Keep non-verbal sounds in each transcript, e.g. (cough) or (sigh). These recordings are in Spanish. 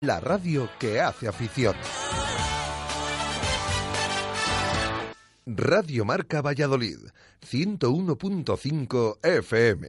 La radio que hace afición. Radio Marca Valladolid, 101.5 FM.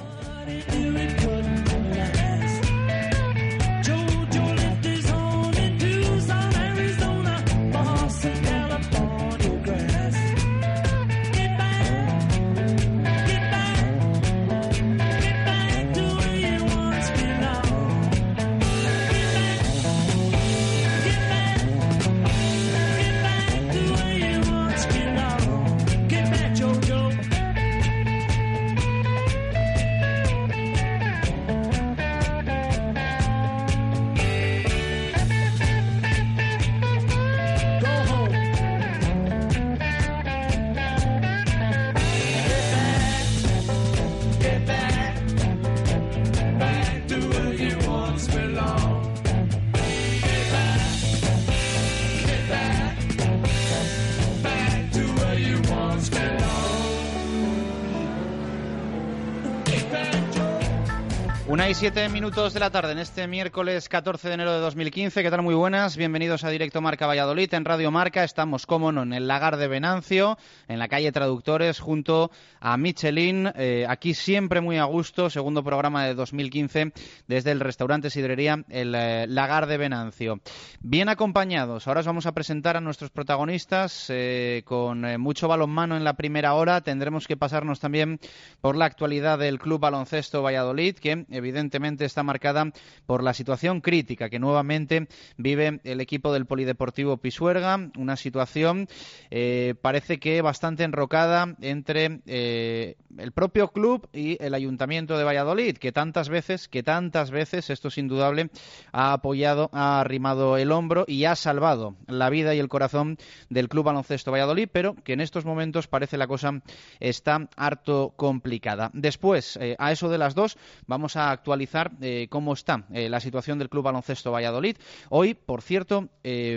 Siete minutos de la tarde en este miércoles 14 de enero de 2015. ¿Qué tal? Muy buenas. Bienvenidos a Directo Marca Valladolid. En Radio Marca estamos, como no, en el lagar de Venancio, en la calle Traductores, junto a Michelin. Eh, aquí siempre muy a gusto. Segundo programa de 2015 desde el restaurante Sidrería, el eh, lagar de Venancio. Bien acompañados. Ahora os vamos a presentar a nuestros protagonistas eh, con mucho balonmano en la primera hora. Tendremos que pasarnos también por la actualidad del Club Baloncesto Valladolid, que evidentemente evidentemente está marcada por la situación crítica que nuevamente vive el equipo del Polideportivo Pisuerga, una situación eh, parece que bastante enrocada entre eh, el propio club y el Ayuntamiento de Valladolid, que tantas veces, que tantas veces, esto es indudable, ha apoyado, ha arrimado el hombro y ha salvado la vida y el corazón del Club Baloncesto Valladolid, pero que en estos momentos parece la cosa está harto complicada. Después, eh, a eso de las dos, vamos a actualizar eh, cómo está eh, la situación del Club Baloncesto Valladolid. Hoy, por cierto, eh,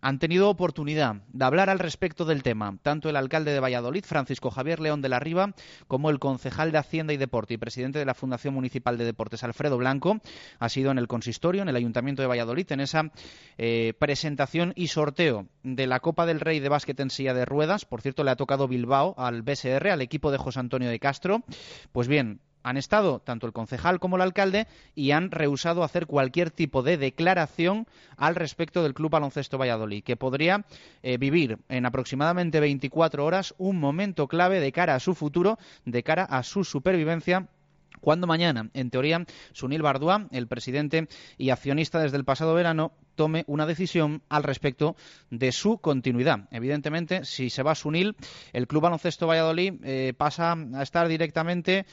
han tenido oportunidad de hablar al respecto del tema, tanto el alcalde de Valladolid, Francisco Javier León de la Riva, como el concejal de Hacienda y Deporte y presidente de la Fundación Municipal de Deportes, Alfredo Blanco, ha sido en el consistorio, en el Ayuntamiento de Valladolid, en esa presentación y sorteo de la Copa del Rey de Básquet en silla de ruedas. Por cierto, le ha tocado Bilbao al BSR, al equipo de José Antonio de Castro. Pues bien, han estado tanto el concejal como el alcalde y han rehusado hacer cualquier tipo de declaración al respecto del Club Baloncesto Valladolid, que podría eh, vivir en aproximadamente 24 horas un momento clave de cara a su futuro, de cara a su supervivencia cuando mañana, en teoría, Sunil Bardua, el presidente y accionista desde el pasado verano, tome una decisión al respecto de su continuidad. Evidentemente, si se va Sunil, el Club Baloncesto Valladolid eh, pasa a estar directamente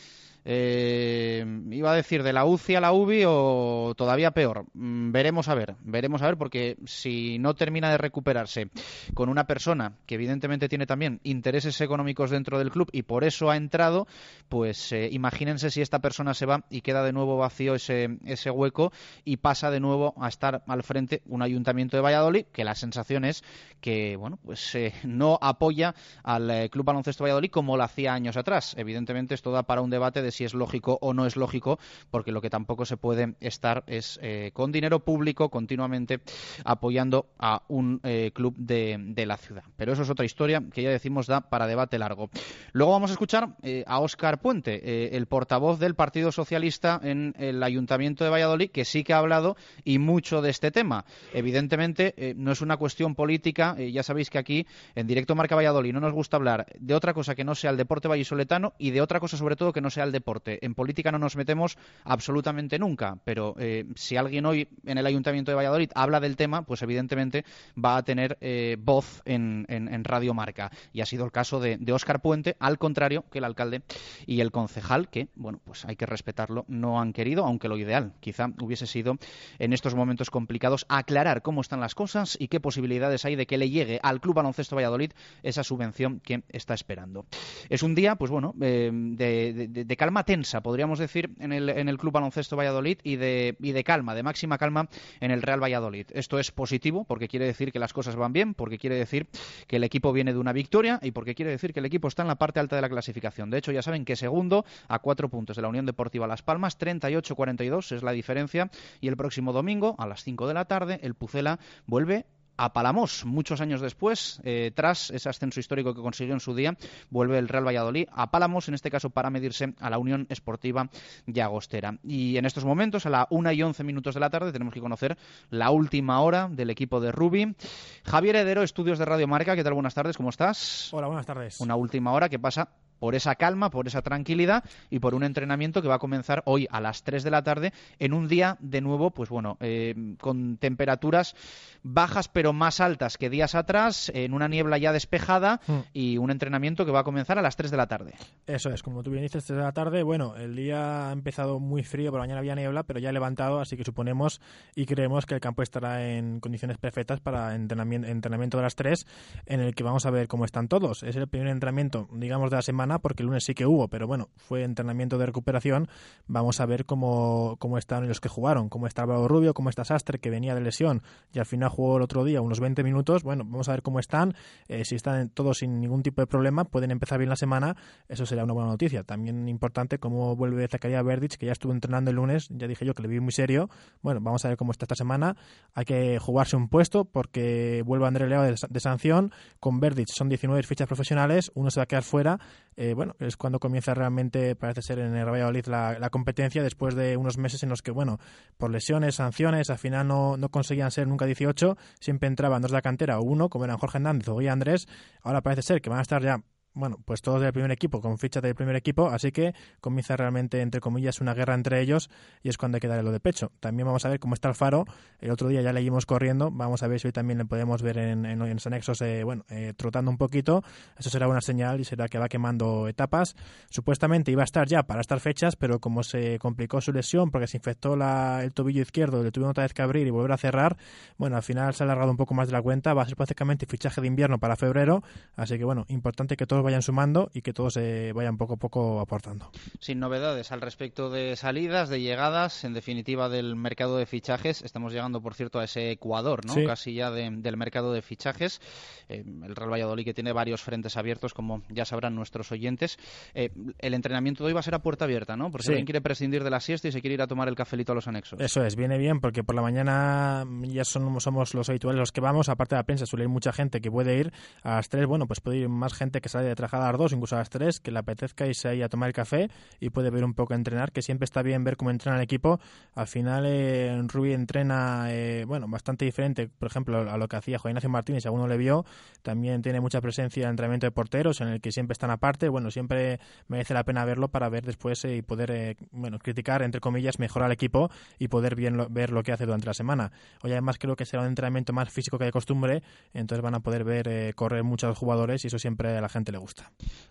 eh, iba a decir de la UCI a la UBI o todavía peor. Mm, veremos a ver, veremos a ver, porque si no termina de recuperarse con una persona que evidentemente tiene también intereses económicos dentro del club y por eso ha entrado, pues eh, imagínense si esta persona se va y queda de nuevo vacío ese, ese hueco y pasa de nuevo a estar al frente un ayuntamiento de Valladolid que la sensación es que bueno pues eh, no apoya al eh, Club Baloncesto Valladolid como lo hacía años atrás. Evidentemente esto da para un debate de si es lógico o no es lógico, porque lo que tampoco se puede estar es eh, con dinero público continuamente apoyando a un eh, club de, la ciudad. Pero eso es otra historia que ya decimos da para debate largo. Luego vamos a escuchar eh, a Óscar Puente, el portavoz del Partido Socialista en el Ayuntamiento de Valladolid, que sí que ha hablado y mucho de este tema. Evidentemente no es una cuestión política, ya sabéis que aquí en directo Marca Valladolid no nos gusta hablar de otra cosa que no sea el deporte vallisoletano y de otra cosa sobre todo que no sea el deporte en política no nos metemos absolutamente nunca, pero eh, si alguien hoy en el Ayuntamiento de Valladolid habla del tema, pues evidentemente va a tener eh, voz en, Radio Marca. Y ha sido el caso de, de Óscar Puente, al contrario que el alcalde y el concejal, que, bueno, pues hay que respetarlo, no han querido, aunque lo ideal quizá hubiese sido en estos momentos complicados aclarar cómo están las cosas y qué posibilidades hay de que le llegue al Club Baloncesto Valladolid esa subvención que está esperando. Es un día, pues bueno, eh, de, calma tensa, podríamos decir, en el, en el Club Baloncesto Valladolid y de, y de calma, de máxima calma en el Real Valladolid. Esto es positivo porque quiere decir que las cosas van bien, porque quiere decir que el equipo viene de una victoria y porque quiere decir que el equipo está en la parte alta de la clasificación. De hecho, ya saben que segundo a cuatro puntos de la Unión Deportiva Las Palmas, 38-42 es la diferencia y el próximo domingo a las 5 de la tarde el Pucela vuelve a Palamos. Muchos años después, eh, tras ese ascenso histórico que consiguió en su día, vuelve el Real Valladolid a Palamos, en este caso para medirse a la Unión Esportiva Llagostera. Y en estos momentos, a la 1 y 11 minutos de la tarde, tenemos que conocer la última hora del equipo de Rubi. Javier Hedero, Estudios de Radio Marca, ¿qué tal? Buenas tardes, ¿cómo estás? Hola, buenas tardes. Una última hora que pasa por esa calma, por esa tranquilidad y por un entrenamiento que va a comenzar hoy a las 3 de la tarde en un día de nuevo, pues bueno, eh, con temperaturas bajas pero más altas que días atrás, en una niebla ya despejada hmm. y un entrenamiento que va a comenzar a las 3 de la tarde. Eso es, como tú bien dices, 3 de la tarde. Bueno, el día ha empezado muy frío, por la mañana había niebla, pero ya ha levantado, así que suponemos y creemos que el campo estará en condiciones perfectas para entrenamiento, entrenamiento de las 3, en el que vamos a ver cómo están todos. Es el primer entrenamiento, digamos, de la semana porque el lunes sí que hubo, pero bueno, fue entrenamiento de recuperación. Vamos a ver cómo, cómo están los que jugaron, cómo está Álvaro Rubio, cómo está Sastre, que venía de lesión y al final jugó el otro día unos 20 minutos. Bueno, vamos a ver cómo están. Eh, si están todos sin ningún tipo de problema, pueden empezar bien la semana. Eso será una buena noticia. También importante cómo vuelve Zacarías Verdic, que ya estuvo entrenando el lunes. Ya dije yo que le vi muy serio. Bueno, vamos a ver cómo está esta semana. Hay que jugarse un puesto porque vuelve André Leo de, de sanción. Con Verdic son 19 fichas profesionales. Uno se va a quedar fuera eh, bueno, es cuando comienza realmente, parece ser en el Valladolid, la, competencia después de unos meses en los que, bueno, por lesiones, sanciones, al final no, no conseguían ser nunca 18, siempre entraban dos de la cantera o uno, como eran Jorge Hernández o Andrés, ahora parece ser que van a estar ya bueno, pues todos del primer equipo, con fichas del primer equipo, así que comienza realmente, entre comillas, una guerra entre ellos y es cuando hay que darle lo de pecho. También vamos a ver cómo está el faro. El otro día ya leímos corriendo, vamos a ver si hoy también le podemos ver en, en, en anexos, eh, bueno, eh, trotando un poquito. Eso será una señal y será que va quemando etapas. Supuestamente iba a estar ya para estas fechas, pero como se complicó su lesión porque se infectó la, el tobillo izquierdo, le tuvieron otra vez que abrir y volver a cerrar, bueno, al final se ha alargado un poco más de la cuenta. Va a ser prácticamente fichaje de invierno para febrero, así que bueno, importante que todos vayan sumando y que todos se vayan poco a poco aportando. Sin novedades al respecto de salidas, de llegadas, en definitiva del mercado de fichajes. Estamos llegando, por cierto, a ese Ecuador, ¿no? Casi ya del mercado de fichajes. Eh, el Real Valladolid que tiene varios frentes abiertos, como ya sabrán nuestros oyentes. Eh, el entrenamiento de hoy va a ser a puerta abierta, ¿no? Porque si alguien quiere prescindir de la siesta y se quiere ir a tomar el cafelito a los anexos. Eso es, viene bien porque por la mañana ya son, somos los habituales los que vamos. Aparte de la prensa, suele ir mucha gente que puede ir a las tres. Bueno, pues puede ir más gente que sale de trabajar a las dos, incluso a las tres, que le apetezca irse ahí a tomar el café y puede ver un poco entrenar, que siempre está bien ver cómo entrena el equipo. Al final, eh, Rubí entrena, eh, bueno, bastante diferente, por ejemplo, a lo que hacía Juan Ignacio Martínez, si alguno le vio. También tiene mucha presencia en el entrenamiento de porteros, en el que siempre están aparte. Bueno, siempre merece la pena verlo para ver después eh, y poder, bueno, criticar, entre comillas, mejorar al equipo y poder bien ver lo que hace durante la semana. Hoy además creo que será un entrenamiento más físico que de costumbre, entonces van a poder ver correr muchos jugadores y eso siempre a la gente le gusta.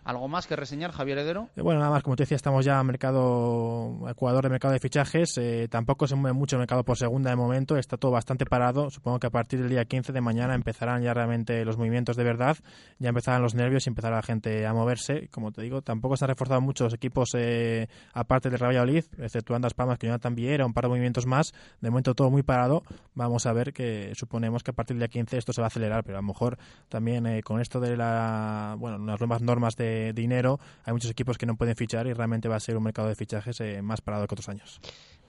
¿Algo más que reseñar, Javier Hedero? Eh, bueno, nada más, como te decía, estamos ya en mercado, Ecuador de mercado de fichajes. Eh, tampoco se mueve mucho el mercado por segunda de momento, está todo bastante parado. Supongo que a partir del día 15 de mañana empezarán ya realmente los movimientos de verdad, ya empezarán los nervios y empezará la gente a moverse. Como te digo, tampoco se han reforzado mucho los equipos eh, aparte del Real Valladolid, exceptuando las Palmas que también era un par de movimientos más. De momento todo muy parado. Vamos a ver que suponemos que a partir del día 15 esto se va a acelerar, pero a lo mejor también con esto de la, bueno, nuevas normas de dinero, hay muchos equipos que no pueden fichar y realmente va a ser un mercado de fichajes eh, más parado que otros años.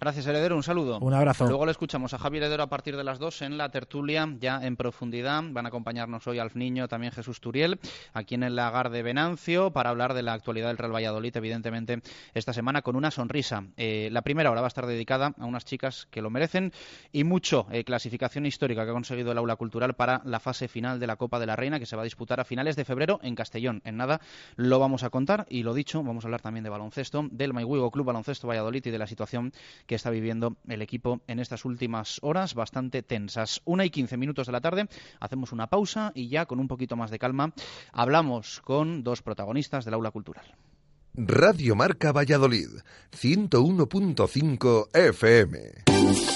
Gracias, Heredero. Un saludo. Un abrazo. Luego le escuchamos a Javier Heredero a partir de las dos en la tertulia, ya en profundidad. Van a acompañarnos hoy Alf Niño, también Jesús Turiel, aquí en el lagar de Venancio, para hablar de la actualidad del Real Valladolid, evidentemente, esta semana con una sonrisa. Eh, la primera hora va a estar dedicada a unas chicas que lo merecen y mucho eh, clasificación histórica que ha conseguido el aula cultural para la fase final de la Copa de la Reina, que se va a disputar a finales de febrero en Castellón. En nada lo vamos a contar y lo dicho, vamos a hablar también de baloncesto, del Maihuigo Club Baloncesto Valladolid y de la situación que está viviendo el equipo en estas últimas horas bastante tensas. Una y quince minutos de la tarde, hacemos una pausa y ya con un poquito más de calma hablamos con dos protagonistas del aula cultural. Radio Marca Valladolid, 101.5 FM.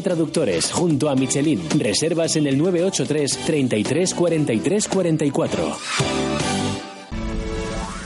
Traductores, junto a Michelin. Reservas en el 983 33 43 44.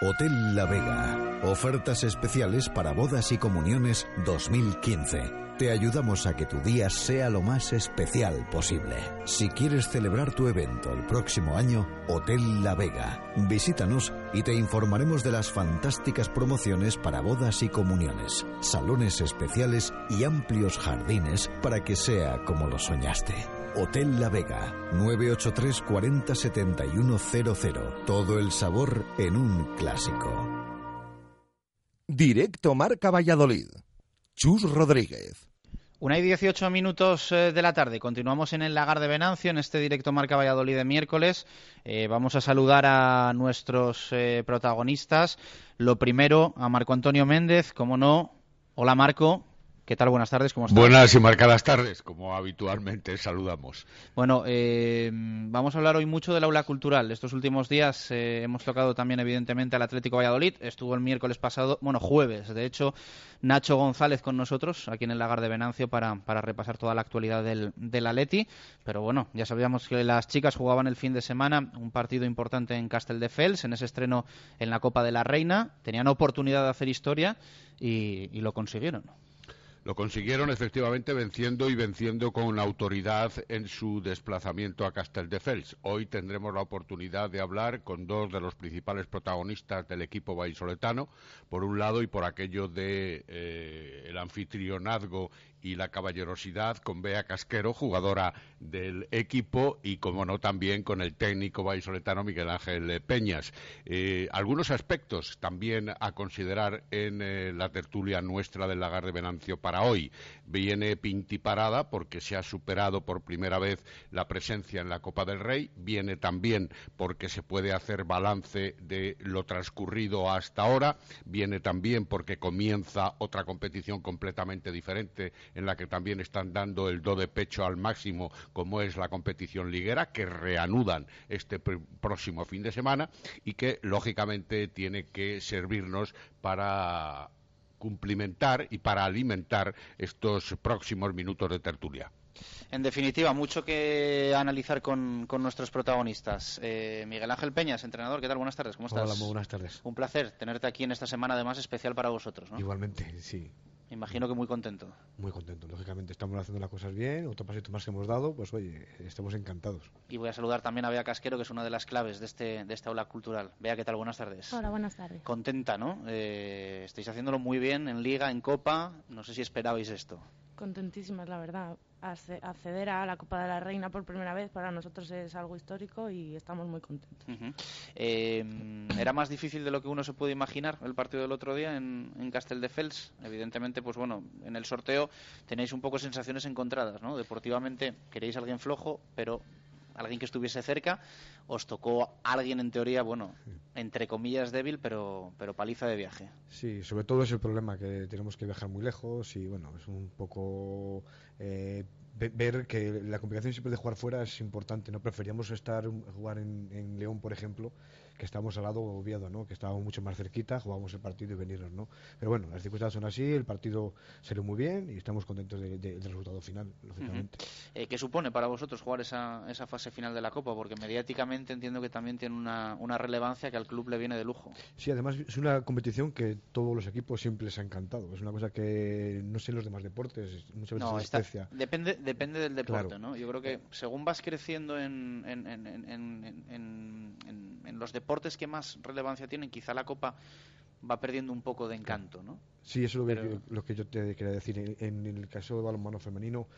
Hotel La Vega. Ofertas especiales para bodas y comuniones 2015. Te ayudamos a que tu día sea lo más especial posible. Si quieres celebrar tu evento el próximo año, Hotel La Vega. Visítanos y te informaremos de las fantásticas promociones para bodas y comuniones, salones especiales y amplios jardines para que sea como lo soñaste. Hotel La Vega, 983 40 7100. Todo el sabor en un clásico. Directo Marca Valladolid. Chus Rodríguez. Una y 18 minutos eh, de la tarde. Continuamos en el lagar de Venancio, en este directo Marca Valladolid de miércoles. Eh, vamos a saludar a nuestros eh, protagonistas. Lo primero, a Marco Antonio Méndez, como no. Hola Marco. ¿Qué tal? Buenas tardes, ¿cómo estás? Buenas y marcadas tardes, como habitualmente saludamos. Bueno, eh, vamos a hablar hoy mucho del aula cultural. Estos últimos días eh, hemos tocado también, evidentemente, al Atlético Valladolid. Estuvo el miércoles pasado, bueno, jueves, de hecho, Nacho González con nosotros, aquí en el Lagar de Venancio, para, para repasar toda la actualidad del, del Atleti. Pero bueno, ya sabíamos que las chicas jugaban el fin de semana un partido importante en Casteldefels, en ese estreno en la Copa de la Reina. Tenían oportunidad de hacer historia y, y lo consiguieron. Lo consiguieron efectivamente venciendo y venciendo con autoridad en su desplazamiento a Casteldefels. Hoy tendremos la oportunidad de hablar con dos de los principales protagonistas del equipo vallisoletano, por un lado y por aquello de eh, el anfitrionazgo y la caballerosidad con Bea Casquero, jugadora del equipo, y como no también con el técnico vallisoletano Miguel Ángel Peñas. Eh, algunos aspectos también a considerar en eh, la tertulia nuestra del lagar de Venancio para hoy. Viene pintiparada porque se ha superado por primera vez la presencia en la Copa del Rey. Viene también porque se puede hacer balance de lo transcurrido hasta ahora. Viene también porque comienza otra competición completamente diferente en la que también están dando el do de pecho al máximo, como es la competición liguera, que reanudan este próximo fin de semana y que, lógicamente, tiene que servirnos para cumplimentar y para alimentar estos próximos minutos de tertulia. En definitiva, mucho que analizar con, con nuestros protagonistas. Eh, Miguel Ángel Peñas, entrenador, ¿qué tal? Buenas tardes, ¿cómo estás? Hola, muy buenas tardes. Un placer tenerte aquí en esta semana, además, especial para vosotros. ¿no? Igualmente, sí. Imagino que muy contento. Muy contento, lógicamente. Estamos haciendo las cosas bien, otro pasito más que hemos dado, pues oye, estamos encantados. Y voy a saludar también a Bea Casquero, que es una de las claves de, este, de esta aula cultural. Bea, ¿qué tal? Buenas tardes. Hola, buenas tardes. Contenta, ¿no? Eh, estáis haciéndolo muy bien en Liga, en Copa. No sé si esperabais esto. Contentísimas, la verdad. Acceder a la Copa de la Reina por primera vez para nosotros es algo histórico y estamos muy contentos. Eh, ¿Era más difícil de lo que uno se puede imaginar el partido del otro día en, en Casteldefels? Evidentemente, pues bueno, en el sorteo tenéis un poco sensaciones encontradas, ¿no? Deportivamente queréis alguien flojo, pero alguien que estuviese cerca, os tocó alguien en teoría, bueno, entre comillas débil, pero, pero paliza de viaje. Sí, sobre todo es el problema, que tenemos que viajar muy lejos y bueno, es un poco eh, ver que la complicación siempre de jugar fuera es importante, ¿no? Preferíamos estar, jugar en, en León, por ejemplo, que estábamos al lado de Oviedo, ¿no? que estábamos mucho más cerquita, jugábamos el partido y venirnos. ¿no? Pero bueno, las circunstancias son así, el partido salió muy bien y estamos contentos del resultado final, lógicamente. Eh, ¿Qué supone para vosotros jugar esa, esa fase final de la Copa? Porque mediáticamente entiendo que también tiene una, una relevancia que al club le viene de lujo. Sí, además es una competición que todos los equipos siempre les ha encantado. Es una cosa que no sé en los demás deportes, muchas veces no, está, Depende, depende del deporte, ¿no? Yo creo que según vas creciendo en, en, en, en los deportes, deportes que más relevancia tienen, quizá la Copa va perdiendo un poco de encanto, ¿no? Sí, eso es lo, que, yo te quería decir. En, el caso del balonmano femenino,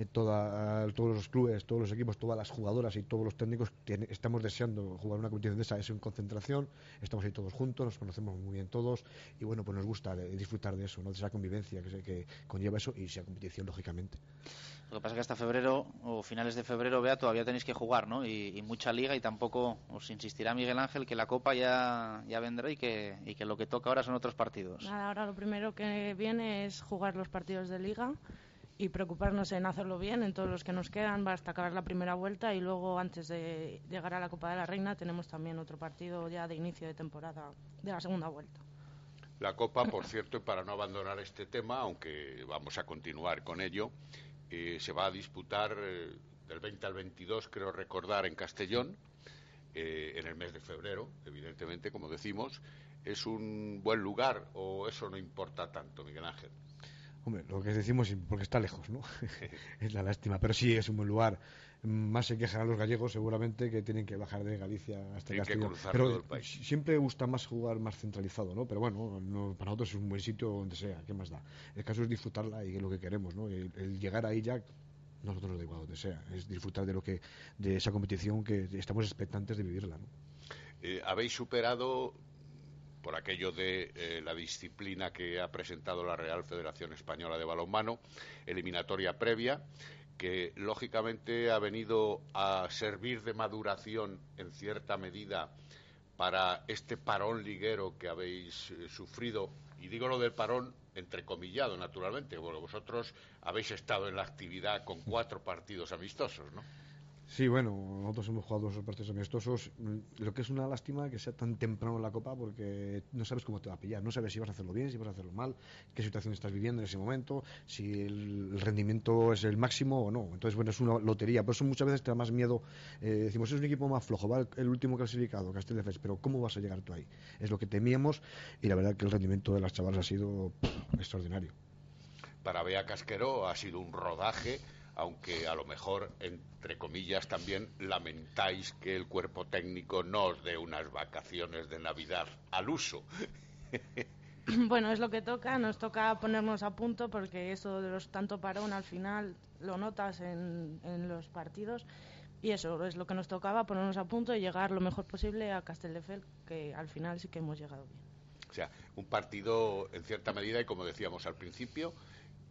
en toda, todos los clubes, todos los equipos, todas las jugadoras y todos los técnicos estamos deseando jugar una competición de esa. Es en concentración, estamos ahí todos juntos, nos conocemos muy bien todos y bueno, pues nos gusta disfrutar de eso, ¿no? de esa convivencia que, que conlleva eso y esa competición, lógicamente. Lo que pasa es que hasta febrero o finales de febrero, vea, todavía tenéis que jugar, ¿no? Y, mucha liga y tampoco os insistirá Miguel Ángel que la Copa ya, ya vendrá y que, y que lo que toca ahora son otros partidos. Nada, ahora lo primero que viene es jugar los partidos de liga y preocuparnos en hacerlo bien en todos los que nos quedan hasta acabar la primera vuelta y luego antes de llegar a la Copa de la Reina tenemos también otro partido ya de inicio de temporada de la segunda vuelta. La Copa, por cierto, y para no abandonar este tema, aunque vamos a continuar con ello, eh, se va a disputar eh, del 20 al 22, creo recordar, en Castellón, eh, en el mes de febrero, evidentemente, como decimos. ¿Es un buen lugar o eso no importa tanto, Miguel Ángel? Hombre, lo que decimos porque está lejos, ¿no? (laughs) es la lástima, pero sí es un buen lugar. Más se quejan a los gallegos seguramente que tienen que bajar de Galicia hasta Castellón. pero siempre gusta más jugar más centralizado, ¿no? Pero bueno, para nosotros es un buen sitio donde sea, ¿qué más da? El caso es disfrutarla y es lo que queremos, ¿no? El, llegar ahí ya nosotros nos da igual donde sea, es disfrutar de lo que de esa competición que estamos expectantes de vivirla, ¿no? Eh, habéis superado por aquello de eh, la disciplina que ha presentado la Real Federación Española de Balonmano, eliminatoria previa, que lógicamente ha venido a servir de maduración en cierta medida para este parón liguero que habéis eh, sufrido. Y digo lo del parón entrecomillado, naturalmente, porque vosotros habéis estado en la actividad con cuatro partidos amistosos, ¿no? Sí, bueno, nosotros hemos jugado dos partidos amistosos. Lo que es una lástima que sea tan temprano en la Copa porque no sabes cómo te va a pillar. No sabes si vas a hacerlo bien, si vas a hacerlo mal, qué situación estás viviendo en ese momento, si el rendimiento es el máximo o no. Entonces, bueno, es una lotería. Por eso muchas veces te da más miedo. Eh, decimos, es un equipo más flojo, va el, último clasificado, Castelldefels, pero ¿cómo vas a llegar tú ahí? Es lo que temíamos y la verdad que el rendimiento de las chavalas ha sido extraordinario. Para Bea Casquero ha sido un rodaje aunque a lo mejor, entre comillas, también lamentáis que el cuerpo técnico no os dé unas vacaciones de Navidad al uso. (laughs) Bueno, es lo que toca, nos toca ponernos a punto porque eso de los tanto parón al final lo notas en, los partidos y eso es lo que nos tocaba, ponernos a punto y llegar lo mejor posible a Castelldefels, que al final sí que hemos llegado bien. O sea, un partido en cierta medida y como decíamos al principio,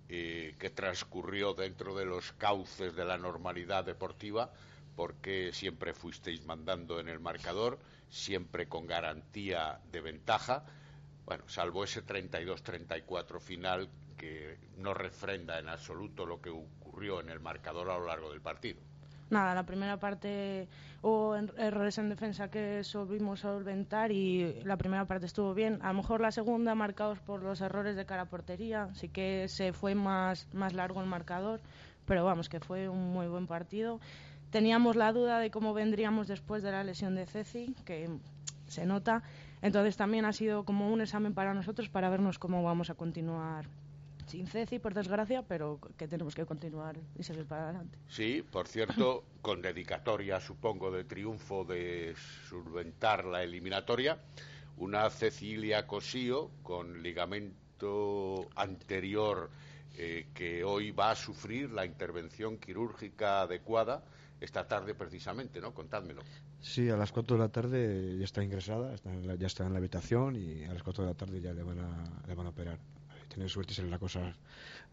eh, que transcurrió dentro de los cauces de la normalidad deportiva, porque siempre fuisteis mandando en el marcador, siempre con garantía de ventaja, bueno, salvo ese 32-34 final que no refrenda en absoluto lo que ocurrió en el marcador a lo largo del partido nada, la primera parte hubo errores en defensa que solvimos solventar y la primera parte estuvo bien. A lo mejor la segunda, marcados por los errores de cara portería, sí que se fue más, más largo el marcador, pero vamos, que fue un muy buen partido. Teníamos la duda de cómo vendríamos después de la lesión de Ceci, que se nota. Entonces también ha sido como un examen para nosotros para vernos cómo vamos a continuar sin Ceci, por desgracia, pero que tenemos que continuar y seguir para adelante. Sí, por cierto, (laughs) con dedicatoria, supongo, de triunfo de solventar la eliminatoria, una Cecilia Cosío con ligamento anterior eh, que hoy va a sufrir la intervención quirúrgica adecuada esta tarde precisamente, ¿no? Contádmelo. Sí, a las 4 de la tarde ya está ingresada, ya está en la habitación y a las 4 de la tarde ya le van a, le van a operar. Tener suerte y la cosa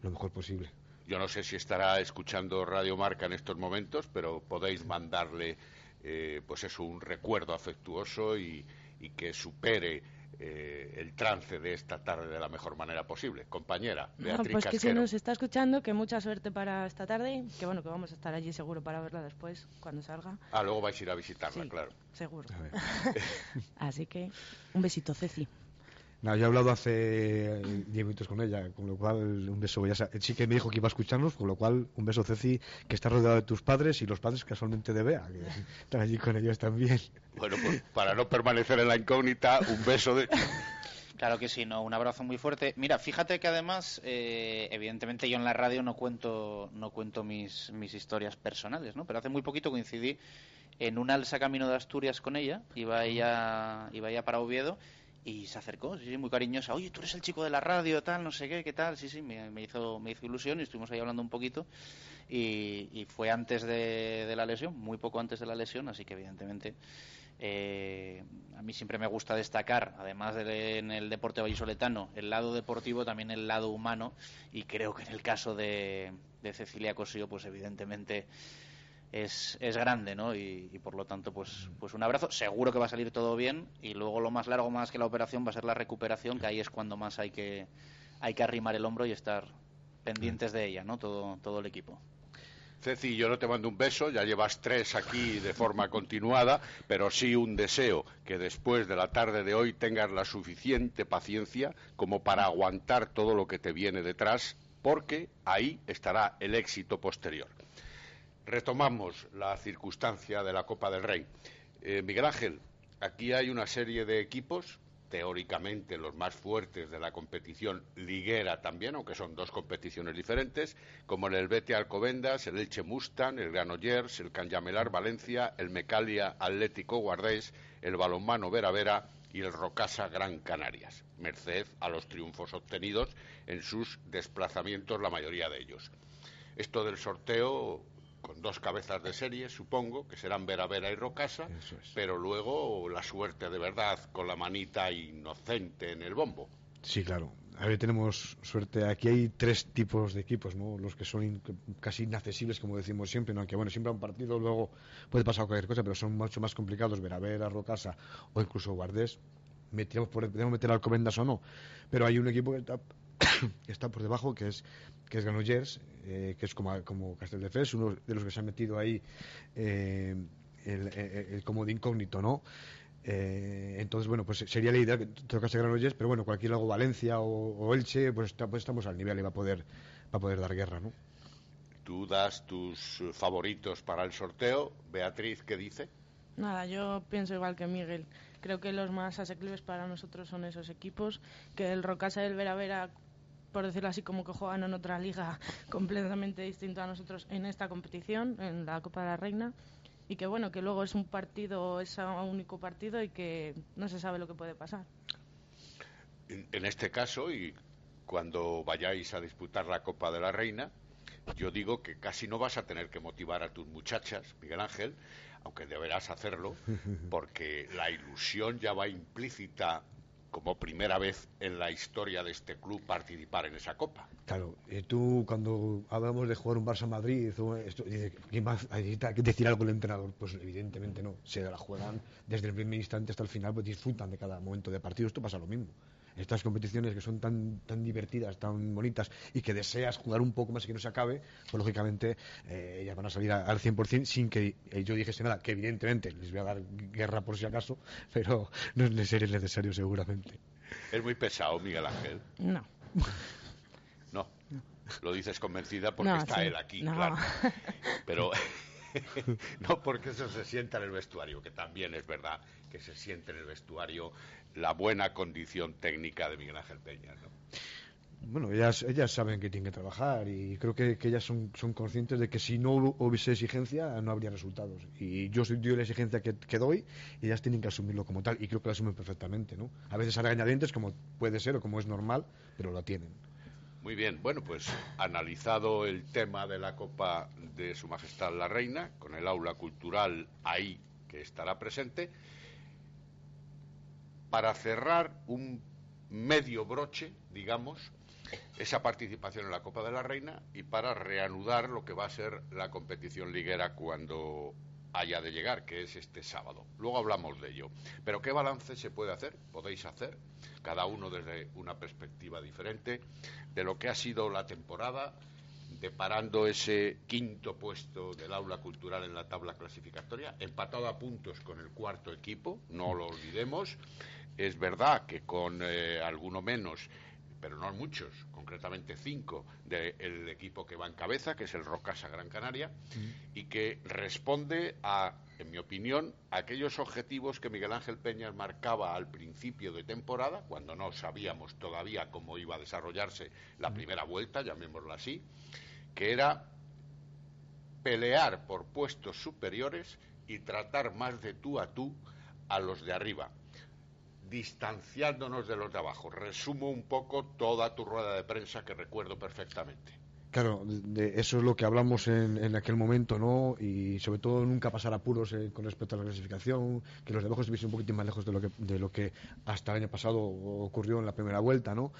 lo mejor posible. Yo no sé si estará escuchando Radio Marca en estos momentos, pero podéis mandarle, eh, pues eso, un recuerdo afectuoso y, y que supere eh, el trance de esta tarde de la mejor manera posible. Compañera, Beatriz Pues que si nos está escuchando, que mucha suerte para esta tarde, que bueno, que vamos a estar allí seguro para verla después, cuando salga. Ah, luego vais a ir a visitarla, claro. Seguro. (laughs) Así que un besito, Ceci. No, yo he hablado hace 10 minutos con ella, con lo cual un beso. Ya sí que me dijo que iba a escucharnos, con lo cual un beso, Ceci, que está rodeado de tus padres y los padres casualmente de Bea, que están allí con ellos también. Bueno, pues para no permanecer en la incógnita, un beso de. Claro que sí, no, un abrazo muy fuerte. Mira, fíjate que además, eh, evidentemente yo en la radio no cuento, no cuento mis, mis historias personales, ¿no? Pero hace muy poquito coincidí en un alza camino de Asturias con ella, iba ella, iba ella para Oviedo y se acercó, sí, muy cariñosa. Oye, tú eres el chico de la radio, tal, no sé qué, qué tal. Sí, sí, me, hizo, me hizo ilusión y estuvimos ahí hablando un poquito. Y, fue antes de, la lesión, muy poco antes de la lesión, así que evidentemente eh, a mí siempre me gusta destacar, además de en el deporte vallisoletano, el lado deportivo, también el lado humano. Y creo que en el caso de, de Cecilia Cosío, pues evidentemente es, es grande, ¿no? Y, por lo tanto, pues, pues un abrazo. Seguro que va a salir todo bien y luego lo más largo, más que la operación, va a ser la recuperación, que ahí es cuando más hay que, hay que arrimar el hombro y estar pendientes de ella, ¿no? Todo, todo el equipo. Ceci, yo no te mando un beso, ya llevas tres aquí de forma (laughs) continuada, pero sí un deseo que después de la tarde de hoy tengas la suficiente paciencia como para aguantar todo lo que te viene detrás, porque ahí estará el éxito posterior retomamos la circunstancia de la Copa del Rey. Eh, Miguel Ángel, aquí hay una serie de equipos, teóricamente los más fuertes de la competición liguera también, aunque son dos competiciones diferentes, como el Elvete Alcobendas, el Elche Mustang, el Granollers, el Canyamelar Valencia, el Mecalia Atlético Guardés, el Balonmano Vera Vera y el Rocasa Gran Canarias, merced a los triunfos obtenidos en sus desplazamientos, la mayoría de ellos. Esto del sorteo con dos cabezas de serie, supongo, que serán Vera Vera y Rocasa, pero luego la suerte de verdad con la manita inocente en el bombo. Sí, claro. A ver, tenemos suerte. Aquí hay tres tipos de equipos, ¿no? Los que son casi inaccesibles, como decimos siempre, ¿no? Aunque, bueno, siempre un partido luego puede pasar cualquier cosa, pero son mucho más complicados. Vera Vera, Rocasa o incluso Guardés. Metíamos por, podemos meter Alcobendas o no. Pero hay un equipo que está, (coughs) que está por debajo, que es que es Granollers, eh, que es como, como Castelldefels, uno de los que se han metido ahí eh, el, como de incógnito, ¿no? Eh, entonces, bueno, pues sería la idea que tocase Granollers, pero bueno, cualquier luego Valencia o, Elche, pues, pues, estamos al nivel y va a poder, va a poder dar guerra, ¿no? Tú das tus favoritos para el sorteo. Beatriz, ¿qué dice? Nada, yo pienso igual que Miguel. Creo que los más asequibles para nosotros son esos equipos, que el Rocasa y el Vera Vera por decirlo así, como que juegan en otra liga (laughs) completamente distinta a nosotros en esta competición, en la Copa de la Reina, y que bueno, que luego es un partido, es un único partido y que no se sabe lo que puede pasar. En, este caso, y cuando vayáis a disputar la Copa de la Reina, yo digo que casi no vas a tener que motivar a tus muchachas, Miguel Ángel, aunque deberás hacerlo, (laughs) porque la ilusión ya va implícita como primera vez en la historia de este club participar en esa copa. Claro, y tú cuando hablamos de jugar un Barça-Madrid, ¿quién va a decir algo el entrenador? Pues evidentemente no, se la juegan desde el primer instante hasta el final, pues disfrutan de cada momento de partido, esto pasa lo mismo estas competiciones que son tan, tan divertidas, tan bonitas y que deseas jugar un poco más y que no se acabe, pues lógicamente eh, ellas van a salir al 100% sin que eh, yo dijese nada, que evidentemente les voy a dar guerra por si acaso, (laughs) pero no es necesario seguramente. Es muy pesado, Miguel Ángel. No. (laughs) No. Lo dices convencida porque está él aquí, claro. (laughs) Pero no porque eso se sienta en el vestuario, que también es verdad que se siente en el vestuario la buena condición técnica de Miguel Ángel Peña. ¿no? bueno, ellas, ellas saben que tienen que trabajar y creo que, ellas son, son, conscientes de que si no hubiese exigencia no habría resultados. Y yo soy la exigencia que, que, doy y ellas tienen que asumirlo como tal y creo que lo asumen perfectamente. ¿no? A veces a regañadientes, como puede ser o como es normal, pero lo tienen. Muy bien, bueno, pues analizado el tema de la Copa de Su Majestad la Reina, con el aula cultural ahí que estará presente, para cerrar un medio broche, digamos, esa participación en la Copa de la Reina y para reanudar lo que va a ser la competición liguera cuando haya de llegar, que es este sábado. Luego hablamos de ello. Pero ¿qué balance se puede hacer? Podéis hacer, cada uno desde una perspectiva diferente, de lo que ha sido la temporada, deparando ese quinto puesto del aula cultural en la tabla clasificatoria, empatado a puntos con el cuarto equipo, no lo olvidemos. Es verdad que con eh, alguno menos pero no muchos, concretamente cinco, del equipo que va en cabeza, que es el Rocasa Gran Canaria, y que responde a, en mi opinión, a aquellos objetivos que Miguel Ángel Peñas marcaba al principio de temporada, cuando no sabíamos todavía cómo iba a desarrollarse la primera vuelta, llamémosla así, que era pelear por puestos superiores y tratar más de tú a tú a los de arriba distanciándonos de los de abajo. Resumo un poco toda tu rueda de prensa que recuerdo perfectamente. Claro, eso es lo que hablamos en, aquel momento, ¿no? Y sobre todo nunca pasar apuros eh, con respecto a la clasificación, que los de abajo estuviesen un poquito más lejos de lo que, de lo que hasta el año pasado ocurrió en la primera vuelta, ¿no?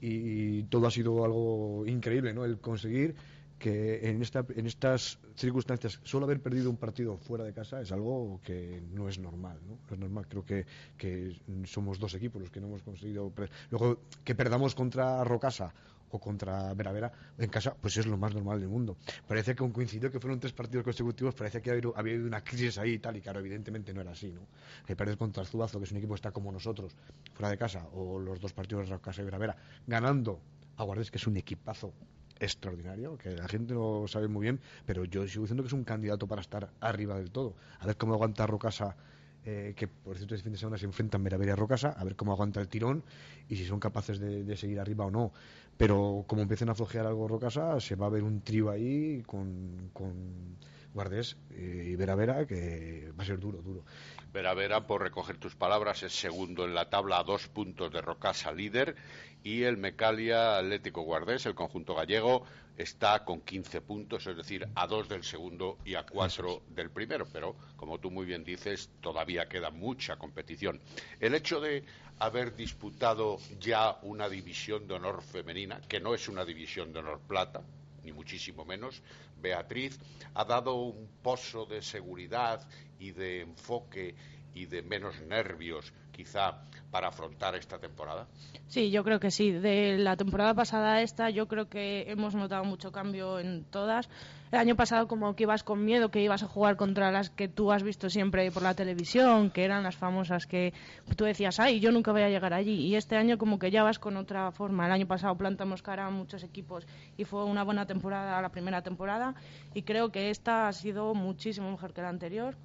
Y todo ha sido algo increíble, ¿no? El conseguir que en, esta, en estas circunstancias solo haber perdido un partido fuera de casa es algo que no es normal. No, es normal. Creo que, que, somos dos equipos los que no hemos conseguido. Luego, que perdamos contra Rocasa o contra Veravera en casa, pues es lo más normal del mundo. Parece que coincidió que fueron tres partidos consecutivos, parece que había, habido una crisis ahí y tal, y claro, evidentemente no era así, ¿no? Que perdes contra Zubazo, que es un equipo que está como nosotros, fuera de casa, o los dos partidos de Rocasa y Veravera, ganando a que es un equipazo extraordinario, que la gente lo sabe muy bien, pero yo sigo diciendo que es un candidato para estar arriba del todo. A ver cómo aguanta Rocasa, eh, que por cierto este fin de semana se enfrentan Meravera y Rocasa, a ver cómo aguanta el tirón y si son capaces de, seguir arriba o no. Pero como empiecen a flojear algo Rocasa, se va a ver un trío ahí con, con Guardés eh, y Vera Vera que va a ser duro, duro. Vera Vera, por recoger tus palabras, es segundo en la tabla a dos puntos de Rocasa líder y el Mecalia Atlético Guardés, el conjunto gallego, está con 15 puntos, es decir, a dos del segundo y a cuatro del primero. Pero, como tú muy bien dices, todavía queda mucha competición. El hecho de haber disputado ya una división de honor femenina, que no es una división de honor plata, ni muchísimo menos, Beatriz, ha dado un pozo de seguridad y de enfoque y de menos nervios, quizá, para afrontar esta temporada? Sí, yo creo que sí. De la temporada pasada a esta, yo creo que hemos notado mucho cambio en todas. El año pasado como que ibas con miedo, que ibas a jugar contra las que tú has visto siempre por la televisión, que eran las famosas que tú decías, ay, yo nunca voy a llegar allí. Y este año como que ya vas con otra forma. El año pasado plantamos cara a muchos equipos y fue una buena temporada la primera temporada y creo que esta ha sido muchísimo mejor que la anterior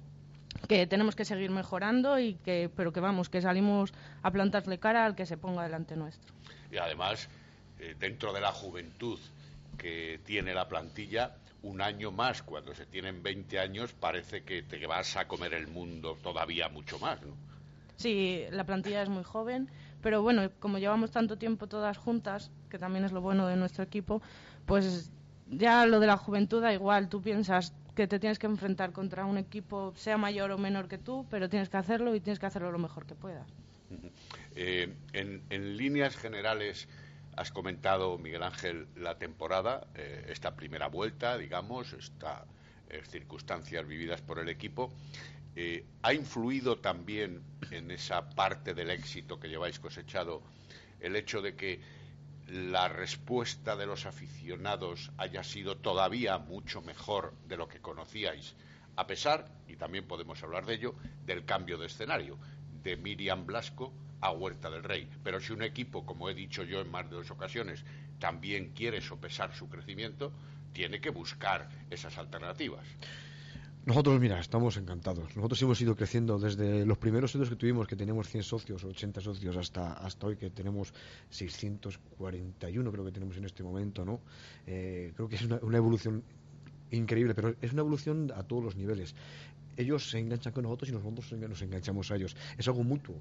que tenemos que seguir mejorando y que pero que vamos que salimos a plantarle cara al que se ponga delante nuestro y además eh, dentro de la juventud que tiene la plantilla un año más cuando se tienen 20 años parece que te vas a comer el mundo todavía mucho más ¿no? sí la plantilla es muy joven pero bueno como llevamos tanto tiempo todas juntas que también es lo bueno de nuestro equipo pues ya lo de la juventud da igual tú piensas que te tienes que enfrentar contra un equipo, sea mayor o menor que tú, pero tienes que hacerlo y tienes que hacerlo lo mejor que puedas. Eh, en, líneas generales, has comentado, Miguel Ángel, la temporada, eh, esta primera vuelta, digamos, estas eh, circunstancias vividas por el equipo. ¿Ha influido también en esa parte del éxito que lleváis cosechado el hecho de que la respuesta de los aficionados haya sido todavía mucho mejor de lo que conocíais, a pesar, y también podemos hablar de ello, del cambio de escenario, de Miriam Blasco a Huerta del Rey. Pero si un equipo, como he dicho yo en más de dos ocasiones, también quiere sopesar su crecimiento, tiene que buscar esas alternativas. Nosotros, mira, estamos encantados. Nosotros hemos ido creciendo desde los primeros años que tuvimos, que teníamos 100 socios, 80 socios, hasta, hasta hoy que tenemos 641, creo que tenemos en este momento, ¿no? Eh, creo que es una evolución increíble, pero es una evolución a todos los niveles ellos se enganchan con nosotros y nosotros nos enganchamos a ellos. Es algo mutuo.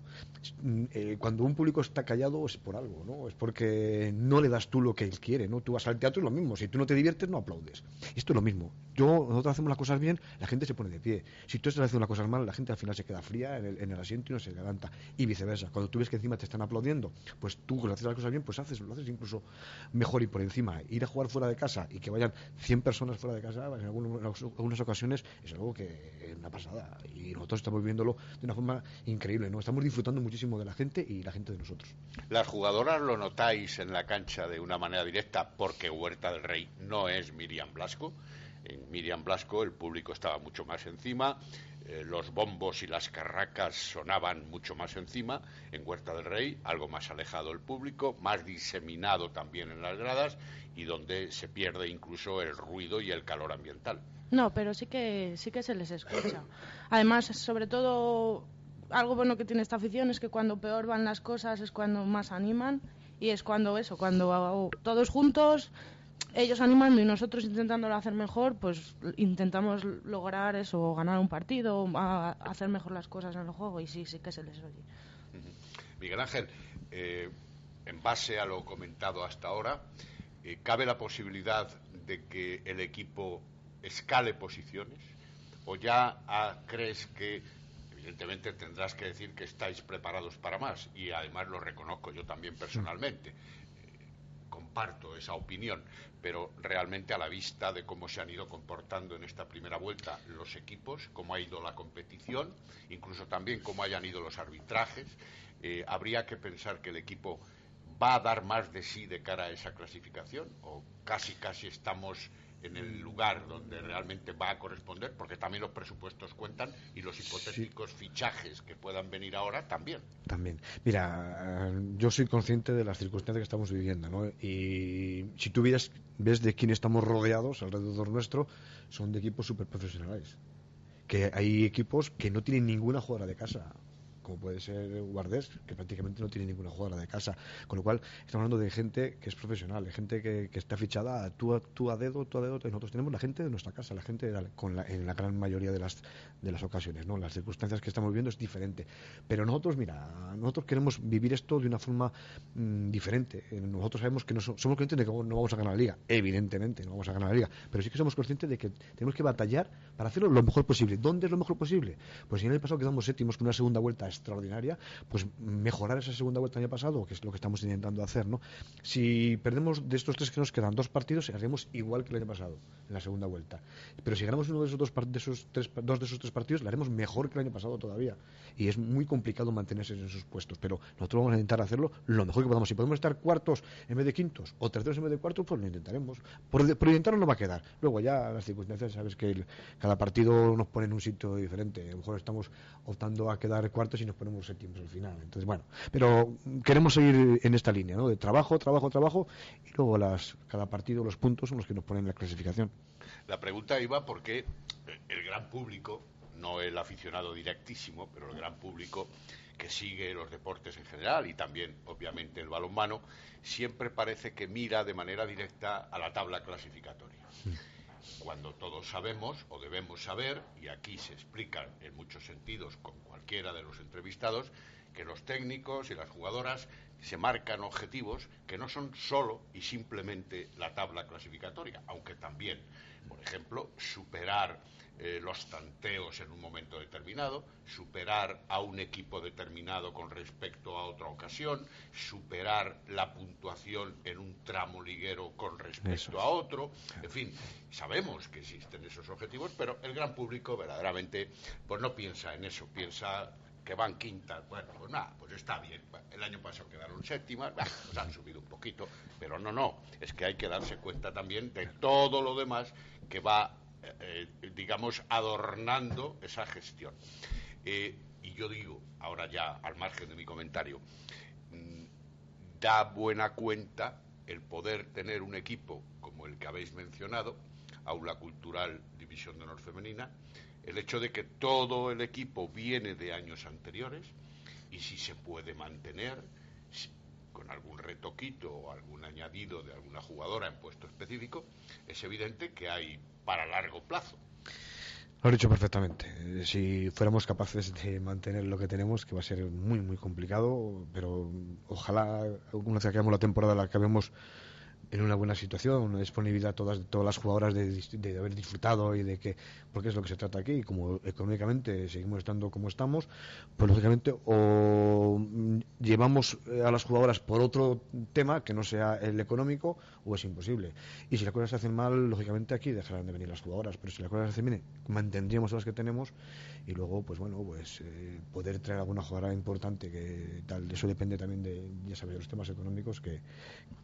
Mm, eh, cuando un público está callado es por algo, ¿no? Es porque no le das tú lo que él quiere, ¿no? Tú vas al teatro y lo mismo. Si tú no te diviertes, no aplaudes. Esto es lo mismo. Yo, nosotros hacemos las cosas bien, la gente se pone de pie. Si tú estás haciendo las cosas mal, la gente al final se queda fría en el, asiento y no se levanta. Y viceversa. Cuando tú ves que encima te están aplaudiendo, pues tú, cuando haces las cosas bien, pues haces, lo haces incluso mejor y por encima. Ir a jugar fuera de casa y que vayan 100 personas fuera de casa, en algunas ocasiones, es algo que una pasada. Y nosotros estamos viviéndolo de una forma increíble, ¿no? Estamos disfrutando muchísimo de la gente y la gente de nosotros. Las jugadoras lo notáis en la cancha de una manera directa porque Huerta del Rey no es Miriam Blasco. En Miriam Blasco el público estaba mucho más encima, eh, los bombos y las carracas sonaban mucho más encima. En Huerta del Rey, algo más alejado el público, más diseminado también en las gradas y donde se pierde incluso el ruido y el calor ambiental. No, pero sí que sí que se les escucha. Además, sobre todo algo bueno que tiene esta afición es que cuando peor van las cosas es cuando más animan y es cuando eso, cuando todos juntos ellos animando y nosotros intentándolo hacer mejor, pues intentamos lograr eso, ganar un partido, hacer mejor las cosas en el juego y sí, sí que se les oye. Miguel Ángel, eh, en base a lo comentado hasta ahora, eh, ¿cabe la posibilidad de que el equipo escale posiciones? ¿O ya ah, crees que, evidentemente tendrás que decir que estáis preparados para más? Y además lo reconozco yo también personalmente. Eh, comparto esa opinión, pero realmente a la vista de cómo se han ido comportando en esta primera vuelta los equipos, cómo ha ido la competición, incluso también cómo hayan ido los arbitrajes, eh, habría que pensar que el equipo va a dar más de sí de cara a esa clasificación o casi casi estamos en el lugar donde realmente va a corresponder, porque también los presupuestos cuentan y los hipotéticos fichajes que puedan venir ahora también. También. Mira, yo soy consciente de las circunstancias que estamos viviendo, ¿no? Y si tú ves, ves de quién estamos rodeados alrededor nuestro, son de equipos súper profesionales. Que hay equipos que no tienen ninguna jugadora de casa como puede ser Guardés, que prácticamente no tiene ninguna jugadora de casa. Con lo cual, estamos hablando de gente que es profesional, de gente que, está fichada tú a, tú a dedo, tú a dedo. Nosotros tenemos la gente de nuestra casa, la gente con en la gran mayoría de las, de las ocasiones. ¿no? Las circunstancias que estamos viviendo es diferente. Pero nosotros, mira, nosotros queremos vivir esto de una forma mm, diferente. Eh, nosotros sabemos que no somos conscientes de que no vamos a ganar la liga. Evidentemente, no vamos a ganar la liga. Pero sí que somos conscientes de que tenemos que batallar para hacerlo lo mejor posible. ¿Dónde es lo mejor posible? Pues si en el pasado quedamos séptimos con una segunda vuelta extraordinaria, pues mejorar esa segunda vuelta el año pasado, que es lo que estamos intentando hacer, ¿no? Si perdemos de estos tres que nos quedan dos partidos, haremos igual que el año pasado, en la segunda vuelta. Pero si ganamos uno de esos dos, de esos tres, dos de esos tres partidos, lo haremos mejor que el año pasado todavía. Y es muy complicado mantenerse en esos puestos, pero nosotros vamos a intentar hacerlo lo mejor que podamos. Si podemos estar cuartos en vez de quintos o terceros en vez de cuartos, pues lo intentaremos. Por, intentarlo no va a quedar. Luego ya las circunstancias, sabes que cada partido nos pone en un sitio diferente. A lo mejor estamos optando a quedar cuartos y nos ponemos séptimos al final. Entonces, bueno, pero queremos seguir en esta línea, ¿no? De trabajo, trabajo, trabajo, y luego las, cada partido, los puntos son los que nos ponen la clasificación. La pregunta iba porque el gran público, no el aficionado directísimo, pero el gran público que sigue los deportes en general y también, obviamente, el balonmano, siempre parece que mira de manera directa a la tabla clasificatoria. Cuando todos sabemos o debemos saber, y aquí se explican en muchos sentidos con cualquiera de los entrevistados, que los técnicos y las jugadoras se marcan objetivos que no son solo y simplemente la tabla clasificatoria, aunque también, por ejemplo, superar eh, los tanteos en un momento determinado, superar a un equipo determinado con respecto a otra ocasión, superar la puntuación en un tramo liguero con respecto a otro. En fin, sabemos que existen esos objetivos, pero el gran público verdaderamente pues no piensa en eso, piensa que van quintas, bueno, pues nada, pues está bien. El año pasado quedaron séptimas, pues han subido un poquito, pero no, no, es que hay que darse cuenta también de todo lo demás que va eh, digamos, adornando esa gestión. Eh, y yo digo, ahora ya al margen de mi comentario, mm, da buena cuenta el poder tener un equipo como el que habéis mencionado, Aula Cultural División de Honor Femenina, el hecho de que todo el equipo viene de años anteriores y si se puede mantener con algún retoquito o algún añadido de alguna jugadora en puesto específico, es evidente que hay para largo plazo. Lo has dicho perfectamente. Si fuéramos capaces de mantener lo que tenemos, que va a ser muy, muy complicado, pero ojalá una vez que acabemos la temporada la acabemos en una buena situación, una disponibilidad todas todas las jugadoras de, de, haber disfrutado y de que porque es lo que se trata aquí y como económicamente seguimos estando como estamos pues lógicamente o llevamos a las jugadoras por otro tema que no sea el económico o es imposible. Y si las cosas se hacen mal lógicamente aquí dejarán de venir las jugadoras pero si las cosas se hacen bien mantendríamos las que tenemos y luego pues bueno pues eh, poder traer alguna jugadora importante que tal eso depende también de ya sabes los temas económicos que,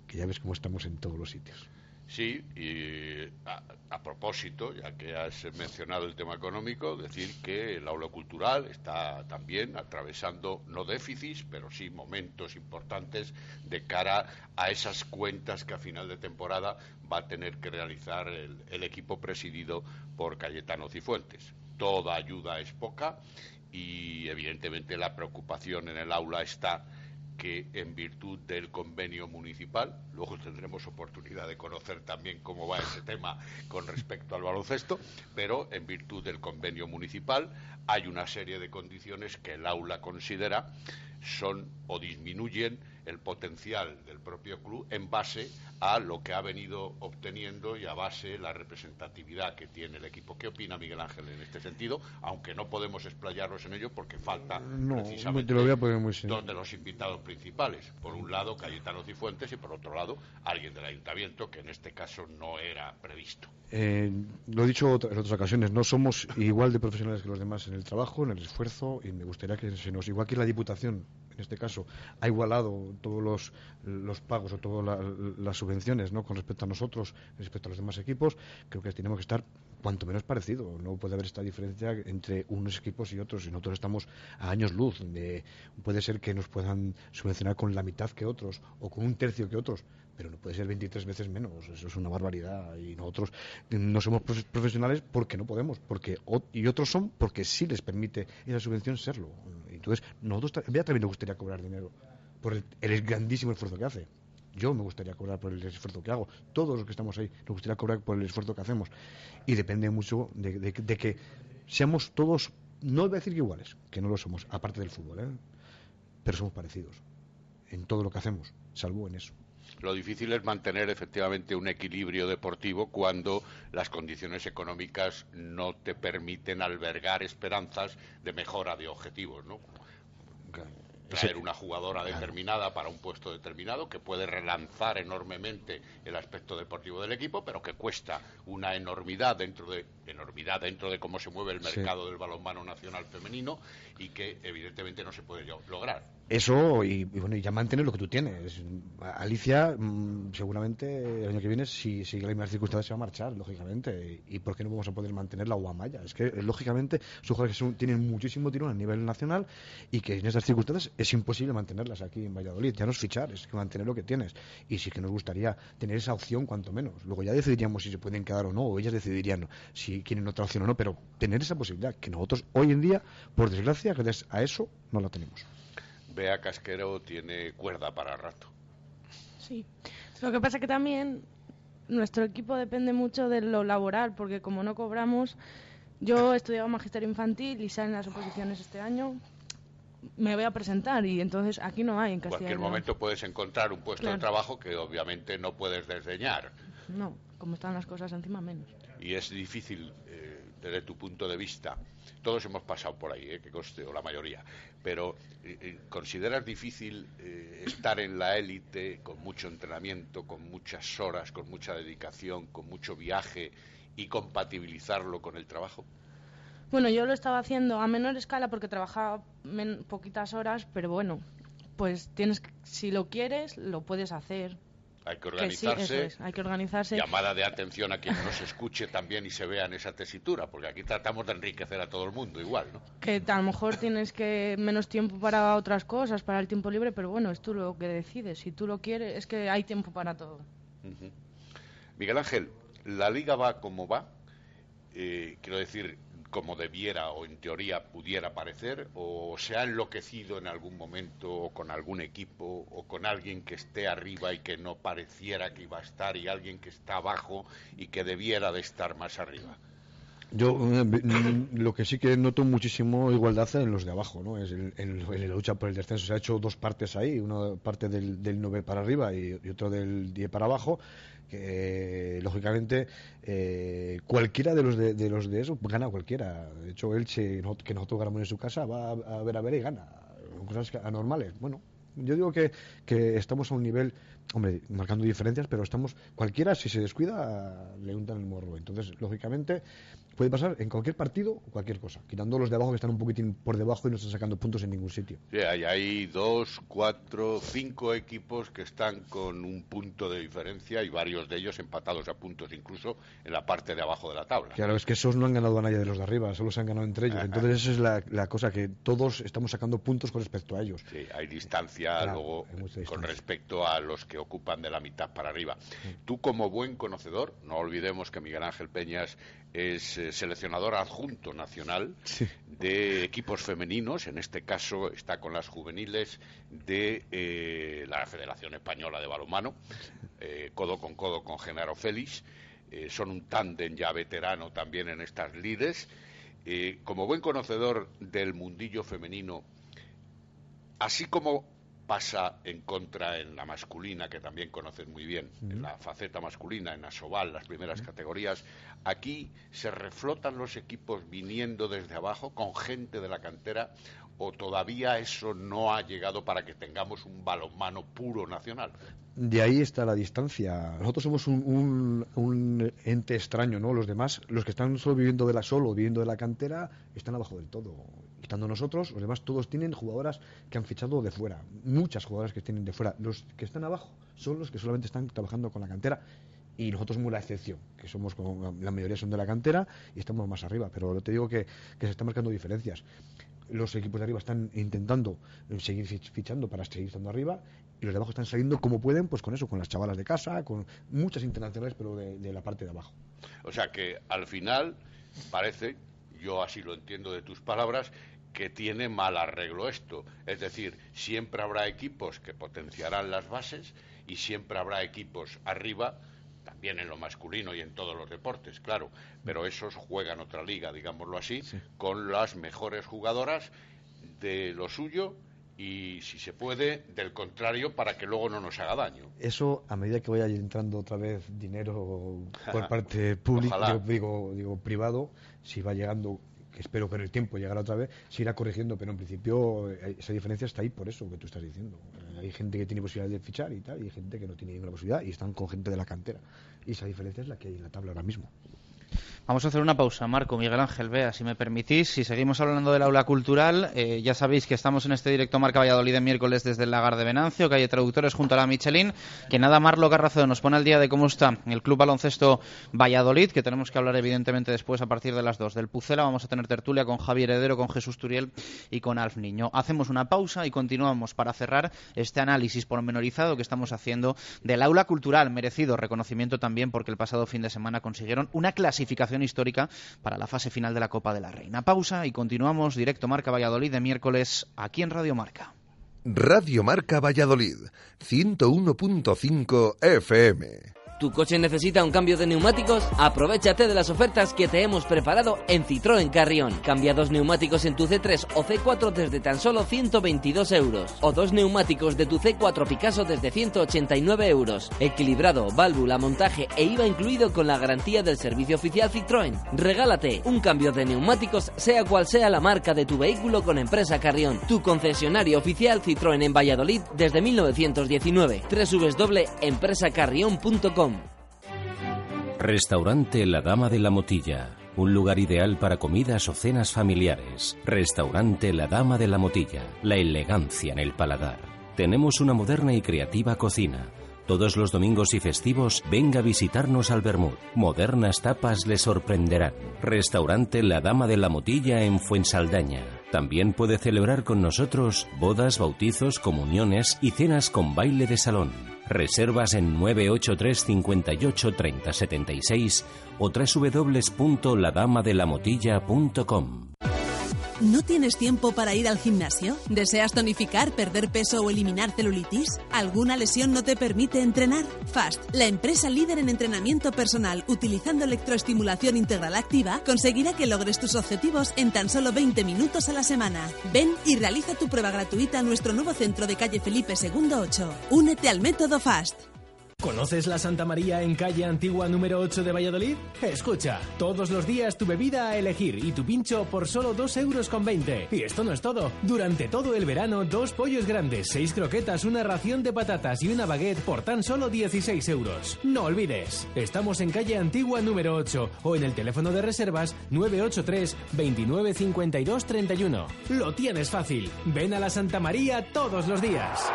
que ya ves cómo estamos en todos los sitios. Sí, y a, propósito, ya que has mencionado el tema económico, decir que el aula cultural está también atravesando no déficits, pero sí momentos importantes de cara a esas cuentas que a final de temporada va a tener que realizar el, el equipo presidido por Cayetano Cifuentes. Toda ayuda es poca y evidentemente la preocupación en el aula está que en virtud del convenio municipal, luego tendremos oportunidad de conocer también cómo va ese tema con respecto al baloncesto, pero en virtud del convenio municipal hay una serie de condiciones que el aula considera son o disminuyen el potencial del propio club en base a lo que ha venido obteniendo y a base la representatividad que tiene el equipo. ¿Qué opina Miguel Ángel en este sentido? Aunque no podemos explayarnos en ello porque falta precisamente dos de los invitados principales. Por un lado, Cayetano Cifuentes y por otro lado, alguien del ayuntamiento que en este caso no era previsto. Eh, lo he dicho en otras ocasiones, no somos igual de profesionales que los demás en el trabajo, en el esfuerzo y me gustaría que se nos, igual que la Diputación en este caso, ha igualado todos los, pagos o todas las subvenciones ¿no? con respecto a nosotros, respecto a los demás equipos, creo que tenemos que estar cuanto menos parecido. No puede haber esta diferencia entre unos equipos y otros. Y nosotros estamos a años luz. De, puede ser que nos puedan subvencionar con la mitad que otros o con un tercio que otros pero no puede ser 23 veces menos. Eso es una barbaridad. Y nosotros no somos profesionales porque no podemos, porque y otros son porque sí les permite esa subvención serlo. Entonces, nosotros también nos gustaría cobrar dinero por el, grandísimo esfuerzo que hace. Yo me gustaría cobrar por el esfuerzo que hago. Todos los que estamos ahí nos gustaría cobrar por el esfuerzo que hacemos. Y depende mucho de, que seamos todos, no voy a decir que iguales, que no lo somos, aparte del fútbol, ¿eh? pero somos parecidos en todo lo que hacemos, salvo en eso. Lo difícil es mantener efectivamente un equilibrio deportivo cuando las condiciones económicas no te permiten albergar esperanzas de mejora de objetivos, ¿no? Traer una jugadora determinada para un puesto determinado que puede relanzar enormemente el aspecto deportivo del equipo, pero que cuesta una enormidad dentro de enormidad dentro de cómo se mueve el mercado del balonmano nacional femenino y que evidentemente no se puede lograr. Eso y, bueno, y ya mantener lo que tú tienes. Alicia, mm, seguramente el año que viene, si sigue las mismas circunstancias, se va a marchar, lógicamente. ¿Y por qué no vamos a poder mantener la Guamaya? Es que, eh, lógicamente, sus jugadores tienen muchísimo tirón a nivel nacional y que en estas circunstancias es imposible mantenerlas aquí en Valladolid. Ya no es fichar, es que mantener lo que tienes. Y sí que nos gustaría tener esa opción, cuanto menos. Luego ya decidiríamos si se pueden quedar o no, o ellas decidirían si quieren otra opción o no, pero tener esa posibilidad, que nosotros hoy en día, por desgracia, gracias a eso, no la tenemos. Bea Casquero tiene cuerda para rato. Sí. Lo que pasa es que también nuestro equipo depende mucho de lo laboral, porque como no cobramos, yo he estudiado magisterio infantil y salen las oposiciones este año, me voy a presentar y entonces aquí no hay en Castilla. En cualquier momento puedes encontrar un puesto de trabajo que obviamente no puedes desdeñar. No, como están las cosas encima menos. Y es difícil eh, desde tu punto de vista todos hemos pasado por ahí, ¿eh? que coste, o la mayoría, pero eh, eh, ¿consideras difícil estar en la élite con mucho entrenamiento, con muchas horas, con mucha dedicación, con mucho viaje y compatibilizarlo con el trabajo? Bueno, yo lo estaba haciendo a menor escala porque trabajaba poquitas horas, pero bueno, pues tienes, si lo quieres, lo puedes hacer. Hay que organizarse. hay que organizarse. Llamada de atención a quien nos escuche también y se vea en esa tesitura, porque aquí tratamos de enriquecer a todo el mundo igual, ¿no? Que a lo mejor tienes que menos tiempo para otras cosas, para el tiempo libre, pero bueno, es tú lo que decides. Si tú lo quieres, es que hay tiempo para todo. Miguel Ángel, la liga va como va. Eh, quiero decir, como debiera o en teoría pudiera parecer, o se ha enloquecido en algún momento o con algún equipo o con alguien que esté arriba y que no pareciera que iba a estar y alguien que está abajo y que debiera de estar más arriba. Yo mm, lo que sí que noto muchísimo igualdad en los de abajo, ¿no? Es en, la lucha por el descenso. Se ha hecho dos partes ahí, una parte del, del 9 para arriba y, y otro del 10 para abajo que lógicamente eh, cualquiera de los de, los de esos gana cualquiera. De hecho, Elche, que nosotros ganamos en su casa, va a, ver a ver y gana. Cosas anormales. Bueno, yo digo que, que estamos a un nivel, hombre, marcando diferencias, pero estamos, cualquiera si se descuida, le untan el morro. Entonces, lógicamente, puede pasar en cualquier partido o cualquier cosa, quitando los de abajo que están un poquitín por debajo y no están sacando puntos en ningún sitio. Sí, hay, hay dos, cuatro, cinco equipos que están con un punto de diferencia y varios de ellos empatados a puntos incluso en la parte de abajo de la tabla. Claro, es que esos no han ganado a nadie de los de arriba, solo se han ganado entre ellos. (laughs) Entonces esa es la, la cosa, que todos estamos sacando puntos con respecto a ellos. Sí, hay distancia luego con respecto a los que ocupan de la mitad para arriba. Tú como buen conocedor, no olvidemos que Miguel Ángel Peñas es eh, seleccionador adjunto nacional de equipos femeninos, en este caso está con las juveniles de eh, la Federación Española de Balonmano, eh, codo con codo con Genaro Félix, son un tándem ya veterano también en estas lides. como buen conocedor del mundillo femenino, así como pasa en contra en la masculina, que también conoces muy bien, en la faceta masculina, en Asobal, las primeras categorías. Aquí se reflotan los equipos viniendo desde abajo con gente de la cantera o todavía eso no ha llegado para que tengamos un balonmano puro nacional. De ahí está la distancia. Nosotros somos un, un, ente extraño, ¿no? Los demás, los que están solo viviendo de la solo, viviendo de la cantera, están abajo del todo. Estando nosotros, los demás todos tienen jugadoras que han fichado de fuera. Muchas jugadoras que tienen de fuera. Los que están abajo son los que solamente están trabajando con la cantera y nosotros somos la excepción, que somos la mayoría son de la cantera y estamos más arriba, pero te digo que, que se están marcando diferencias los equipos de arriba están intentando seguir fichando para seguir estando arriba y los de abajo están saliendo como pueden, pues con eso, con las chavalas de casa, con muchas internacionales, pero de, la parte de abajo. O sea que al final parece, yo así lo entiendo de tus palabras, que tiene mal arreglo esto. Es decir, siempre habrá equipos que potenciarán las bases y siempre habrá equipos arriba también en lo masculino y en todos los deportes, claro, pero esos juegan otra liga, digámoslo así, con las mejores jugadoras de lo suyo y, si se puede, del contrario, para que luego no nos haga daño. Eso, a medida que vaya entrando otra vez dinero (laughs) por parte pública, digo, digo, privado, si va llegando que espero que en el tiempo llegará otra vez, se irá corrigiendo, pero en principio eh, esa diferencia está ahí por eso que tú estás diciendo. Eh, hay gente que tiene posibilidad de fichar y tal, y hay gente que no tiene ninguna posibilidad y están con gente de la cantera. Y esa diferencia es la que hay en la tabla ahora mismo. Vamos a hacer una pausa, Marco, Miguel Ángel, vea, si me permitís. Si seguimos hablando del aula cultural, eh, ya sabéis que estamos en este directo Marca Valladolid de miércoles desde el Lagar de Venancio, calle Traductores junto a la Michelin. Que nada, Marlo Garrazo nos pone al día de cómo está el Club Baloncesto Valladolid, que tenemos que hablar evidentemente después a partir de las dos. Del Pucela vamos a tener tertulia con Javier Heredero, con Jesús Turiel y con Alf Niño. Hacemos una pausa y continuamos para cerrar este análisis pormenorizado que estamos haciendo del aula cultural. Merecido reconocimiento también porque el pasado fin de semana consiguieron una clasificación histórica para la fase final de la Copa de la Reina. Pausa y continuamos directo Marca Valladolid de miércoles aquí en Radio Marca. Radio Marca Valladolid, 101.5 FM. ¿Tu coche necesita un cambio de neumáticos? Aprovechate de las ofertas que te hemos preparado en Citroën Carrión. Cambia dos neumáticos en tu C3 o C4 desde tan solo 122 euros. O dos neumáticos de tu C4 Picasso desde 189 euros. Equilibrado, válvula, montaje e IVA incluido con la garantía del servicio oficial Citroën. Regálate un cambio de neumáticos sea cual sea la marca de tu vehículo con Empresa Carrión. Tu concesionario oficial Citroën en Valladolid desde 1919. www.empresacarrión.com Restaurante La Dama de la Motilla. Un lugar ideal para comidas o cenas familiares. Restaurante La Dama de la Motilla. La elegancia en el paladar. Tenemos una moderna y creativa cocina. Todos los domingos y festivos venga a visitarnos al Bermud. Modernas tapas le sorprenderán. Restaurante La Dama de la Motilla en Fuensaldaña. También puede celebrar con nosotros bodas, bautizos, comuniones y cenas con baile de salón. Reservas en 983 58 30 76 o www.ladamadelamotilla.com. ¿No tienes tiempo para ir al gimnasio? ¿Deseas tonificar, perder peso o eliminar celulitis? ¿Alguna lesión no te permite entrenar? FAST, la empresa líder en entrenamiento personal utilizando electroestimulación integral activa, conseguirá que logres tus objetivos en tan solo 20 minutos a la semana. Ven y realiza tu prueba gratuita en nuestro nuevo centro de calle Felipe II 8. Únete al método FAST. ¿Conoces la Santa María en calle Antigua número 8 de Valladolid? Escucha, todos los días tu bebida a elegir y tu pincho por solo 2 euros con 20. Y esto no es todo. Durante todo el verano, dos pollos grandes, seis croquetas, una ración de patatas y una baguette por tan solo 16 euros. No olvides, estamos en calle Antigua número 8 o en el teléfono de reservas 983 29 52 31. Lo tienes fácil. Ven a la Santa María todos los días.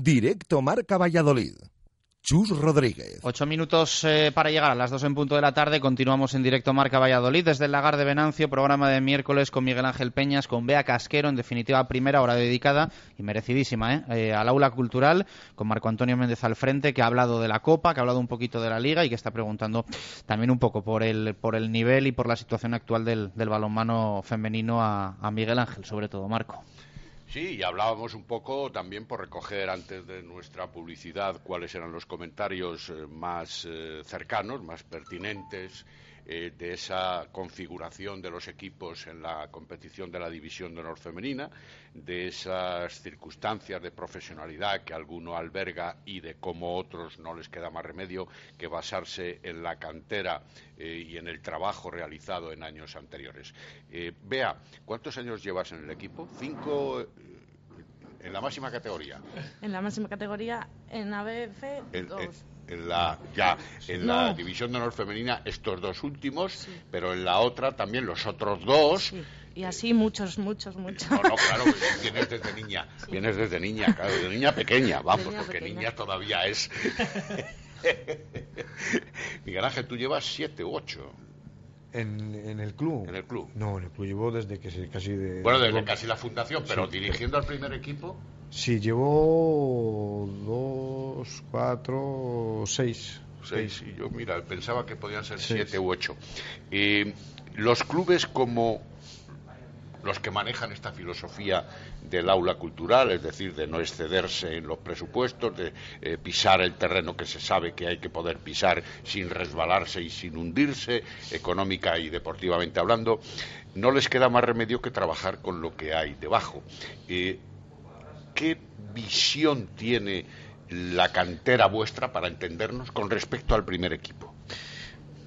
Directo Marca Valladolid. Chus Rodríguez. Ocho minutos eh, para llegar a las dos en punto de la tarde. Continuamos en directo Marca Valladolid desde el Lagar de Venancio, programa de miércoles con Miguel Ángel Peñas, con Bea Casquero, en definitiva primera hora dedicada y merecidísima ¿eh? Eh, al aula cultural, con Marco Antonio Méndez al frente, que ha hablado de la Copa, que ha hablado un poquito de la Liga y que está preguntando también un poco por el, por el nivel y por la situación actual del, del balonmano femenino a, a Miguel Ángel, sobre todo, Marco. Sí, y hablábamos un poco también por recoger antes de nuestra publicidad cuáles eran los comentarios eh, más eh, cercanos, más pertinentes eh, de esa configuración de los equipos en la competición de la División de Honor Femenina, de esas circunstancias de profesionalidad que alguno alberga y de cómo otros no les queda más remedio que basarse en la cantera eh, y en el trabajo realizado en años anteriores. Eh, Vea, ¿cuántos años llevas en el equipo? ¿Cinco? En la máxima categoría. En la máxima categoría, en ABF, dos en la ya en la división de honor femenina estos dos últimos, pero en la otra también los otros dos. Y así muchos, muchos, muchos. No, no, claro, (laughs) vienes desde niña, vienes desde niña, claro, desde niña pequeña, vamos, porque niña todavía es. (laughs) Miguel Ángel, tú llevas siete u ocho. En, en, el club. En el club. No, en el club llevo desde que casi de. Bueno, desde casi la fundación, pero dirigiendo al primer equipo. Sí, llevo dos, cuatro, seis. Seis, y yo, mira, pensaba que podían ser siete u ocho. Eh, los clubes como los que manejan esta filosofía del aula cultural, es decir, de no excederse en los presupuestos, de eh, pisar el terreno que se sabe que hay que poder pisar sin resbalarse y sin hundirse, económica y deportivamente hablando, no les queda más remedio que trabajar con lo que hay debajo. Eh, ¿Qué visión tiene la cantera vuestra para entendernos con respecto al primer equipo?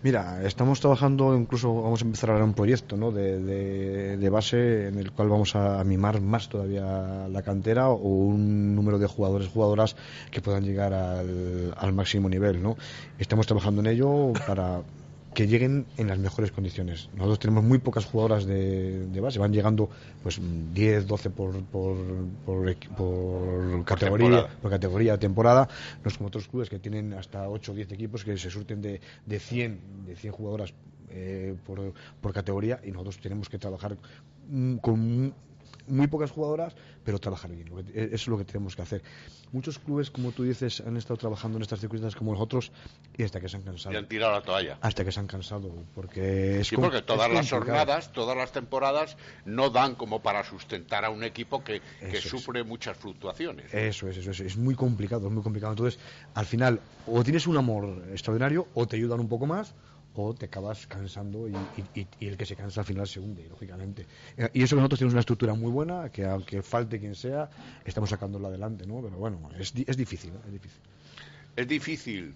Mira, estamos trabajando, incluso vamos a empezar ahora un proyecto ¿no? de, base en el cual vamos a mimar más todavía la cantera o un número de jugadores jugadoras que puedan llegar al, al máximo nivel. ¿no? Estamos trabajando en ello para que lleguen en las mejores condiciones. Nosotros tenemos muy pocas jugadoras de, base, van llegando pues 10, 12 por, por, por, por categoría, temporada. por categoría temporada, no es como otros clubes que tienen hasta 8 o 10 equipos que se surten de, de 100, de 100 jugadoras eh, por, por categoría y nosotros tenemos que trabajar con muy pocas jugadoras, pero trabajar bien. Eso es lo que tenemos que hacer. Muchos clubes, como tú dices, han estado trabajando en estas circunstancias como nosotros y hasta que se han cansado. Y han tirado la toalla. Hasta que se han cansado, porque es Sí, porque todas las jornadas, todas las temporadas no dan como para sustentar a un equipo que, que sufre muchas fluctuaciones. Eso es, eso es, es muy complicado, es muy complicado. Entonces, al final, o tienes un amor extraordinario o te ayudan un poco más o te acabas cansando y, y, y, el que se cansa al final se hunde, lógicamente. Eh, y eso que nosotros tenemos una estructura muy buena, que aunque falte quien sea, estamos sacándola adelante, ¿no? Pero bueno, es, es difícil, ¿no? es difícil. Es difícil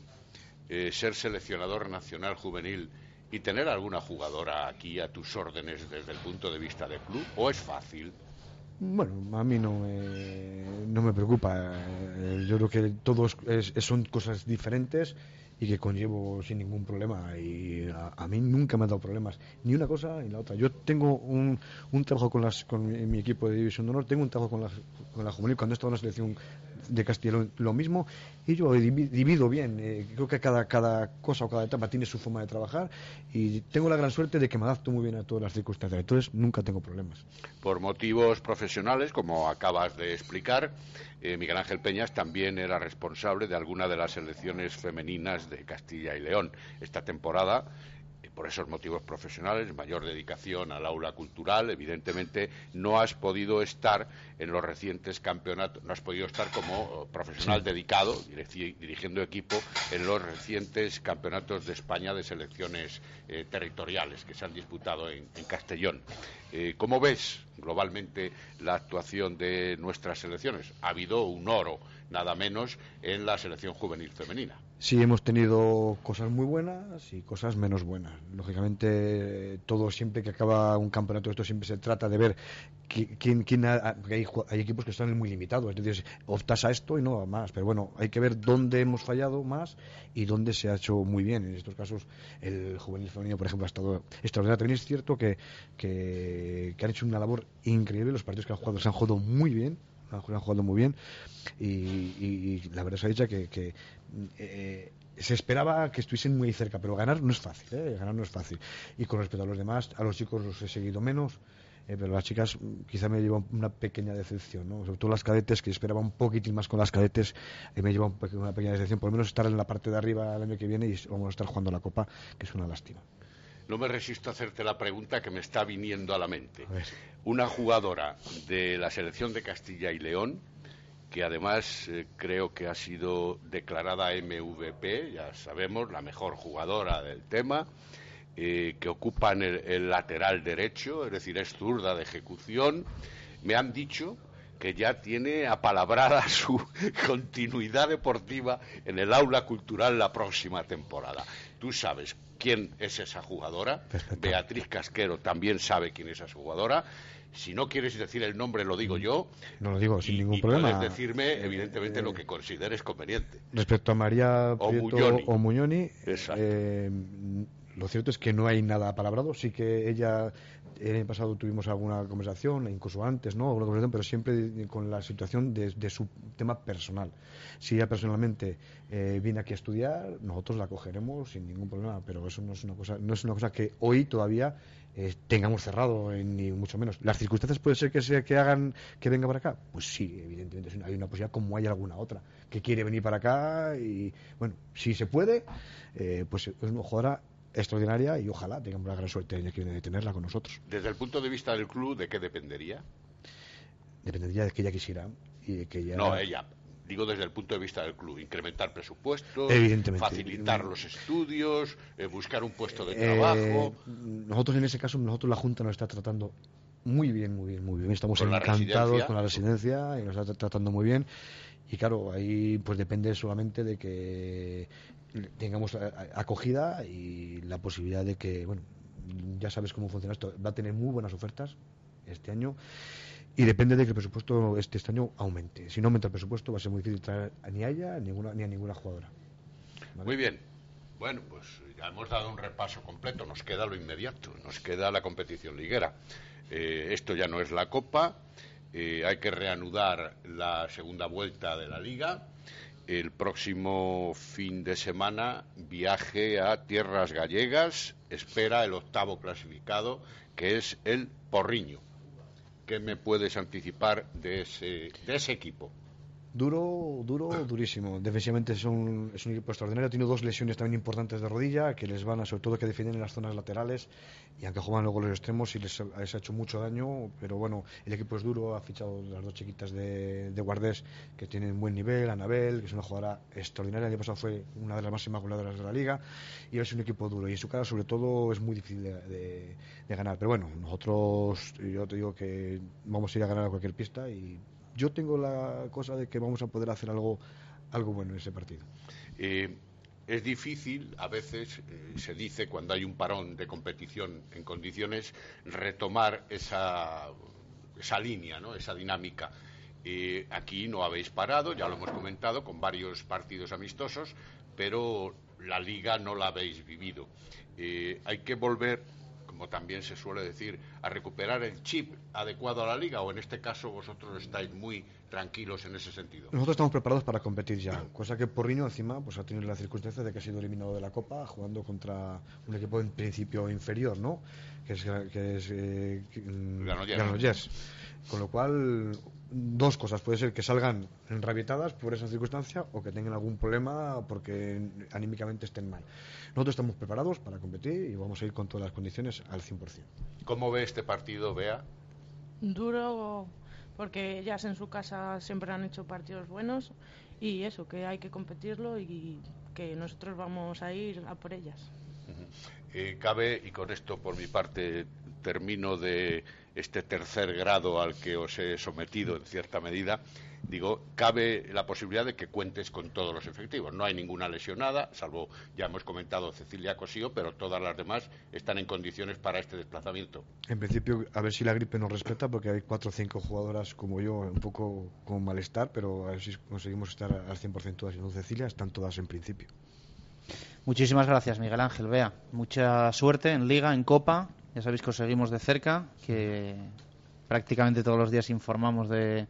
eh, ser seleccionador nacional juvenil y tener alguna jugadora aquí a tus órdenes desde el punto de vista de club, o es fácil. Bueno, a mí no me, no me preocupa. Eh, yo creo que todos es, son cosas diferentes y que conllevo sin ningún problema. Y a, mí nunca me ha dado problemas ni una cosa ni la otra. Yo tengo un, un trabajo con las con mi, equipo de división de honor tengo un trabajo con la, con la juvenil. Cuando he estado en la selección de Castilla lo mismo y yo divido bien. Eh, creo que cada, cada cosa o cada etapa tiene su forma de trabajar y tengo la gran suerte de que me adapto muy bien a todas las circunstancias. Entonces nunca tengo problemas. Por motivos profesionales, como acabas de explicar, eh, Miguel Ángel Peñas también era responsable de alguna de las selecciones femeninas de Castilla y León. Esta temporada por esos motivos profesionales, mayor dedicación al aula cultural, evidentemente no has podido estar en los recientes campeonatos, no has podido estar como eh, profesional dedicado, dirigiendo equipo en los recientes campeonatos de España de selecciones eh, territoriales que se han disputado en, Castellón. Eh, ¿Cómo ves globalmente la actuación de nuestras selecciones? Ha habido un oro, nada menos, en la selección juvenil femenina. Sí, hemos tenido cosas muy buenas y cosas menos buenas. Lógicamente, todo siempre que acaba un campeonato, esto siempre se trata de ver quién, quién hay, equipos que están muy limitados. Es decir, optas a esto y no a más. Pero bueno, hay que ver dónde hemos fallado más y dónde se ha hecho muy bien. En estos casos, el juvenil femenino, por ejemplo, ha estado extraordinario. También es cierto que, que, han hecho una labor increíble. Los partidos que han jugado se han jugado muy bien han jugado muy bien y, la verdad es que, que eh, se esperaba que estuviesen muy cerca, pero ganar no es fácil, ¿eh? ganar no es fácil. Y con respecto a los demás, a los chicos los he seguido menos, eh, pero las chicas mm, quizá me lleva una pequeña decepción, ¿no? sobre todo las cadetes, que esperaba un poquitín más con las cadetes, me lleva una pequeña decepción, por lo menos estar en la parte de arriba el año que viene y vamos a estar jugando la Copa, que es una lástima. No me resisto a hacerte la pregunta que me está viniendo a la mente. Una jugadora de la selección de Castilla y León, que además eh, creo que ha sido declarada MVP, ya sabemos, la mejor jugadora del tema, eh, que ocupa el, el, lateral derecho, es decir, es zurda de ejecución. Me han dicho que ya tiene apalabrada su (laughs) continuidad deportiva en el aula cultural la próxima temporada. Tú sabes quién es esa jugadora. Beatriz Casquero también sabe quién es esa jugadora. Si no quieres decir el nombre, lo digo yo. No lo digo sin ningún problema. Puedes decirme, evidentemente, lo que consideres conveniente. Respecto a María o Muñoni, eh, lo cierto es que no hay nada palabrado. Sí que ella el año pasado tuvimos alguna conversación, incluso antes, ¿no? Pero siempre con la situación de, su tema personal. Si ella personalmente eh, viene aquí a estudiar, nosotros la cogeremos sin ningún problema, pero eso no es una cosa, no es una cosa que hoy todavía eh, tengamos cerrado, ni mucho menos. ¿Las circunstancias puede ser que, sea, que hagan que venga para acá? Pues sí, evidentemente hay una posibilidad como hay alguna otra que quiere venir para acá y, bueno, si se puede, eh, pues es jugadora extraordinaria y ojalá tengamos la gran suerte de tenerla con nosotros. Desde el punto de vista del club, ¿de qué dependería? Dependería de que ella quisiera y de que ella... No, ella. Digo desde el punto de vista del club, incrementar presupuestos, facilitar los estudios, eh, buscar un puesto de eh, trabajo. nosotros en ese caso, nosotros la Junta nos está tratando muy bien, muy bien, muy bien. Estamos encantados con la residencia y nos está tratando muy bien. Y claro, ahí pues depende solamente de que tengamos acogida y la posibilidad de que, bueno, ya sabes cómo funciona esto, va a tener muy buenas ofertas este año y depende de que el presupuesto este, este año aumente. Si no aumenta el presupuesto va a ser muy difícil traer ni a ella ninguna, ni a ninguna jugadora. Muy bien. Bueno, pues ya hemos dado un repaso completo. Nos queda lo inmediato, nos queda la competición liguera. Eh, esto ya no es la Copa. Eh, hay que reanudar la segunda vuelta de la Liga el próximo fin de semana viaje a tierras gallegas, espera el octavo clasificado, que es el Porriño. ¿Qué me puedes anticipar de ese, de ese equipo? Duro, duro, (coughs) durísimo. Defensivamente es un, es un equipo extraordinario. Tiene dos lesiones también importantes de rodilla que les van a, sobre todo, que defienden en las zonas laterales y aunque juegan luego los extremos y les, ha hecho mucho daño. Pero bueno, el equipo es duro. Ha fichado las dos chiquitas de, de Guardés que tienen buen nivel. Anabel, que es una jugadora extraordinaria. El año pasado fue una de las máximas goleadoras de la liga. Y es un equipo duro. Y en su cara, sobre todo, es muy difícil de, de ganar. Pero bueno, nosotros, yo te digo que vamos a ir a ganar a cualquier pista y yo tengo la cosa de que vamos a poder hacer algo, algo bueno en ese partido. Eh, es difícil, a veces eh, se dice cuando hay un parón de competición en condiciones, retomar esa, esa línea, ¿no? esa dinámica. Eh, aquí no habéis parado, ya lo hemos comentado, con varios partidos amistosos, pero la liga no la habéis vivido. hay que volver como también se suele decir, a recuperar el chip adecuado a la liga o en este caso vosotros estáis muy tranquilos en ese sentido? Nosotros estamos preparados para competir ya, cosa que Porriño encima pues ha tenido la circunstancia de que ha sido eliminado de la Copa jugando contra un equipo en principio inferior, ¿no? Que es, que es eh, Granollers. Con lo cual, dos cosas. Puede ser que salgan enrabietadas por esa circunstancia o que tengan algún problema porque anímicamente estén mal. Nosotros estamos preparados para competir y vamos a ir con todas las condiciones al 100%. ¿Cómo ve este partido, Bea? Duro porque ellas en su casa siempre han hecho partidos buenos y eso, que hay que competirlo y que nosotros vamos a ir a por ellas. Eh, cabe, y con esto por mi parte termino de este tercer grado al que os he sometido en cierta medida, digo, cabe la posibilidad de que cuentes con todos los efectivos. No hay ninguna lesionada, salvo, ya hemos comentado, Cecilia Cosío, pero todas las demás están en condiciones para este desplazamiento. En principio, a ver si la gripe nos respeta, porque hay cuatro o cinco jugadoras como yo, un poco con malestar, pero a ver si conseguimos estar al 100% todas. Y no, Cecilia, están todas en principio. Muchísimas gracias, Miguel Ángel. Vea, mucha suerte en Liga, en Copa. Ya sabéis que os seguimos de cerca, que prácticamente todos los días informamos de,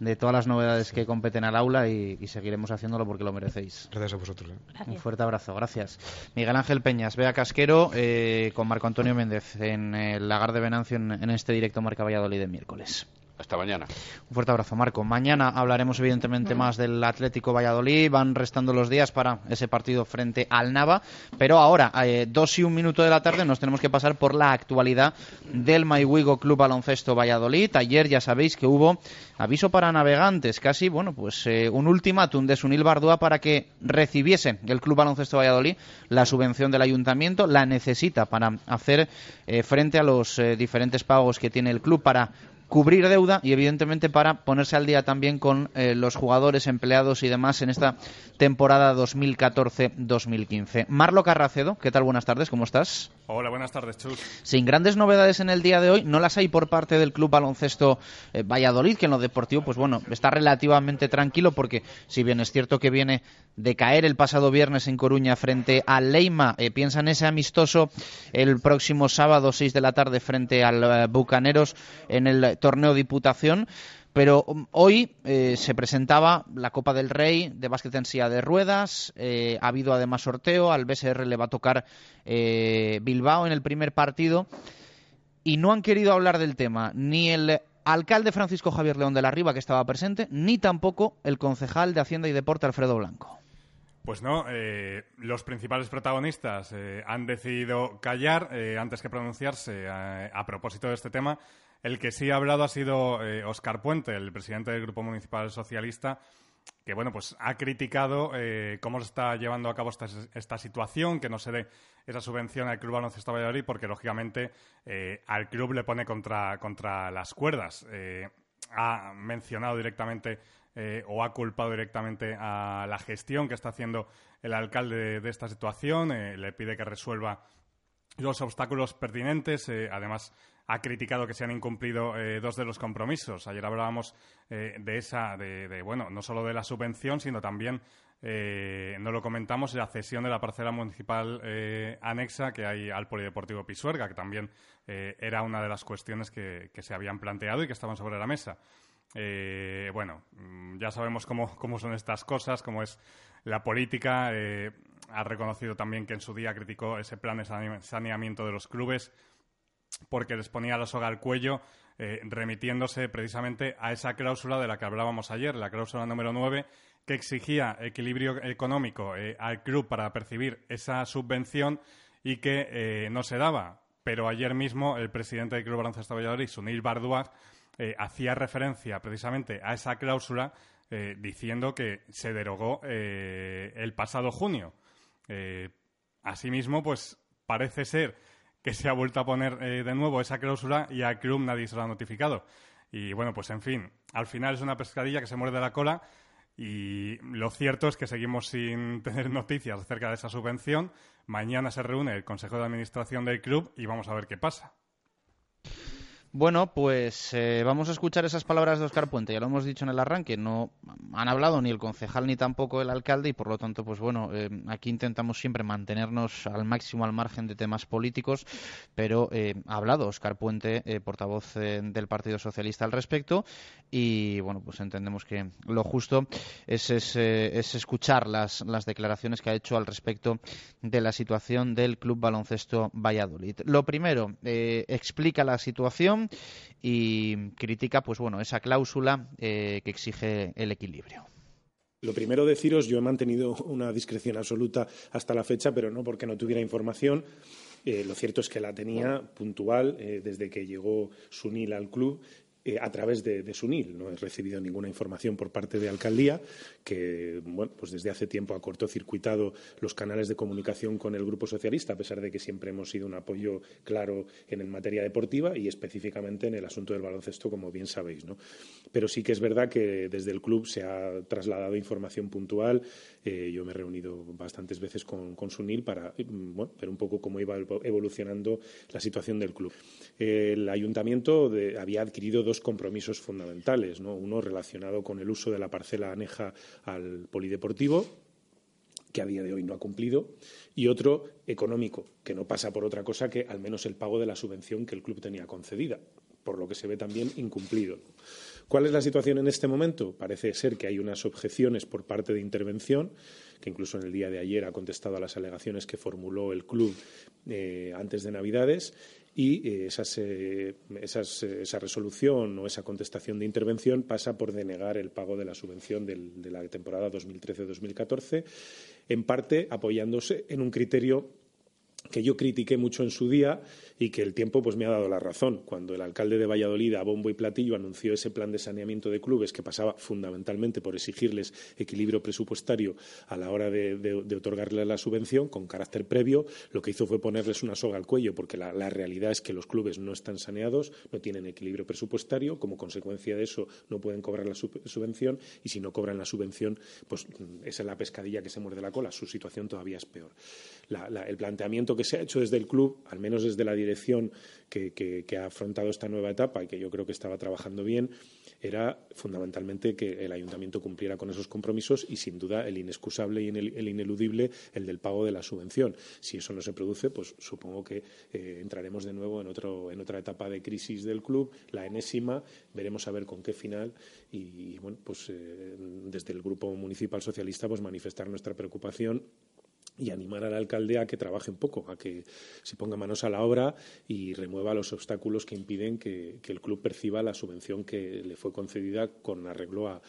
de todas las novedades que competen al aula y, seguiremos haciéndolo porque lo merecéis. Gracias a vosotros. ¿eh? Un fuerte abrazo, gracias. Miguel Ángel Peñas, Vea Casquero eh, con Marco Antonio Méndez en el Lagar de Venancio en, en este directo Marca Valladolid de miércoles. Hasta mañana. Un fuerte abrazo, Marco. Mañana hablaremos evidentemente más del Atlético Valladolid. Van restando los días para ese partido frente al Nava. Pero ahora, eh, dos y un minuto de la tarde, nos tenemos que pasar por la actualidad del Maiwigo Club Baloncesto Valladolid. Ayer ya sabéis que hubo aviso para navegantes, casi, bueno, pues eh, un ultimátum de Sunil Bardúa para que recibiese el Club Baloncesto Valladolid la subvención del ayuntamiento. La necesita para hacer eh, frente a los diferentes pagos que tiene el club para cubrir deuda y evidentemente para ponerse al día también con eh, los jugadores, empleados y demás en esta temporada 2014-2015. Marlo Carracedo, ¿qué tal? Buenas tardes, ¿cómo estás? Hola, buenas tardes, Chus. Sin grandes novedades en el día de hoy, no las hay por parte del Club Baloncesto eh, Valladolid, que en lo deportivo, pues bueno, está relativamente tranquilo porque si bien es cierto que viene de caer el pasado viernes en Coruña frente al Leima, eh, piensa en ese amistoso el próximo sábado 6 de la tarde frente al Bucaneros en el torneo Diputación. Pero um, hoy eh, se presentaba la Copa del Rey de básquet en silla de ruedas. Eh, ha habido además sorteo. Al BSR le va a tocar eh, Bilbao en el primer partido. Y no han querido hablar del tema ni el alcalde Francisco Javier León de la Riva, que estaba presente, ni tampoco el concejal de Hacienda y Deporte, Alfredo Blanco. Pues no, los principales protagonistas han decidido callar antes que pronunciarse a, propósito de este tema. El que sí ha hablado ha sido Oscar eh, Puente, el presidente del Grupo Municipal Socialista, que bueno, pues ha criticado eh, cómo se está llevando a cabo esta, situación, que no se dé esa subvención al Club Baloncesto Valladolid, porque lógicamente eh, al club le pone contra, contra las cuerdas. ha mencionado directamente o ha culpado directamente a la gestión que está haciendo el alcalde de esta situación, le pide que resuelva los obstáculos pertinentes. además, ha criticado que se han incumplido eh, dos de los compromisos. Ayer hablábamos eh, de esa, de, bueno, no solo de la subvención, sino también, eh, no lo comentamos, la cesión de la parcela municipal anexa que hay al Polideportivo Pisuerga, que también era una de las cuestiones que, se habían planteado y que estaban sobre la mesa. bueno, mm, ya sabemos cómo, (laughs) cómo, son estas cosas, cómo es la política. ha reconocido también que en su día criticó ese plan de saneamiento de los clubes porque les ponía la soga al cuello, eh, remitiéndose precisamente a esa cláusula de la que hablábamos ayer, la cláusula número 9, que exigía equilibrio económico eh, al club para percibir esa subvención y que eh, no se daba. Pero ayer mismo el presidente del Club Baloncesto Valladolid, Sunil Barduaz, hacía referencia precisamente a esa cláusula diciendo que se derogó el pasado junio. asimismo, pues parece ser que se ha vuelto a poner eh, de nuevo esa cláusula y al club nadie se lo ha notificado. Y bueno, pues en fin, al final es una pescadilla que se muerde la cola y lo cierto es que seguimos sin (laughs) tener noticias acerca de esa subvención. Mañana se reúne el Consejo de Administración del club y vamos a ver qué pasa. Bueno, pues eh, vamos a escuchar esas palabras de Oscar Puente. Ya lo hemos dicho en el arranque, no han hablado ni el concejal ni tampoco el alcalde y por lo tanto, pues bueno, eh, aquí intentamos siempre mantenernos al máximo al margen de temas políticos, pero eh, ha hablado Oscar Puente, portavoz del Partido Socialista al respecto y bueno, pues entendemos que lo justo es escuchar las, las declaraciones que ha hecho al respecto de la situación del Club Baloncesto Valladolid. Lo primero, explica la situación y critica pues bueno esa cláusula eh, que exige el equilibrio. Lo primero deciros, yo he mantenido una discreción absoluta hasta la fecha, pero no porque no tuviera información. Eh, lo cierto es que la tenía puntual eh, desde que llegó Sunil al club eh, a través de, Sunil. No he recibido ninguna información por parte de Alcaldía, que bueno, pues desde hace tiempo ha cortocircuitado los canales de comunicación con el Grupo Socialista, a pesar de que siempre hemos sido un apoyo claro en materia deportiva y específicamente en el asunto del baloncesto, como bien sabéis. ¿no? Pero sí que es verdad que desde el club se ha trasladado información puntual. Yo me he reunido bastantes veces con, Sunil para mm, ver un poco cómo iba evolucionando la situación del club. el ayuntamiento había adquirido dos compromisos fundamentales, uno relacionado con el uso de la parcela aneja al polideportivo, que a día de hoy no ha cumplido, y otro económico, que no pasa por otra cosa que al menos el pago de la subvención que el club tenía concedida, por lo que se ve también incumplido. ¿Cuál es la situación en este momento? Parece ser que hay unas objeciones por parte de intervención, que incluso en el día de ayer ha contestado a las alegaciones que formuló el club eh, antes de Navidades, y eh, eh, esa resolución o esa contestación de intervención pasa por denegar el pago de la subvención de la temporada 2013-2014, en parte apoyándose en un criterio que yo critiqué mucho en su día y que el tiempo pues me ha dado la razón. Cuando el alcalde de Valladolid, a bombo y platillo, anunció ese plan de saneamiento de clubes que pasaba fundamentalmente por exigirles equilibrio presupuestario a la hora de, de, otorgarles la subvención con carácter previo, lo que hizo fue ponerles una soga al cuello, porque la, realidad es que los clubes no están saneados, no tienen equilibrio presupuestario, como consecuencia de eso no pueden cobrar la subvención y si no cobran la subvención, pues esa es la pescadilla que se muerde la cola. Su situación todavía es peor. el planteamiento que se ha hecho desde el club, al menos desde la dirección que, ha afrontado esta nueva etapa y que yo creo que estaba trabajando bien, era fundamentalmente que el ayuntamiento cumpliera con esos compromisos y, sin duda, el inexcusable y el, ineludible, el del pago de la subvención. Si eso no se produce, pues supongo que eh, entraremos de nuevo en, otro, en otra etapa de crisis del club, la enésima, veremos a ver con qué final y, bueno, pues eh, desde el Grupo Municipal Socialista pues manifestar nuestra preocupación y animar al alcalde a que trabaje un poco, a que se ponga manos a la obra y remueva los obstáculos que impiden que, el club perciba la subvención que le fue concedida con arreglo a,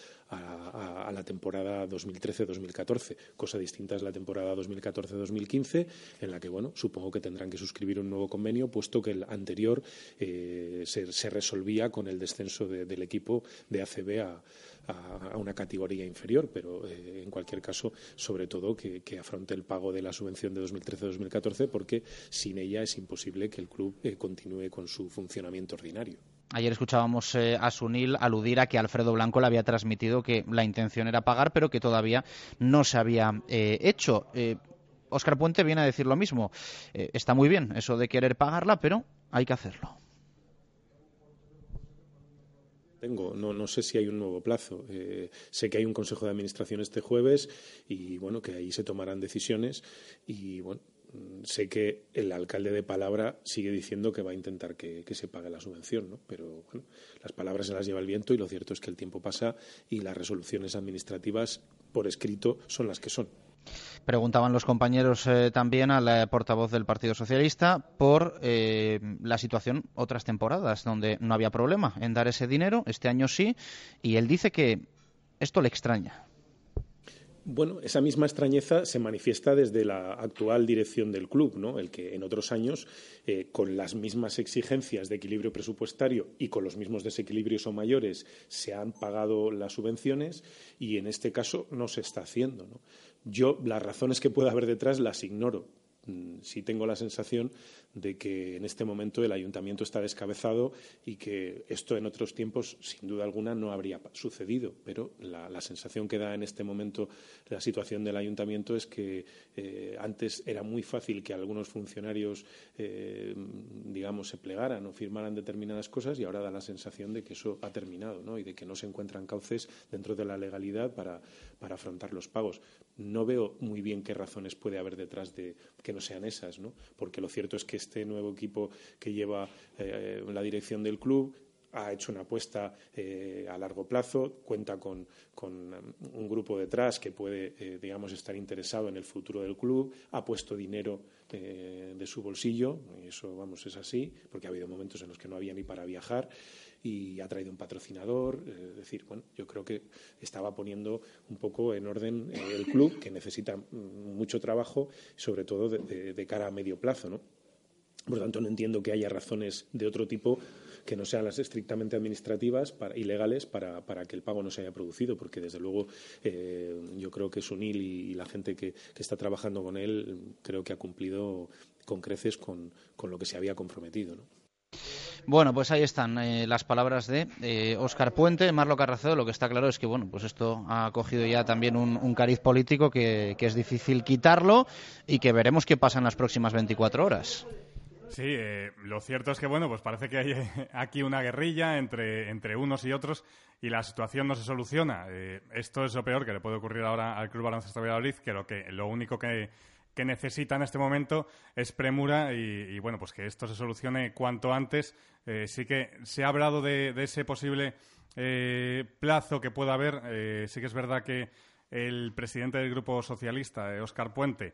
la temporada 2013-2014. Cosa distinta es la temporada 2014-2015, en la que, bueno, supongo que tendrán que suscribir un nuevo convenio, puesto que el anterior eh, se, resolvía con el descenso del equipo de ACB a a, una categoría inferior, pero eh, en cualquier caso, sobre todo, que, afronte el pago de la subvención de 2013-2014, porque sin ella es imposible que el club eh, continúe con su funcionamiento ordinario. Ayer escuchábamos eh, a Sunil aludir a que Alfredo Blanco le había transmitido que la intención era pagar, pero que todavía no se había hecho. Óscar Puente viene a decir lo mismo. está muy bien eso de querer pagarla, pero hay que hacerlo. Tengo, no, no sé si hay un nuevo plazo. Eh, sé que hay un consejo de administración este jueves y bueno, que ahí se tomarán decisiones y bueno, sé que el alcalde de palabra sigue diciendo que va a intentar que, se pague la subvención, ¿no? Pero bueno, las palabras se las lleva el viento y lo cierto es que el tiempo pasa y las resoluciones administrativas por escrito son las que son. Preguntaban los compañeros eh, también al eh, portavoz del Partido Socialista por eh, la situación otras temporadas donde no había problema en dar ese dinero, este año sí, y él dice que esto le extraña. Bueno, esa misma extrañeza se manifiesta desde la actual dirección del club, ¿no? El que en otros años, con las mismas exigencias de equilibrio presupuestario y con los mismos desequilibrios o mayores, se han pagado las subvenciones y en este caso no se está haciendo, ¿no? Yo las razones que pueda haber detrás las ignoro, mm, sí tengo la sensación de que en este momento el ayuntamiento está descabezado y que esto en otros tiempos, sin duda alguna, no habría sucedido. Pero la, sensación que da en este momento la situación del ayuntamiento es que eh, antes era muy fácil que algunos funcionarios, eh, digamos, se plegaran o firmaran determinadas cosas y ahora da la sensación de que eso ha terminado ¿no? y de que no se encuentran cauces dentro de la legalidad para, para afrontar los pagos. No veo muy bien qué razones puede haber detrás de que no sean esas, ¿no? porque lo cierto es que este nuevo equipo que lleva eh, la dirección del club ha hecho una apuesta eh, a largo plazo, cuenta con, un grupo detrás que puede, eh, digamos, estar interesado en el futuro del club, ha puesto dinero de su bolsillo, y eso, vamos, es así, porque ha habido momentos en los que no había ni para viajar, y ha traído un patrocinador. Es decir, bueno, yo creo que estaba poniendo un poco en orden el club, que necesita mucho trabajo, sobre todo de, de cara a medio plazo, ¿no? Por lo tanto, no entiendo que haya razones de otro tipo que no sean las estrictamente administrativas y legales para, que el pago no se haya producido, porque desde luego eh, yo creo que Sunil y, la gente que, está trabajando con él creo que ha cumplido con creces con, lo que se había comprometido. Bueno, pues ahí están eh, las palabras de Óscar Puente, Marlo Carracedo. Lo que está claro es que bueno, pues esto ha cogido ya también un, cariz político que, es difícil quitarlo y que veremos qué pasa en las próximas 24 horas. Sí, eh, lo cierto es que, bueno, pues parece que hay aquí una guerrilla entre, entre unos y otros y la situación no se soluciona. Eh, esto es lo peor que le puede ocurrir ahora al Club Baloncesto Valladolid, que lo, que, lo único que, que necesita en este momento es premura y, bueno, pues que esto se solucione cuanto antes. Eh, sí que se ha hablado de, ese posible plazo que pueda haber. sí que es verdad que el presidente del Grupo Socialista, Óscar Puente,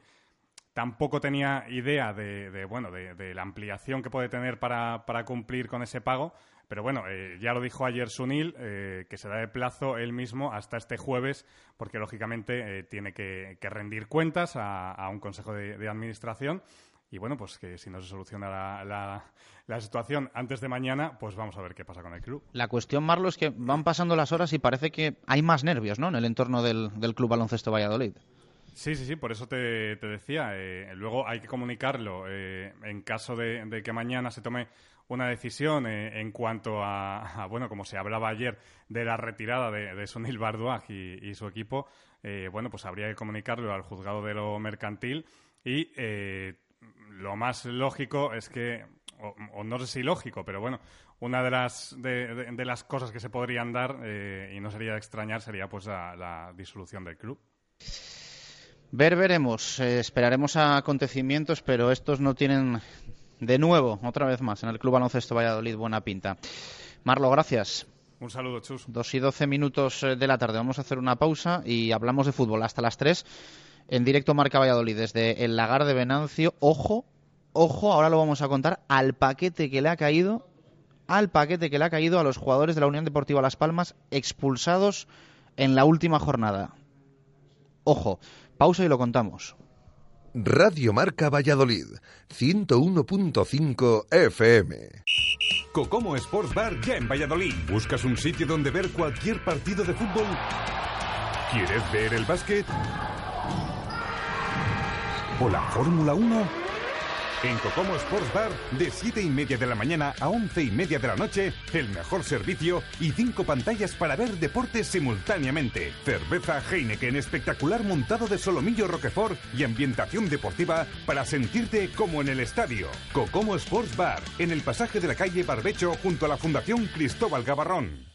tampoco tenía idea de, bueno, de, la ampliación que puede tener para, cumplir con ese pago. Pero bueno, eh, ya lo dijo ayer Sunil, eh, que se da de plazo él mismo hasta este jueves, porque lógicamente eh, tiene que, rendir cuentas a, un consejo de, administración. Y bueno, pues que si no se soluciona la, situación antes de mañana, pues vamos a ver qué pasa con el club. La cuestión, Marlo, es que van pasando las horas y parece que hay más nervios ¿no? en el entorno del, del Club Baloncesto Valladolid. Sí, sí, sí, por eso te, decía. Eh, luego hay que comunicarlo eh, en caso de, que mañana se tome una decisión eh, en cuanto a, bueno, como se hablaba ayer de la retirada de, de Sonil Barduag y, su equipo, bueno, pues habría que comunicarlo al juzgado de lo mercantil y lo más lógico es que, o, no sé si lógico, pero bueno, una de las, de, las cosas que se podrían dar, y no sería de extrañar, sería pues la disolución del club. Ver, veremos. Eh, esperaremos a acontecimientos, pero estos no tienen de nuevo, otra vez más, en el Club Baloncesto Valladolid buena pinta. Marlo, gracias. Un saludo, Chus. Dos y doce minutos eh, de la tarde. Vamos a hacer una pausa y hablamos de fútbol hasta las tres. En directo Marca Valladolid desde el Lagar de Venancio. Ojo, ojo, ahora lo vamos a contar al paquete que le ha caído, al paquete que le ha caído a los jugadores de la Unión Deportiva Las Palmas expulsados en la última jornada. Ojo, Pausa y lo contamos. Radio Marca Valladolid, 101.5 FM. Cocomo Sports Bar ya en Valladolid. ¿Buscas un sitio donde ver cualquier partido de fútbol? ¿Quieres ver el básquet? ¿O la Fórmula 1? En Cocomo Sports Bar, de 7 y media de la mañana a 11 y media de la noche, el mejor servicio y cinco pantallas para ver deportes simultáneamente. Cerveza Heineken espectacular montado de solomillo Roquefort y ambientación deportiva para sentirte como en el estadio. Cocomo Sports Bar, en el pasaje de la calle Barbecho junto a la Fundación Cristóbal Gavarrón.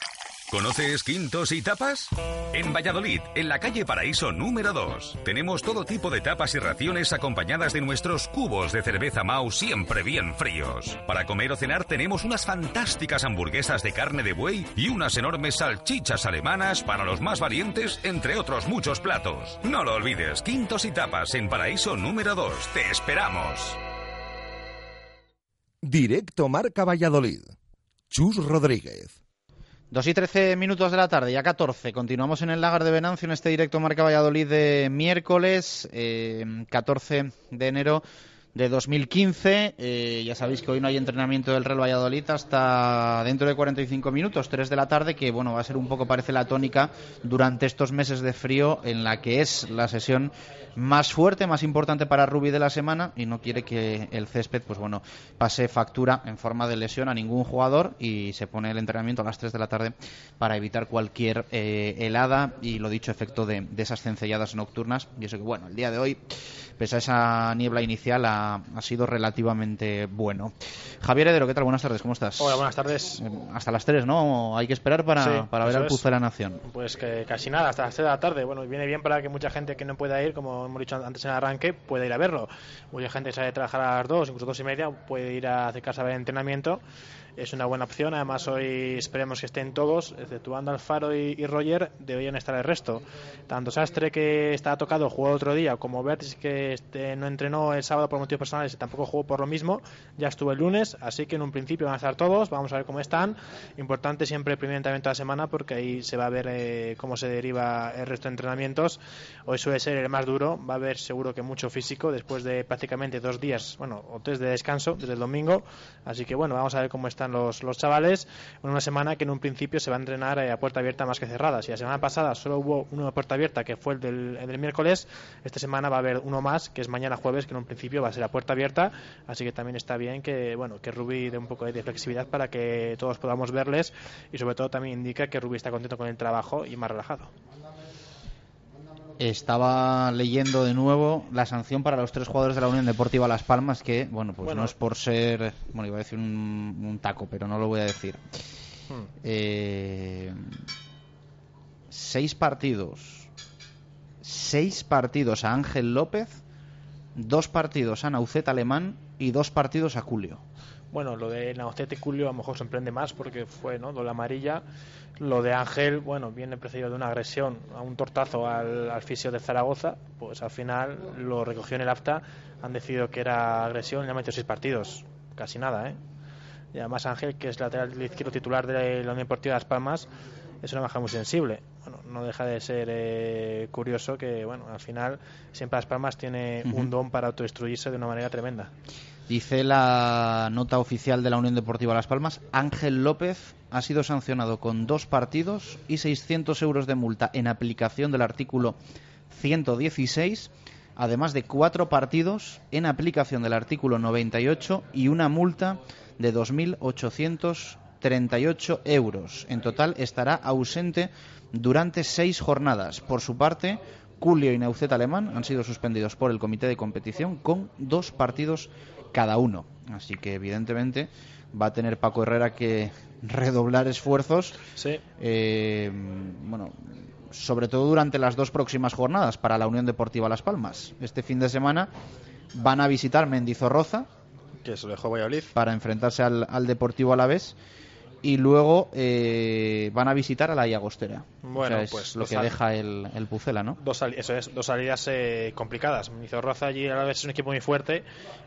¿Conoces Quintos y Tapas? En Valladolid, en la calle Paraíso número 2, tenemos todo tipo de tapas y raciones acompañadas de nuestros cubos de cerveza Mau siempre bien fríos. Para comer o cenar tenemos unas fantásticas hamburguesas de carne de buey y unas enormes salchichas alemanas para los más valientes, entre otros muchos platos. No lo olvides, Quintos y Tapas en Paraíso número 2. Te esperamos. Directo Marca Valladolid. Chus Rodríguez. Dos y trece minutos de la tarde, ya 14. Continuamos en el lagar de Venancio en este directo Marca Valladolid de miércoles, eh, 14 de enero de 2015. Eh, ya sabéis que hoy no hay entrenamiento del Real Valladolid hasta dentro de 45 minutos, 3 de la tarde, que bueno, va a ser un poco, parece la tónica durante estos meses de frío en la que es la sesión más fuerte, más importante para Rubi de la semana y no quiere que el césped, pues bueno, pase factura en forma de lesión a ningún jugador y se pone el entrenamiento a las 3 de la tarde para evitar cualquier eh, helada y lo dicho efecto de, de esas cencelladas nocturnas. Y eso que bueno, el día de hoy pese a esa niebla inicial, ha, ha sido relativamente bueno. Javier Heredero, ¿qué tal? Buenas tardes, ¿cómo estás? Hola, buenas tardes. Eh, Hasta las 3, ¿no? Hay que esperar para, Sí, para ver al es. Puzo de la Nación. Pues que casi nada, hasta las 6 de la tarde. Bueno, viene bien para que mucha gente que no pueda ir, como hemos dicho antes en el arranque, pueda ir a verlo. Mucha gente sale de trabajar a las 2, incluso 2 y media, puede ir a acercarse a ver el entrenamiento. Es una buena opción. Además, hoy esperemos que estén todos, exceptuando Alfaro y, y Roger, deberían estar el resto. Tanto Sastre, que está tocado, jugó otro día, como Bertis, que este, no entrenó el sábado por motivos personales y tampoco jugó por lo mismo, ya estuvo el lunes. Así que en un principio van a estar todos. Vamos a ver cómo están. Importante siempre el primer entrenamiento de la semana, porque ahí se va a ver eh, cómo se deriva el resto de entrenamientos. Hoy suele ser el más duro. Va a haber seguro que mucho físico después de prácticamente dos días, bueno, o tres de descanso desde el domingo. Así que bueno, vamos a ver cómo están los, los chavales. En una semana que en un principio se va a entrenar eh, a puerta abierta más que cerrada. Si la semana pasada solo hubo uno a puerta abierta, que fue el del, el del miércoles, esta semana va a haber uno más, que es mañana jueves, que en un principio va a ser a puerta abierta. Así que también está bien que bueno que Rubi dé un poco de flexibilidad para que todos podamos verles y sobre todo también indica que Rubi está contento con el trabajo y más relajado. Estaba leyendo de nuevo la sanción para los tres jugadores de la Unión Deportiva Las Palmas, que, bueno, pues Bueno. no es por ser, bueno, iba a decir un, un taco, pero no lo voy a decir. Hmm. Eh, seis partidos. Seis partidos a Ángel López, dos partidos a Naucet Alemán y dos partidos a Julio. Bueno, lo de Naocete Julio a lo mejor sorprende más porque fue ¿no? doble amarilla. Lo de Ángel, bueno, viene precedido de una agresión, a un tortazo al, al fisio de Zaragoza. Pues al final lo recogió en el acta, han decidido que era agresión y le han metido seis partidos. Casi nada, ¿eh? Y además Ángel, que es lateral izquierdo titular de la Unión Deportiva de Las Palmas, es una baja muy sensible. Bueno, no deja de ser eh, curioso que, bueno, al final siempre Las Palmas tiene un don para autodestruirse de una manera tremenda. Dice la nota oficial de la Unión Deportiva Las Palmas, Ángel López ha sido sancionado con dos partidos y 600 euros de multa en aplicación del artículo 116, además de cuatro partidos en aplicación del artículo 98 y una multa de 2.838 euros. En total estará ausente durante seis jornadas. Por su parte, Julio y Neucet Alemán han sido suspendidos por el comité de competición con dos partidos cada uno. Así que evidentemente va a tener Paco Herrera que redoblar esfuerzos. Sí. eh, bueno, sobre todo durante las dos próximas jornadas para la Unión Deportiva Las Palmas. Este fin de semana van a visitar Mendizorroza Que se lo dejó Valladolid. para enfrentarse al, al Deportivo Alavés y luego eh, van a visitar a la Llagostera. Bueno, o sea, es pues lo que deja el, el Pucela, ¿no? Dos, eso es, dos salidas eh, complicadas. Roza allí a la vez es un equipo muy fuerte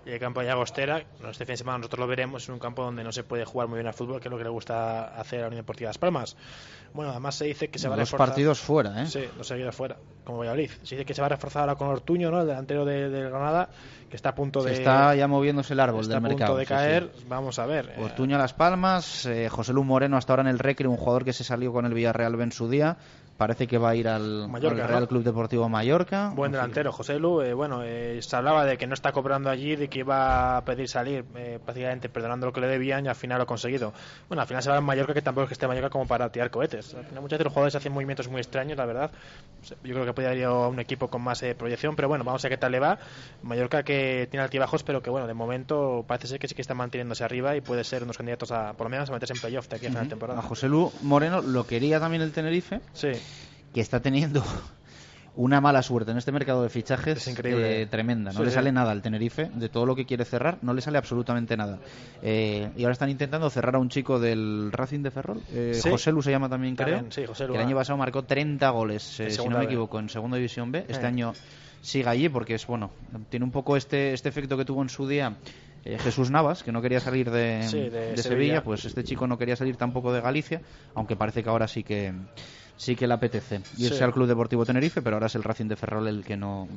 y el campo de Llagostera, este fin de semana nosotros lo veremos, es un campo donde no se puede jugar muy bien al fútbol, que es lo que le gusta hacer a la Unión Deportiva Las Palmas. Bueno, además se dice que se va a Dos reforzar... partidos fuera, ¿eh? Sí, dos seguidos fuera, como Valladolid. Se dice que se va a reforzar ahora con Ortuño, ¿no? el delantero de, de Granada, que está a punto Se de... está ya moviéndose el árbol está del a punto mercado. de caer, sí. vamos a ver. eh, Ortuño a Las Palmas, eh, José Lu Moreno hasta ahora en el Recre, un jugador que se salió con el Villarreal en su día. Parece que va a ir al, Mallorca, al. Club Deportivo Mallorca. Buen delantero, José Lu. eh, bueno, eh, se hablaba de que no está cobrando allí, de que iba a pedir salir, eh, prácticamente perdonando lo que le debían y al final lo ha conseguido. Bueno, al final se va en Mallorca, que tampoco es que esté Mallorca como para tirar cohetes. Al final muchas veces los jugadores hacen movimientos muy extraños, la verdad. Yo creo que podría ir a un equipo con más eh, proyección, pero bueno, vamos a ver qué tal le va. Mallorca que tiene altibajos, pero que bueno, de momento parece ser que sí que está manteniéndose arriba y puede ser unos candidatos a, por lo menos, a meterse en playoff de aquí a final de temporada. A José Lu Moreno lo quería también el Tenerife. Sí. Que está teniendo (laughs) una mala suerte en este mercado de fichajes Es increíble. eh, tremenda. No Sí, le sí. sale nada al Tenerife, de todo lo que quiere cerrar, no le sale absolutamente nada. Eh, y ahora están intentando cerrar a un chico del Racing de Ferrol. Eh, Sí. José Lu se llama también, creo. José Lu, que el año ah. pasado marcó 30 goles, eh, si no me equivoco, en Segunda División B. Este Eh. año sigue allí porque es bueno tiene un poco este este efecto que tuvo en su día eh, Jesús Navas, que no quería salir de, Sí, de de Sevilla. Sevilla, pues este chico no quería salir tampoco de Galicia, aunque parece que ahora sí que sí que le apetece irse Sí. al Club Deportivo Tenerife, pero ahora es el Racing de Ferrol el que no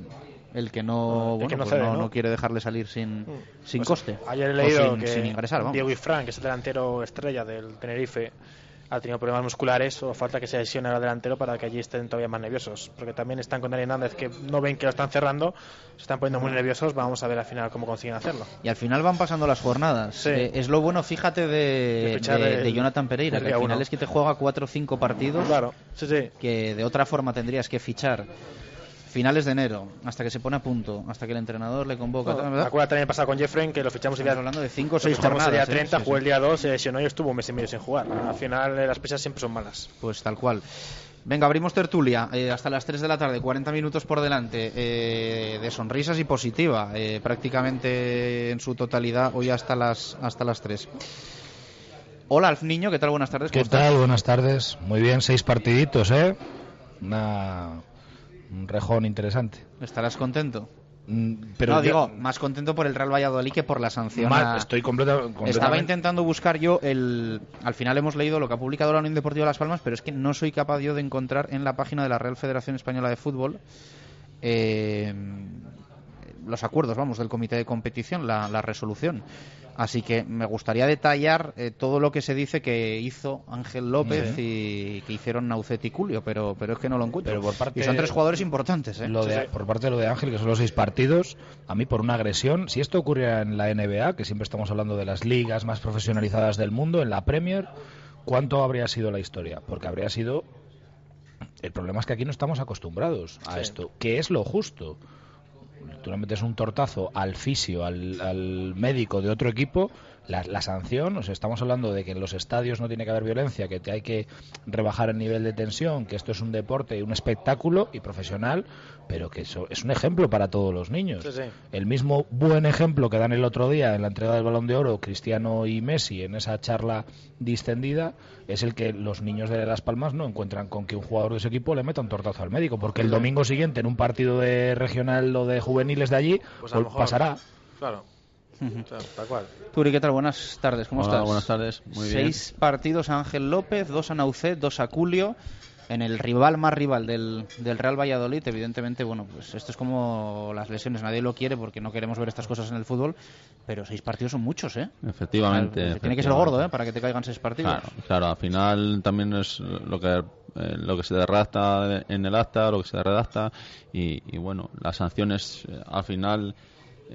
el que no, El que bueno, no pues cede, no, ¿no? quiere dejarle salir sin, sin Pues, coste. Ayer he leído sin, que sin ingresar. Diego Ifrán, que es el delantero estrella del Tenerife, ha tenido problemas musculares o falta que se lesione al delantero para que allí estén todavía más nerviosos. Porque también están con Dani Hernández que no ven que lo están cerrando, se están poniendo muy nerviosos. Vamos a ver al final cómo consiguen hacerlo. Y al final van pasando las jornadas. Sí. Eh, es lo bueno, fíjate, de, de Jonathan Pereira, que al final uno. es que te juega cuatro o cinco partidos. Claro, sí, sí. Que de otra forma tendrías que fichar finales de enero, hasta que se pone a punto, hasta que el entrenador le convoca. Tal, me acuerdo también pasado con Jeffrey que lo fichamos el día, hablando de cinco o lo seis fichamos el día jornadas, ¿eh? 30, Sí, jugó sí. el día 2, se lesionó y estuvo un mes y medio sin jugar. Al final eh, las pesas siempre son malas. Pues tal cual. Venga, abrimos tertulia eh, hasta las 3 de la tarde, 40 minutos por delante, eh, de sonrisas y positiva, eh, prácticamente en su totalidad, hoy hasta las, hasta las 3. Hola, Alf Niño, ¿qué tal? Buenas tardes. ¿Qué tal? Buenas tardes. Muy bien, seis partiditos, ¿eh? Una... Un rejón interesante. ¿Estarás contento? Mm, Pero no, ya- digo, más contento por el Real Valladolid que por la sanción. Mal, a- estoy completa- completamente... Estaba intentando buscar yo el. Al final hemos leído lo que ha publicado la Unión Deportiva Las Palmas, pero es que no soy capaz yo de encontrar en la página de la Real Federación Española de Fútbol eh, los acuerdos, vamos, del comité de competición, la, la resolución. Así que me gustaría detallar eh, todo lo que se dice que hizo Ángel López y que hicieron Naucet y Culio, pero, pero es que no lo encuentro. Pero por parte- y son tres jugadores importantes, ¿eh? Lo de- Por parte de lo de Ángel, que son los seis partidos, a mí por una agresión, si esto ocurriera en la NBA, que siempre estamos hablando de las ligas más profesionalizadas del mundo, en la Premier, ¿cuánto habría sido la historia? Porque habría sido... El problema es que aquí no estamos acostumbrados a Sí. esto, que es lo justo. Tú le metes un tortazo al fisio, al, al médico de otro equipo, la, la sanción, o sea, estamos hablando de que en los estadios no tiene que haber violencia, que te hay que rebajar el nivel de tensión, que esto es un deporte, un espectáculo y profesional, pero que eso es un ejemplo para todos los niños. Sí, sí. El mismo buen ejemplo que dan el otro día en la entrega del Balón de Oro Cristiano y Messi en esa charla distendida es el que los niños de Las Palmas no encuentran con que un jugador de ese equipo le meta un tortazo al médico, porque el domingo siguiente en un partido de regional o de juveniles de allí Pues a lo pues mejor- pasará. Claro. Claro, tal cual. Turi, ¿qué tal? Buenas tardes, ¿cómo Hola, estás? buenas tardes, muy bien. Seis partidos a Ángel López, dos a Naucet, dos a Culio, en el rival más rival del, del Real Valladolid. Evidentemente, bueno, pues esto es como las lesiones, nadie lo quiere porque no queremos ver estas cosas en el fútbol, pero seis partidos son muchos, ¿eh? Efectivamente. Tiene que ser gordo, ¿eh? Para que te caigan seis partidos. Claro, claro, al final también es lo que eh, lo que se redacta en el acta, lo que se redacta y, y bueno, las sanciones eh, al final eh,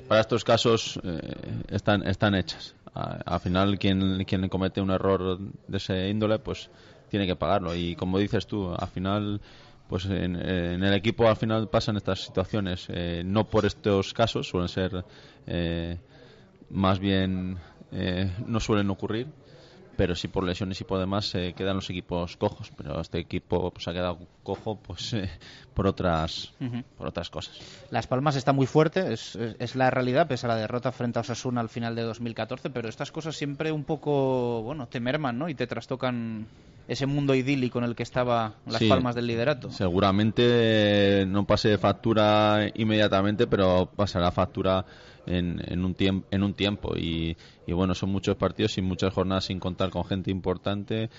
para estos casos eh, están están hechas. Al final quien quien comete un error de ese índole pues tiene que pagarlo. Y como dices tú, al final pues en, en el equipo al final pasan estas situaciones. Eh, no por estos casos suelen ser eh, más bien eh, no suelen ocurrir pero sí por lesiones y por demás se quedan los equipos cojos pero este equipo pues ha quedado cojo pues eh, por otras Ujú. por otras cosas Las Palmas está muy fuerte, es, es- es la realidad, pese a la derrota frente a Osasuna al final de 2014, pero estas cosas siempre un poco, bueno, te merman, ¿no? Y te trastocan ese mundo idílico en el que estaba Las Sí, Palmas del liderato. seguramente eh, no pase factura inmediatamente pero pasará factura en, en un tiempo en un tiempo. Y, y bueno son muchos partidos y muchas jornadas sin contar con gente importante.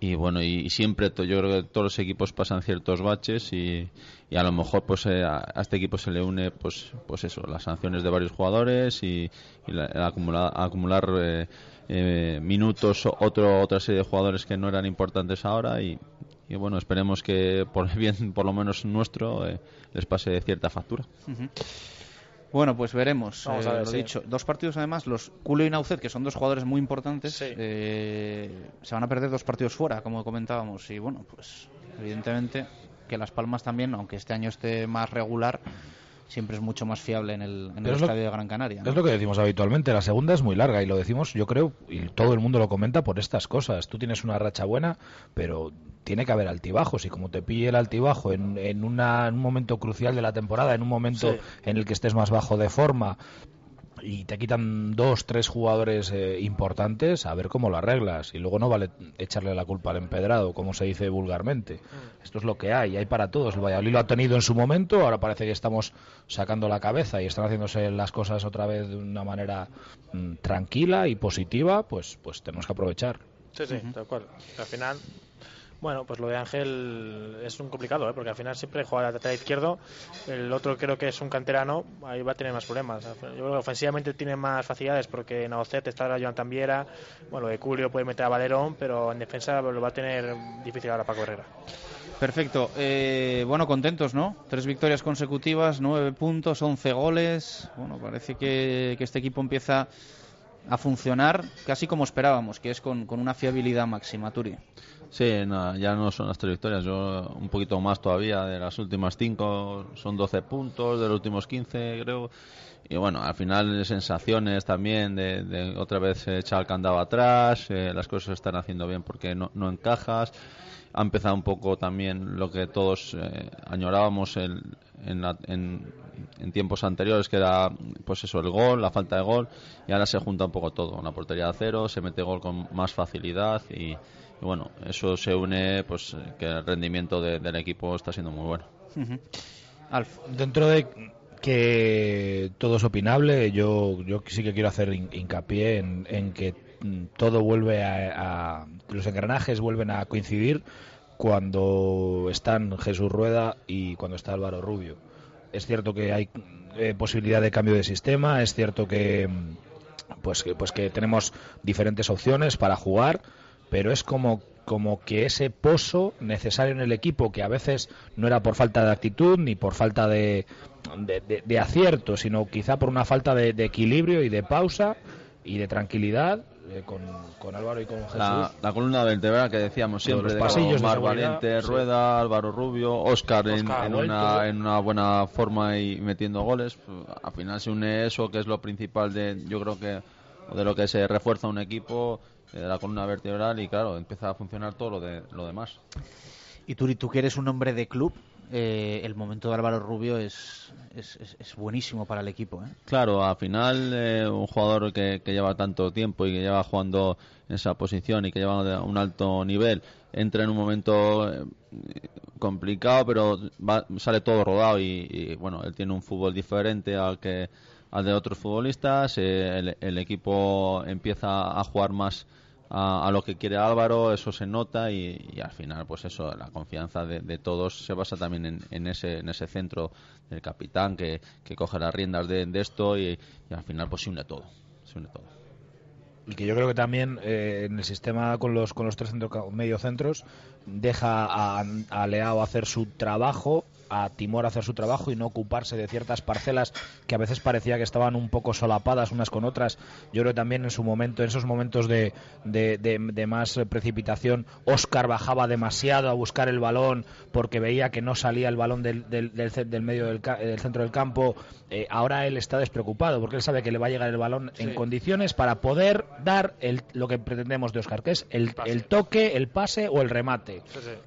Y bueno y, siempre to- yo creo que todos los equipos pasan ciertos baches y, a lo mejor pues eh, a, este equipo se le une pues pues eso las sanciones de varios jugadores y, y la- acumular, acumular eh, eh, minutos otro otra serie de jugadores que no eran importantes ahora y, y bueno esperemos que por bien por lo menos nuestro eh, les pase cierta factura. Bueno, pues veremos. Vamos a eh, ver, lo sí. dicho, dos partidos además, los Culio y Naucet, que son dos jugadores muy importantes, eh, se van a perder dos partidos fuera, como comentábamos. Y bueno, pues evidentemente que Las Palmas también, aunque este año esté más regular, siempre es mucho más fiable en el, en el Pero es lo- estadio de Gran Canaria. ¿no? Es lo que decimos habitualmente, la segunda es muy larga y lo decimos, yo creo, y todo el mundo lo comenta por estas cosas. Tú tienes una racha buena, pero tiene que haber altibajos y como te pille el altibajo en, en, una- en un momento crucial de la temporada, en un momento Sí. en el que estés más bajo de forma, y te quitan dos, tres jugadores eh, importantes, a ver cómo lo arreglas. Y luego no vale echarle la culpa al empedrado, como se dice vulgarmente. Esto es lo que hay, hay para todos. El Valladolid lo ha tenido en su momento, ahora parece que estamos sacando la cabeza y están haciéndose las cosas otra vez de una manera mm, tranquila y positiva, pues, pues tenemos que aprovechar. Sí, sí, tal cual. Al final, bueno, pues lo de Ángel es un complicado, ¿eh? porque al final siempre juega a lateral izquierdo. El otro creo que es un canterano, ahí va a tener más problemas. Yo creo que ofensivamente tiene más facilidades porque en Aocet está la Joan Tambiera, bueno, de Julio puede meter a Valerón, pero en defensa lo va a tener difícil ahora para Herrera. Perfecto. Eh, bueno, contentos, ¿no? Tres victorias consecutivas, nueve puntos, once goles. Bueno, parece que, que este equipo empieza a funcionar casi como esperábamos, que es con, con una fiabilidad máxima, Turi. Sí, ya no son las tres victorias, yo un poquito más todavía, de las últimas cinco son 12 puntos, de los últimos 15 creo. Y bueno, al final sensaciones también de, otra vez echar el candado atrás, eh, las cosas se están haciendo bien porque no, no encajas. Ha empezado un poco también lo que todos eh, añorábamos en, en, en, tiempos anteriores, que era pues eso, el gol, la falta de gol, y ahora se junta un poco todo. Una portería de cero, se mete gol con más facilidad y bueno, eso se une pues que el rendimiento del equipo está siendo muy bueno. Dentro de que todo es opinable, yo, yo sí que quiero hacer hincapié en, que todo vuelve a, los engranajes vuelven a coincidir cuando están Jesús Rueda y cuando está Álvaro Rubio. Es cierto que hay eh, posibilidad de cambio de sistema, es cierto que pues que, pues que tenemos diferentes opciones para jugar pero es como, como que ese pozo necesario en el equipo, que a veces no era por falta de actitud ni por falta de, de, acierto, sino quizá por una falta de, equilibrio y de pausa y de tranquilidad eh, con, con, Álvaro y con Jesús. La, columna vertebral que decíamos siempre, los pasillos de Valiente, Rueda, Álvaro Rubio, Oscar, en, una, en, una, buena forma y metiendo goles. Al final se une eso, que es lo principal de, yo creo que de lo que se refuerza un equipo de la columna vertebral y claro, empieza a funcionar todo lo, de, lo demás. Y tú, tú que eres un hombre de club, eh, el momento de Álvaro Rubio es, es, es, buenísimo para el equipo. ¿eh? Claro, al final eh, un jugador que, que, lleva tanto tiempo y que lleva jugando en esa posición y que lleva un alto nivel, entra en un momento eh, complicado, pero sale todo rodado y, y, bueno, él tiene un fútbol diferente al que al de otros futbolistas, el, el equipo empieza a jugar más a, lo que quiere Álvaro, eso se nota y, al final, pues eso, la confianza de, todos se basa también en, ese, en ese centro del capitán que, que coge las riendas de, esto y, al final pues se une todo, une todo. Y que yo creo que también eh, en el sistema con los, con los tres centros, medio centros deja a, a Leao hacer su trabajo a Timor hacer su trabajo y no ocuparse de ciertas parcelas que a veces parecía que estaban un poco solapadas unas con otras. Yo creo que también en su momento, en esos momentos de, de, más precipitación, Oscar bajaba demasiado a buscar el balón porque veía que no salía el balón del, del, del, medio del, centro del campo. Eh, ahora él está despreocupado porque él sabe que le va a llegar el balón en condiciones para poder dar el, lo que pretendemos de Oscar, que es el, el toque, el pase o el remate.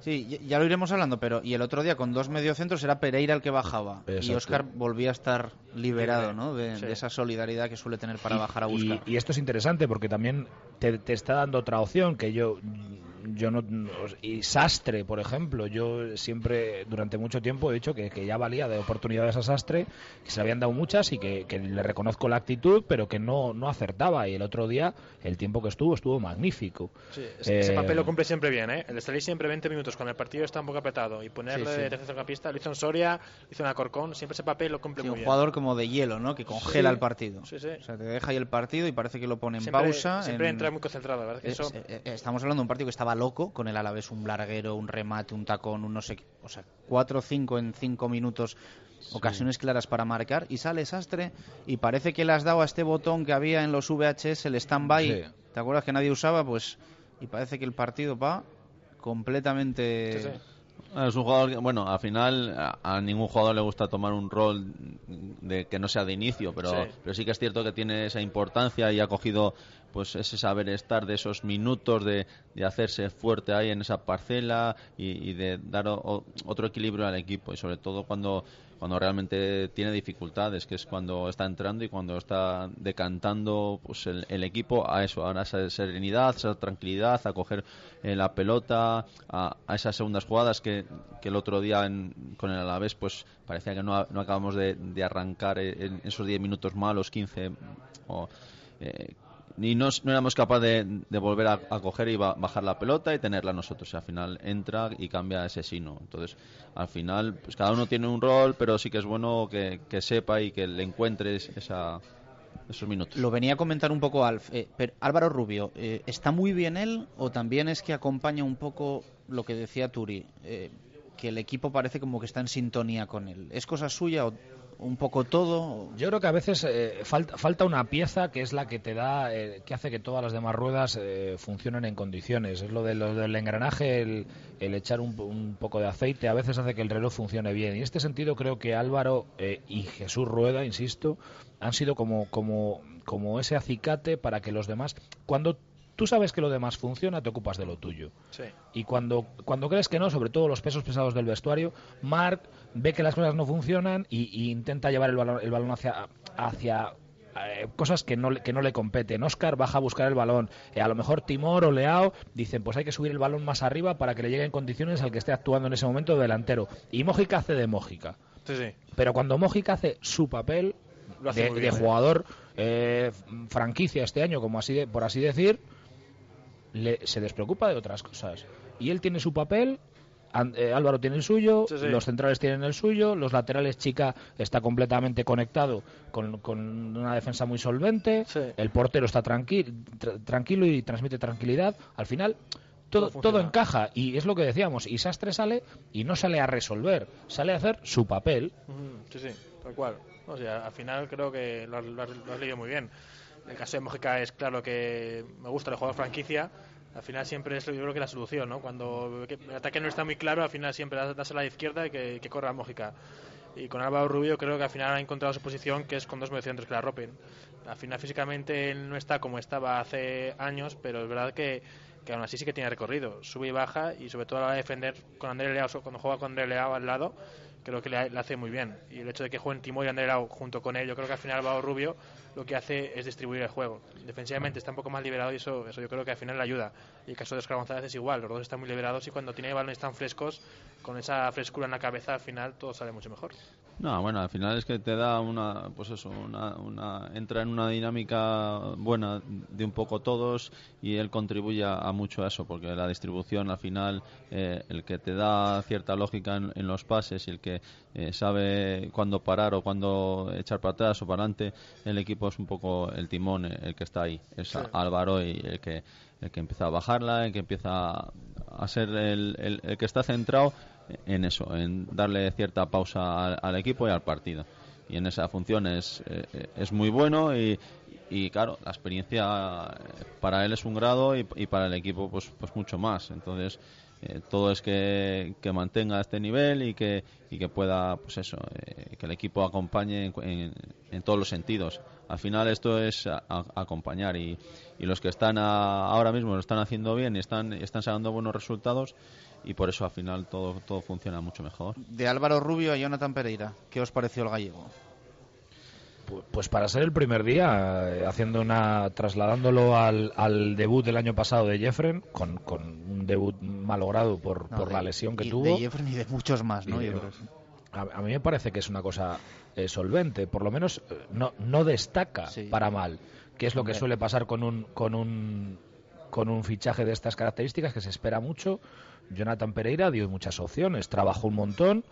Sí, ya lo iremos hablando, pero y el otro día con dos mediocentros era Pereira el que bajaba. Y Oscar volvía a estar liberado ¿no? de, esa solidaridad que suele tener para bajar a buscar. Y, esto es interesante porque también te, te, está dando otra opción que yo yo no y Sastre por ejemplo yo siempre durante mucho tiempo he dicho que, ya valía de oportunidades a Sastre que se le habían dado muchas y que, le reconozco la actitud pero que no no acertaba y el otro día el tiempo que estuvo estuvo magnífico ese papel lo eh, cumple siempre bien ¿eh? el de salir siempre 20 minutos cuando el partido está un poco apretado y ponerle de tercer capista lo hizo en Soria lo hizo en Acorcón siempre ese papel lo cumple muy un bien un jugador como de hielo ¿no? que congela el partido o sea te deja ahí el partido y parece que lo pone en pausa siempre entra muy concentrado ¿verdad? Eh, estamos hablando de un partido que estaba loco con el Alavés un larguero, un remate, un tacón, un no sé o sea, cuatro o cinco en cinco minutos, ocasiones claras para marcar y sale Sastre y parece que le has dado a este botón que había en los VHS, el stand-by, ¿te acuerdas que nadie usaba? Pues y parece que el partido va completamente... Es un jugador que, bueno, al final a, ningún jugador le gusta tomar un rol de que no sea de inicio, pero sí. pero sí que es cierto que tiene esa importancia y ha cogido pues ese saber estar de esos minutos de, de hacerse fuerte ahí en esa parcela y, de dar otro equilibrio al equipo. Y sobre todo cuando cuando realmente tiene dificultades, que es cuando está entrando y cuando está decantando pues el, equipo a eso, a esa serenidad, a esa tranquilidad, a coger eh, la pelota, a, esas segundas jugadas que, que el otro día con el Alavés pues parecía que no, acabamos de, arrancar en, esos 10 minutos malos, 15 o, eh, y no, no éramos capaces de, volver a, coger y bajar la pelota y tenerla nosotros. al final entra y cambia ese sino. Entonces, al final, pues cada uno tiene un rol, pero sí que es bueno que, sepa y que le encuentres esa, esos minutos. Lo venía a comentar un poco Alf. Eh, Álvaro Rubio, eh, ¿está muy bien él o también es que acompaña un poco lo que decía Turi? Eh, que el equipo parece como que está en sintonía con él. ¿Es cosa suya o un poco todo. Yo creo que a veces eh, falta, falta una pieza que es la que te da, eh, que hace que todas las demás ruedas eh, funcionen en condiciones. Es lo, de, lo del engranaje, el, echar un, un, poco de aceite, a veces hace que el reloj funcione bien. Y en este sentido creo que Álvaro y Jesús Rueda, insisto, han sido como, como, como ese acicate para que los demás, cuando tú sabes que lo demás funciona, te ocupas de lo tuyo. Y cuando, cuando crees que no, sobre todo los pesos pesados del vestuario, Mark ve que las cosas no funcionan y, intenta llevar el balón, el balón hacia, hacia eh, cosas que no, que no le competen. Oscar baja a buscar el balón. Eh, a lo mejor Timor o Leao dicen, pues hay que subir el balón más arriba para que le llegue en condiciones al que esté actuando en ese momento delantero. Y Mójica hace de Mójica. Pero cuando Mójica hace su papel de, jugador eh, franquicia este año, como así por así decir, se despreocupa de otras cosas. Y él tiene su papel, Álvaro tiene el suyo, los centrales tienen el suyo, los laterales Chica está completamente conectado con, una defensa muy solvente, el portero está tranquilo y transmite tranquilidad. Al final todo, todo, encaja y es lo que decíamos, y Sastre sale y no sale a resolver, sale a hacer su papel. Sí, sí, tal cual. O sea, al final creo que lo, lo has leído muy bien. El caso de Mójica es claro que me gusta el juego de franquicia. Al final siempre es yo creo que la solución, ¿no? Cuando el ataque no está muy claro, al final siempre das a la izquierda y que, que corra Mójica. Y con Álvaro Rubio creo que al final ha encontrado su posición, que es con dos mediocentros que la ropen. Al final físicamente él no está como estaba hace años, pero es verdad que, que aún así sí que tiene recorrido. Sube y baja y sobre todo a la hora de defender con André Leao, cuando juega con André Leao al lado, creo que le, hace muy bien. Y el hecho de que jueguen Timor y André Leao junto con él, yo creo que al final Álvaro Rubio lo que hace es distribuir el juego. Defensivamente está un poco más liberado y eso, eso yo creo que al final le ayuda. Y el caso de Oscar González es igual, los dos están muy liberados y cuando tiene balones tan frescos, con esa frescura en la cabeza, al final todo sale mucho mejor. No, bueno, al final es que te da una, pues eso, una, una, entra en una dinámica buena de un poco todos y él contribuye a, mucho a eso, porque la distribución al final, eh, el que te da cierta lógica en, los pases y el que eh, sabe cuándo parar o cuándo echar para atrás o para adelante, el equipo es un poco el timón el que está ahí, es Álvaro y el que el que empieza a bajarla, el que empieza a ser el, el que está centrado en eso, en darle cierta pausa al, equipo y al partido. Y en esa función es, eh, es muy bueno y, y, claro, la experiencia eh, para él es un grado y, para el equipo pues, pues mucho más. Entonces, eh, todo es que, que, mantenga este nivel y que, y que pueda, pues eso, que el equipo acompañe en, en, todos los sentidos. Al final esto es acompañar y, y, los que están ahora mismo lo están haciendo bien y están, están sacando buenos resultados y por eso al final todo, todo funciona mucho mejor. De Álvaro Rubio a Jonathan Pereira, ¿qué os pareció el gallego? Pues para ser el primer día, eh, haciendo una, trasladándolo al, al, debut del año pasado de Jeffren, con, con un debut malogrado por, por la lesión que tuvo. De Jeffren y de muchos más, ¿no? a, mí me parece que es una cosa eh, solvente, por lo menos eh, no, no destaca para mal, que es lo que suele pasar con un, con un con un fichaje de estas características que se espera mucho Jonathan Pereira dio muchas opciones, trabajó un montón,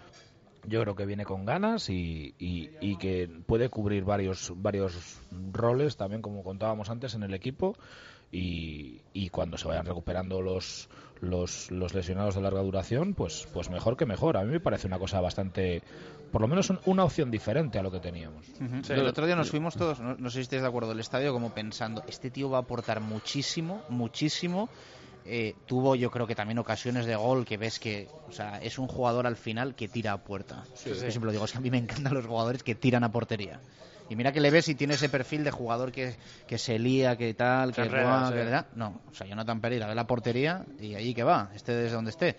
yo creo que viene con ganas y, y, que puede cubrir varios, varios roles también, como contábamos antes, en el equipo. Y, y, cuando se vayan recuperando los, los, los, lesionados de larga duración, pues, pues mejor que mejor. A mí me parece una cosa bastante, por lo menos una opción diferente a lo que teníamos. el otro día nos fuimos todos, no, no sé si estáis de acuerdo, del estadio como pensando, este tío va a aportar muchísimo, muchísimo eh, tuvo yo creo que también ocasiones de gol que ves que o sea, es un jugador al final que tira a puerta. Yo siempre lo digo, es que a mí me encantan los jugadores que tiran a portería. Y mira que le ves y tiene ese perfil de jugador que, que se lía, que tal, que, que No, o sea, Jonathan Pereira ve la portería y ahí que va, esté desde donde esté.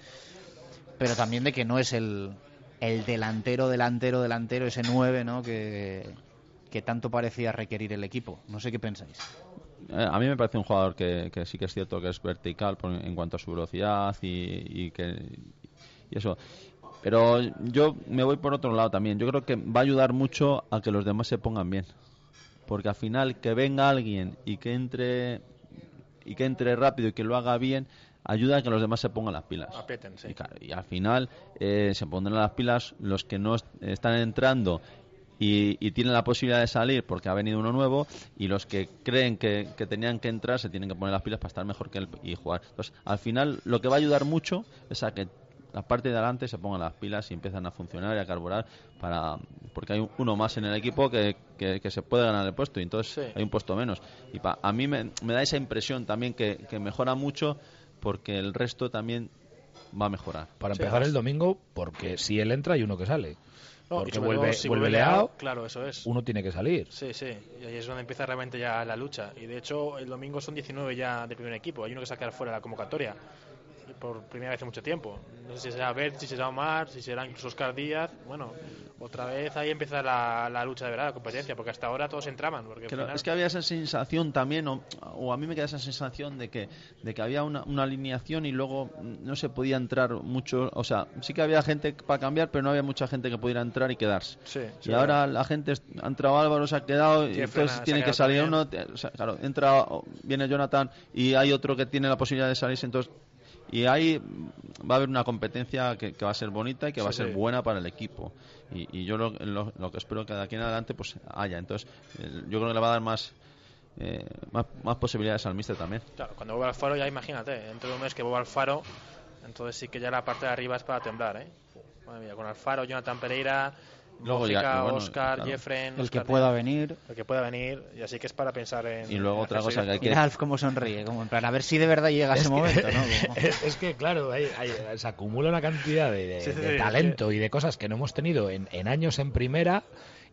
Pero también de que no es el, el delantero, delantero, delantero, ese 9, ¿no? Que, que tanto parecía requerir el equipo. No sé qué pensáis. Eh, a mí me parece un jugador que, que sí que es cierto que es vertical por- en cuanto a su velocidad y, y que y eso. Pero yo me voy por otro lado también. Yo creo que va a ayudar mucho a que los demás se pongan bien. Porque al final que venga alguien y que entre y que entre rápido y que lo haga bien ayuda a que los demás se pongan las pilas. Aprieten, sí. Y, claro, y al final eh, se pondrán las pilas los que no est- están entrando y, y tienen la posibilidad de salir porque ha venido uno nuevo y los que creen que, que tenían que entrar se tienen que poner las pilas para estar mejor que él y jugar. Entonces, al final lo que va a ayudar mucho es a que la parte de adelante se pongan las pilas y empiezan a funcionar y a carburar para porque hay uno más en el equipo que, que, que se puede ganar el puesto y entonces hay un puesto menos. Y pa- a mí me, me da esa impresión también que, que mejora mucho porque el resto también va a mejorar. Para empezar el domingo, porque si él entra hay uno que sale. No, porque sobre vuelve, si vuelve Leao, claro, eso es. uno tiene que salir. Sí, sí, y ahí es donde empieza realmente ya la lucha. Y de hecho, el domingo son 19 ya de primer equipo. Hay uno que se va a quedar fuera de la convocatoria por primera vez en mucho tiempo. No sé si será Bert, si será Omar, si será incluso Oscar Díaz. Bueno, otra vez ahí empieza la, la lucha de verdad, la competencia, porque hasta ahora todos entraban. Porque final- es que había esa sensación también, o, o a mí me queda esa sensación de que, de que había una, una alineación y luego no se podía entrar mucho. O sea, sí que había gente para cambiar, pero no había mucha gente que pudiera entrar y quedarse. Sí, sí, y ahora la gente ha entrado Álvaro, se ha quedado, y entonces tiene que salir también. uno. o sea, claro, entra, viene Jonathan y hay otro que tiene la posibilidad de salirse, entonces. Y ahí va a haber una competencia que, que va a ser bonita y que va a ser sí. buena para el equipo. Y, y yo lo, lo- lo que espero que de aquí en adelante pues haya. Entonces, eh, yo creo que le va a dar más, eh, más, más posibilidades al míster también. Claro, cuando vuelva Alfaro ya imagínate, dentro de un mes que vuelva Alfaro, entonces sí que ya la parte de arriba es para temblar, ¿eh? Madre mía, con Alfaro, Jonathan Pereira, Luego ya- Mójica, y bueno, Oscar, claro. Jeffren, El que pueda Díaz, venir. El que pueda venir, y así que es para pensar en... Y luego otra cosa que hay que- Mira Alf cómo sonríe, como en plan, a ver si de verdad llega Es ese que- momento, ¿no? (laughs) Como- es, es que, claro, hay- hay- se acumula una cantidad de, de- Sí, sí, de sí, talento y de cosas que no hemos tenido en, en años en primera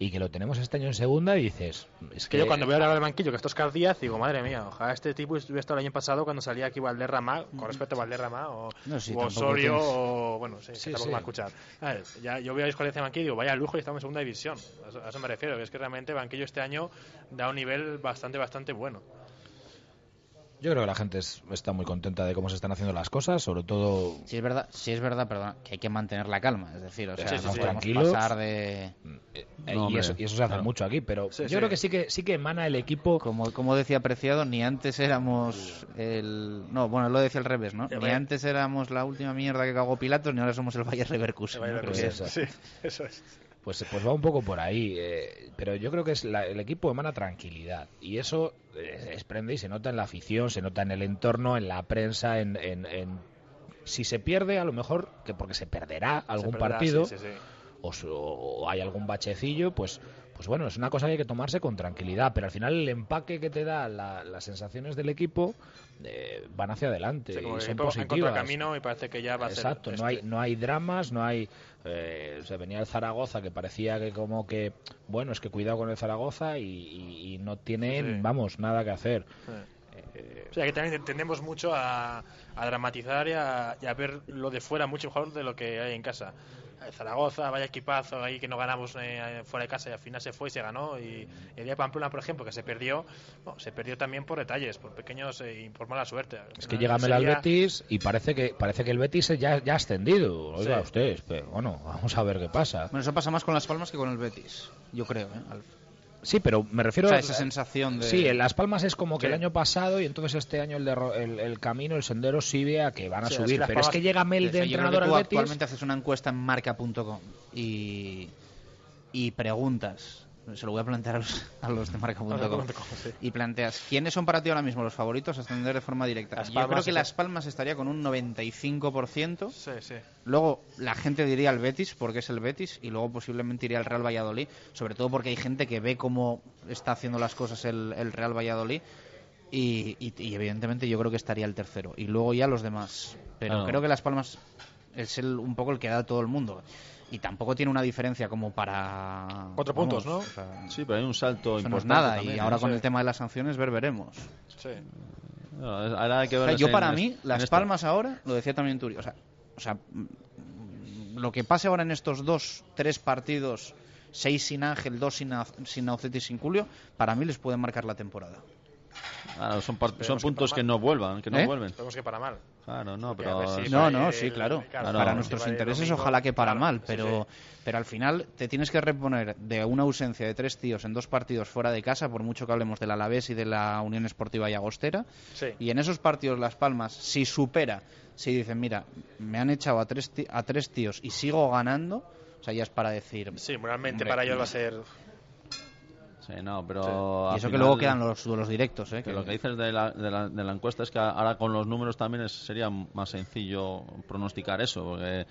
y que lo tenemos este año en segunda y dices... Es que yo cuando veo ahora al banquillo que esto es Oscar Díaz, digo, madre mía, ojalá este tipo hubiera estado el año pasado cuando salía aquí Valderrama, con respecto a Valderrama, o, No, sí, o Osorio, tienes- o bueno, sí, Sí, que tampoco sí. me va a escuchar. A ver, ya, yo veo a de banquillo y digo, vaya lujo y estamos en segunda división. A eso, a eso me refiero, que es que realmente banquillo este año da un nivel bastante, bastante bueno. Yo creo que la gente es- está muy contenta de cómo se están haciendo las cosas, sobre todo Sí es verdad, sí es verdad, perdón, que hay que mantener la calma, es decir, o sea, Sí, sí, no sí. podemos Tranquilos. pasar de Eh, No, y, eso, y eso se hace claro. mucho aquí, pero Sí, yo sí. creo que sí que sí que emana el equipo. como como decía Preciado, ni antes éramos el no, bueno, lo decía al revés, ¿no? El Ni antes éramos la última mierda que cagó Pilatos, ni ahora somos el Bayer Leverkusen. Es- Sí, (laughs) eso es. Pues, pues va un poco por ahí, eh, pero yo creo que es la- el equipo emana tranquilidad y eso eh, se desprende y se nota en la afición, se nota en el entorno, en la prensa, en, en- en- si se pierde a lo mejor que porque se perderá algún Se perderá, partido sí, sí, sí. O, o hay algún bachecillo, pues pues bueno, es una cosa que hay que tomarse con tranquilidad, pero al final el empaque que te da la- las sensaciones del equipo eh, van hacia adelante como y son positivas. camino y parece que ya va a ser Exacto, no este. hay, no hay dramas, no hay... Eh, se venía el Zaragoza que parecía que como que, bueno, es que cuidado con el Zaragoza y, y- y no tienen, Sí. vamos, nada que hacer. Eh, O sea, que también tendemos mucho a, a dramatizar y a, y a ver lo de fuera mucho mejor de lo que hay en casa. Eh, Zaragoza, vaya equipazo ahí que no ganamos eh, fuera de casa y al final se fue y se ganó. Y el día de Pamplona, por ejemplo, que se perdió, no, se perdió también por detalles, por pequeños eh, y por mala suerte. Es que llega Mel al Sería- Betis y parece que parece que el Betis ya, ya ha ascendido. Oiga, Sí. ustedes, pero bueno, (laughs) vamos a ver qué pasa. Bueno, eso pasa más con Las Palmas que con el Betis, yo creo, ¿eh? Sí, pero me refiero O sea, a esa sensación de- Sí, en Las Palmas es como que Sí. el año pasado y entonces este año el, derro- el, el camino, el sendero sigue a que van a Sí, es subir. que Las pero es que llega Mel de que entrenador al Betis. actualmente haces una encuesta en marca.com y, y preguntas, se lo voy a plantear a los, a los de marca.com, y planteas, ¿quiénes son para ti ahora mismo los favoritos a ascender de forma directa? Yo creo que sí. Las Palmas estaría con un 95%. Sí, sí. Luego la gente diría el Betis, porque es el Betis, y luego posiblemente iría el Real Valladolid, sobre todo porque hay gente que ve cómo está haciendo las cosas el, el Real Valladolid. Y, y- y evidentemente yo creo que estaría el tercero. Y luego ya los demás. Pero Claro. creo que Las Palmas es el, un poco el que da todo el mundo. Y tampoco tiene una diferencia como para... Cuatro puntos, ¿no? o sea, Sí, pero hay un salto eso no es importante nada. también, y ahora con Sí. el tema de las sanciones, ver, veremos. Sí. No, ahora hay que O sea, verlos yo para mí, Las. Palmas ahora, lo decía también Turi, o sea, o sea, lo que pase ahora en estos dos, tres partidos, seis sin Ángel, dos sin, A- sin Naucet y sin Julio, para mí les puede marcar la temporada. Son, que puntos que no vuelvan, que no ¿Eh? vuelven. Esperemos que para mal. Claro, no, pero... si No, no, el- sí, claro. claro, para nuestros intereses, domingo, ojalá que para claro, mal, pero, sí. pero al final te tienes que reponer de una ausencia de tres tíos en dos partidos fuera de casa, por mucho que hablemos del Alavés y de la Unión Esportiva Llagostera. Sí. Y en esos partidos Las Palmas, si supera, si dicen, mira, me han echado a tres, a tres tíos y sigo ganando, o sea, ya es para decir. Sí, moralmente hombre, para ellos va a ser. Sí, no, pero... Y eso que luego quedan los duelos directos, ¿eh? Que lo que dices de la, de, la, de la encuesta es que ahora con los números también es- sería más sencillo pronosticar eso, porque eh,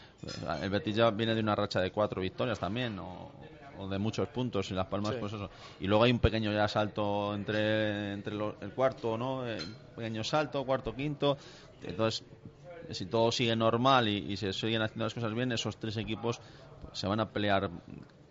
el Betis ya viene de una racha de cuatro victorias también, o, o de muchos puntos, y Las Palmas, Sí. pues eso. Y luego hay un pequeño ya salto entre, entre lo- el cuarto, ¿no? Eh, Un pequeño salto, cuarto, quinto. Entonces, si todo sigue normal y, y se siguen haciendo las cosas bien, esos tres equipos pues, se van a pelear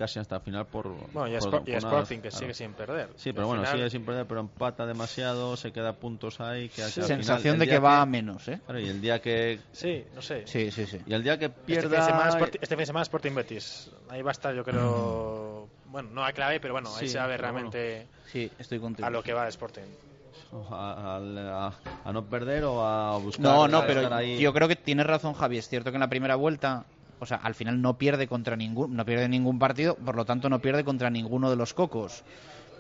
casi hasta el final por. Bueno, y, por- y por nada. Sporting, que Claro. sigue sin perder. Sí, pero bueno, final- sigue sin perder, pero empata demasiado, se queda puntos ahí. Que, final, Sensación el de que va a menos, ¿eh? Claro, y el día que. Sí, no sé. Sí, sí, sí. Y el día que Este fin, de pierda. semana, Sporti- este fin de semana Sporting Betis. Ahí va a estar, yo creo. Bueno, no a clave, pero bueno, ahí Sí, se va a ver realmente Sí, estoy contigo. a lo que va Sporting. A, a- a no perder o a buscar. No, no, pero ahí. yo creo que tienes razón, Javi. Es cierto que en la primera vuelta, o sea, al final no pierde contra ningún, no pierde ningún partido, por lo tanto no pierde contra ninguno de los cocos.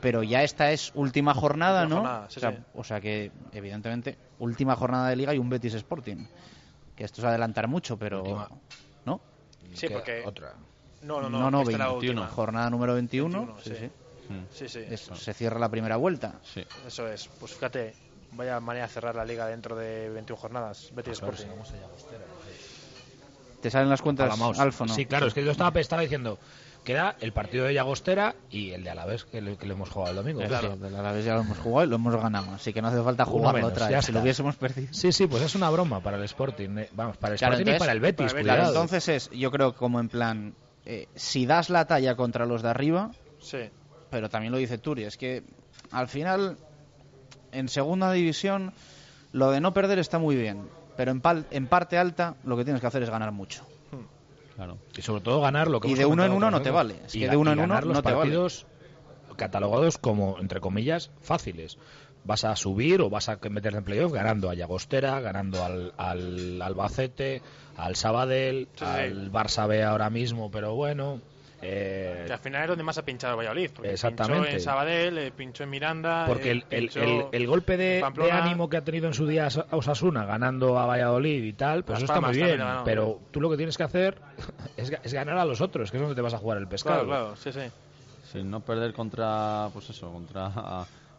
Pero ya esta es última jornada, Última ¿no? jornada, sí, o, sea, sí. o sea que, evidentemente, última jornada de liga y un Betis Sporting. Que esto es adelantar mucho, pero. Última. ¿No? Sí, Que porque. Otra. No, no, no. no, no, esta es la 21. última. Jornada número 21. 21, sí, sí. sí. Sí, sí. Es- se cierra la primera vuelta. Sí. Eso es. Pues fíjate, vaya manera de cerrar la liga dentro de 21 jornadas. Betis Sporting. Te salen las cuentas. Alfo, ¿no? Sí, claro, es que yo estaba, estaba diciendo queda el partido de Llagostera y el de Alavés que le, que le hemos jugado el domingo. Claro, del Alavés ya lo hemos jugado y lo hemos ganado, así que no hace falta jugarlo menos, otra vez. Si lo hubiésemos perdido. Sí, sí, pues es una broma para el Sporting. eh, Vamos, para el Claro, Sporting y entonces- para el Betis. Claro, entonces es, yo creo, como en plan, eh, si das la talla contra los de arriba, Sí. pero también lo dice Turi, es que al final, en segunda división, lo de no perder está muy bien, pero en, pal- en parte alta lo que tienes que hacer es ganar mucho. Claro. Y sobre todo ganar lo que Y de uno en uno no te vale. Es Y que de uno en uno no te vale. partidos catalogados como, entre comillas, fáciles. Vas a subir o vas a meterte en playoff ganando a Llagostera, ganando al, al Albacete, al Sabadell, Sí, sí. al Barça B ahora mismo, pero bueno. Eh, Que al final es donde más ha pinchado Valladolid. Porque Exactamente. Pinchó en Sabadell, eh, pinchó en Miranda. Porque eh, el, el- pinchó el- el golpe de, ánimo que ha tenido en su día Os- Osasuna ganando a Valladolid y tal, pues Las eso está muy bien. Pero tú lo que tienes que hacer (laughs) es, ga- es ganar a los otros, que es donde te vas a jugar el pescado. Claro, claro, sí, sí. Sin no perder contra, pues eso, contra,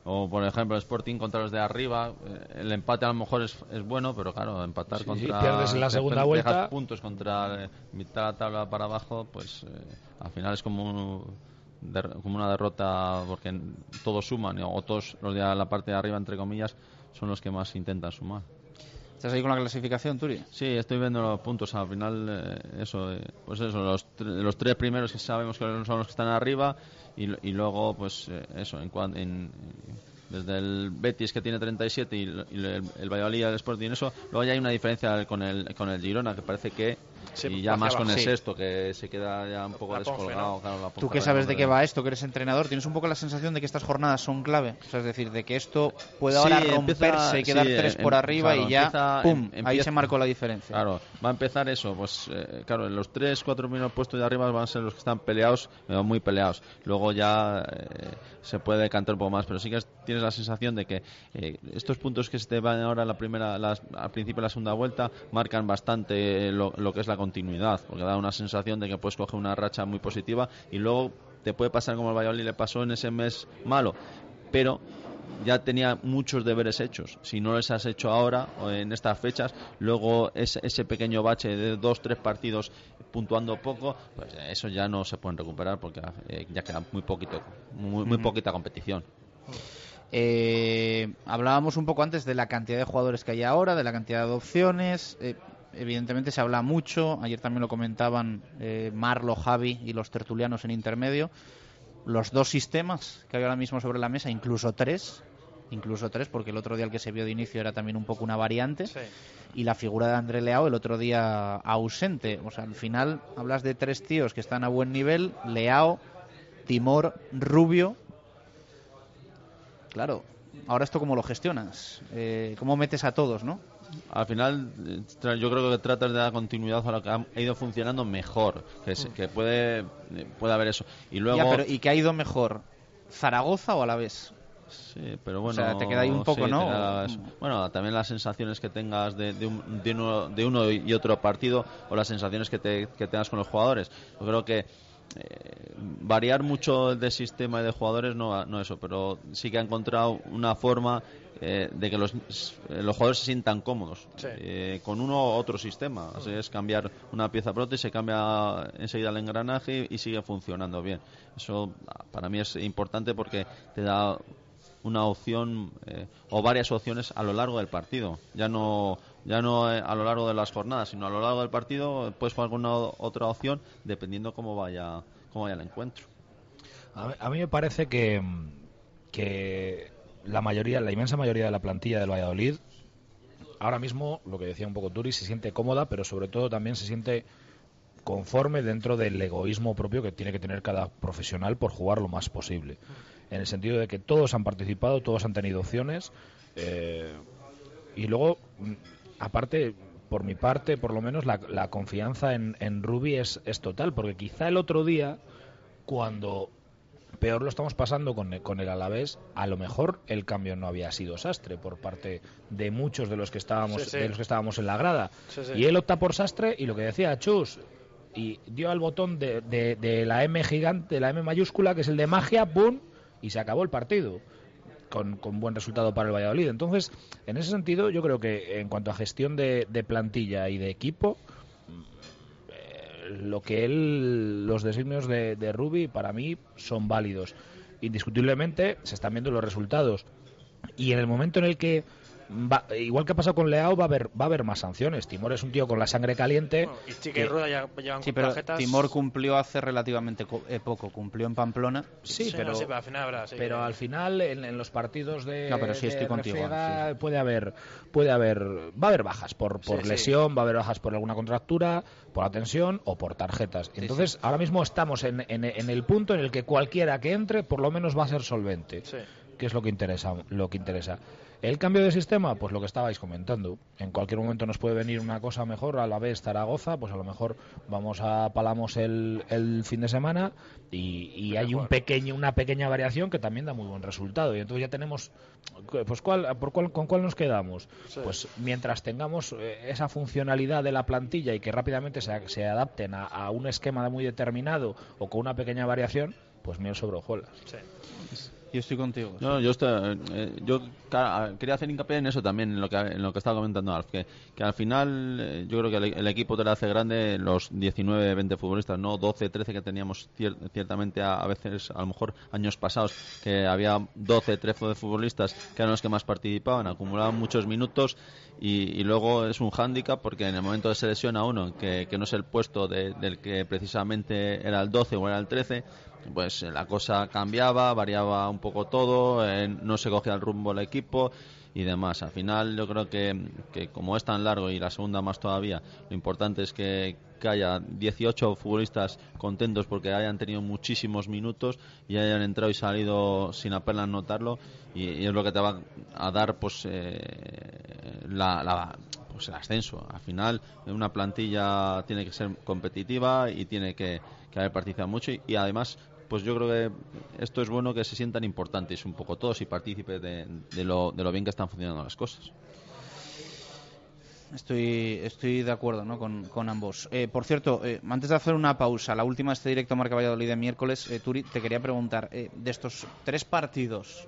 o por ejemplo Sporting contra los de arriba, eh, el empate a lo mejor es, es bueno, pero claro, empatar Sí, contra... sí, pierdes en la dejas segunda vuelta. puntos contra eh, mitad de la tabla para abajo, pues eh, al final es como, un- der- como una derrota porque todos suman, o todos los de la parte de arriba, entre comillas, son los que más intentan sumar. ¿Estás ahí con la clasificación, Turi? Sí, estoy viendo los puntos. Al final, eh, eso, eh, pues eso, los, tre- los tres primeros que sabemos que son los que están arriba y, y luego, pues eh, eso, en, cuan- en- desde el Betis que tiene 37 y, y el, el Valladolid y el Sporting, eso, luego ya hay una diferencia con el, con el Girona que parece que, Sí, y ya hacia más con abajo. el Sí. sexto, que se queda ya un poco La Ponfe, descolgado. ¿no? claro, la Tú Ponfe, que sabes de qué va esto, que eres entrenador, tienes un poco la sensación de que estas jornadas son clave. O sea, es decir, de que esto puede ahora Sí, romperse empieza- y quedar sí, tres em- por arriba claro, y ya, empieza- ¡pum! em- ahí empieza- se marcó la diferencia. Claro, va a empezar eso, pues eh, claro, en los tres, cuatro primeros puestos de arriba van a ser los que están peleados, eh, muy peleados. Luego ya eh, se puede cantar un poco más, pero sí que es- tienes la sensación de que eh, estos puntos que se te van ahora a la primera, las- al principio de la segunda vuelta marcan bastante eh, lo, lo que es la continuidad, porque da una sensación de que puedes coger una racha muy positiva y luego te puede pasar como el Valladolid le pasó en ese mes malo, pero ya tenía muchos deberes hechos. Si no les has hecho ahora o en estas fechas, luego ese, ese pequeño bache de dos, tres partidos puntuando poco, pues eso ya no se pueden recuperar porque eh, ya queda muy poquito, muy, muy poquita competición. Eh, hablábamos un poco antes de la cantidad de jugadores que hay ahora, de la cantidad de opciones. eh, evidentemente se habla mucho. Ayer también lo comentaban eh, Marlo, Javi y los tertulianos en intermedio. Los dos sistemas que hay ahora mismo sobre la mesa, incluso tres, incluso tres, porque el otro día el que se vio de inicio era también un poco una variante. Y la figura de André Leao el otro día ausente. O sea, al final hablas de tres tíos que están a buen nivel: Leao, Timor, Rubio. Claro, ahora esto cómo lo gestionas, eh, cómo metes a todos, ¿no? Al final, yo creo que tratas de dar continuidad a lo que ha ido funcionando mejor, que, es- que puede, eh, puede haber eso. Y luego, Ya, pero ¿y qué ha ido mejor? ¿Zaragoza o Alavés? Sí, pero bueno, O sea, te queda ahí un poco, sí, ¿no? eso. Bueno, también las sensaciones que tengas de, de, un- de uno, de uno y otro partido o las sensaciones que, te, que tengas con los jugadores. Yo creo que eh, variar mucho de sistema y de jugadores no, no eso, pero sí que ha encontrado una forma eh, de que los, los jugadores se sientan cómodos eh, con uno u otro sistema. Así es cambiar una pieza por otra y se cambia enseguida el engranaje y sigue funcionando bien. Eso para mí es importante porque te da una opción eh, o varias opciones a lo largo del partido. Ya no ya no eh, a lo largo de las jornadas, sino a lo largo del partido puedes jugar con una otra opción dependiendo cómo vaya cómo vaya el encuentro. A mí, a mí me parece que, que la mayoría, la inmensa mayoría de la plantilla del Valladolid, ahora mismo, lo que decía un poco Turi, se siente cómoda, pero sobre todo también se siente conforme dentro del egoísmo propio que tiene que tener cada profesional por jugar lo más posible. En el sentido de que todos han participado, todos han tenido opciones. eh, y luego, mm, aparte, por mi parte, por lo menos, la, confianza en, en es, es total, porque quizá el otro día, cuando peor lo estamos pasando con, el- con el Alavés, a lo mejor el cambio no había sido sastre por parte de muchos de los que estábamos, Sí, sí. de los que estábamos en la grada. Sí. Y él opta por sastre y lo que decía Chus, y dio al botón de, de- de la M gigante, de la M mayúscula, que es el de magia, ¡pum! y se acabó el partido. Con, con buen resultado para el Valladolid. Entonces, en ese sentido, yo creo que en cuanto a gestión de, de plantilla y de equipo, lo que él, los designios de, de Rubi, para mí, son válidos. Indiscutiblemente, se están viendo los resultados. Y en el momento en el que, va- igual que ha pasado con Leao, va a haber, va a haber más sanciones. Timor es un tío con la sangre caliente. Y Chica y Rueda ya llevan Sí, pero tarjetas. Timor cumplió hace relativamente co- eh, poco, cumplió en Pamplona. Sí, pero, no, sí, pero al final habrá, sí, pero al final en, en los partidos de, No, pero sí estoy contigo, puede haber puede haber va a haber bajas por, por Sí, sí. lesión, va a haber bajas por alguna contractura, por la tensión o por tarjetas. Entonces, ahora mismo estamos en, en- en el punto en el que cualquiera que entre por lo menos va a ser solvente. Que es lo que interesa, lo que interesa. El cambio de sistema, pues lo que estabais comentando. En cualquier momento nos puede venir una cosa mejor, a la vez Zaragoza, pues a lo mejor vamos a Palamos el, el fin de semana y, y hay un pequeño, una pequeña variación que también da muy buen resultado. Y entonces ya tenemos, pues ¿cuál, por cuál, ¿con cuál nos quedamos? Pues mientras tengamos eh, esa funcionalidad de la plantilla y que rápidamente se, se adapten a, a un esquema muy determinado o con una pequeña variación, pues miel sobre hojuelas. Yo estoy contigo. No, yo, estoy- eh, yo quería hacer hincapié en eso también, en lo que, en lo que estaba comentando Alf, que, que al final eh, yo creo que el, el equipo te lo hace grande los 19, 20 futbolistas, no 12, 13 que teníamos cier- ciertamente a, a veces, a lo mejor años pasados, que había 12, 13 futbolistas que eran los que más participaban, acumulaban muchos minutos y, y luego es un hándicap porque en el momento de se lesiona uno, que, que no es el puesto de- del que precisamente era el 12 o era el 13, pues eh, la cosa cambiaba, variaba un poco todo, eh, no se cogía el rumbo el equipo y demás. Al final yo creo que, que como es tan largo y la segunda más todavía, lo importante es que, que haya 18 futbolistas contentos porque hayan tenido muchísimos minutos y hayan entrado y salido sin apenas notarlo y, es lo que te va a dar pues eh, la, pues el ascenso. Al final una plantilla tiene que ser competitiva y tiene que, que haber participado mucho y además pues yo creo que esto es bueno que se sientan importantes un poco todos y partícipes de, lo, bien que están funcionando las cosas. Estoy, estoy de acuerdo ¿no? con, ambos. Eh, por cierto, eh, antes de hacer una pausa, la última este directo Marca Valladolid de miércoles, eh, Turi, te quería preguntar, eh, de estos tres partidos,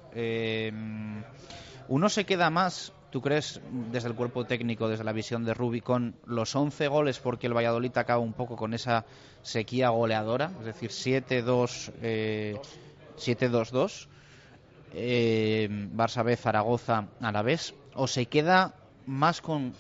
¿uno se queda más, tú crees, desde el cuerpo técnico, desde la visión de Rubi, con los 11 goles porque el Valladolid acaba un poco con esa sequía goleadora? Es decir, 7-2, eh, 7-2-2, eh, Barça B, Zaragoza, Alavés, o se queda más con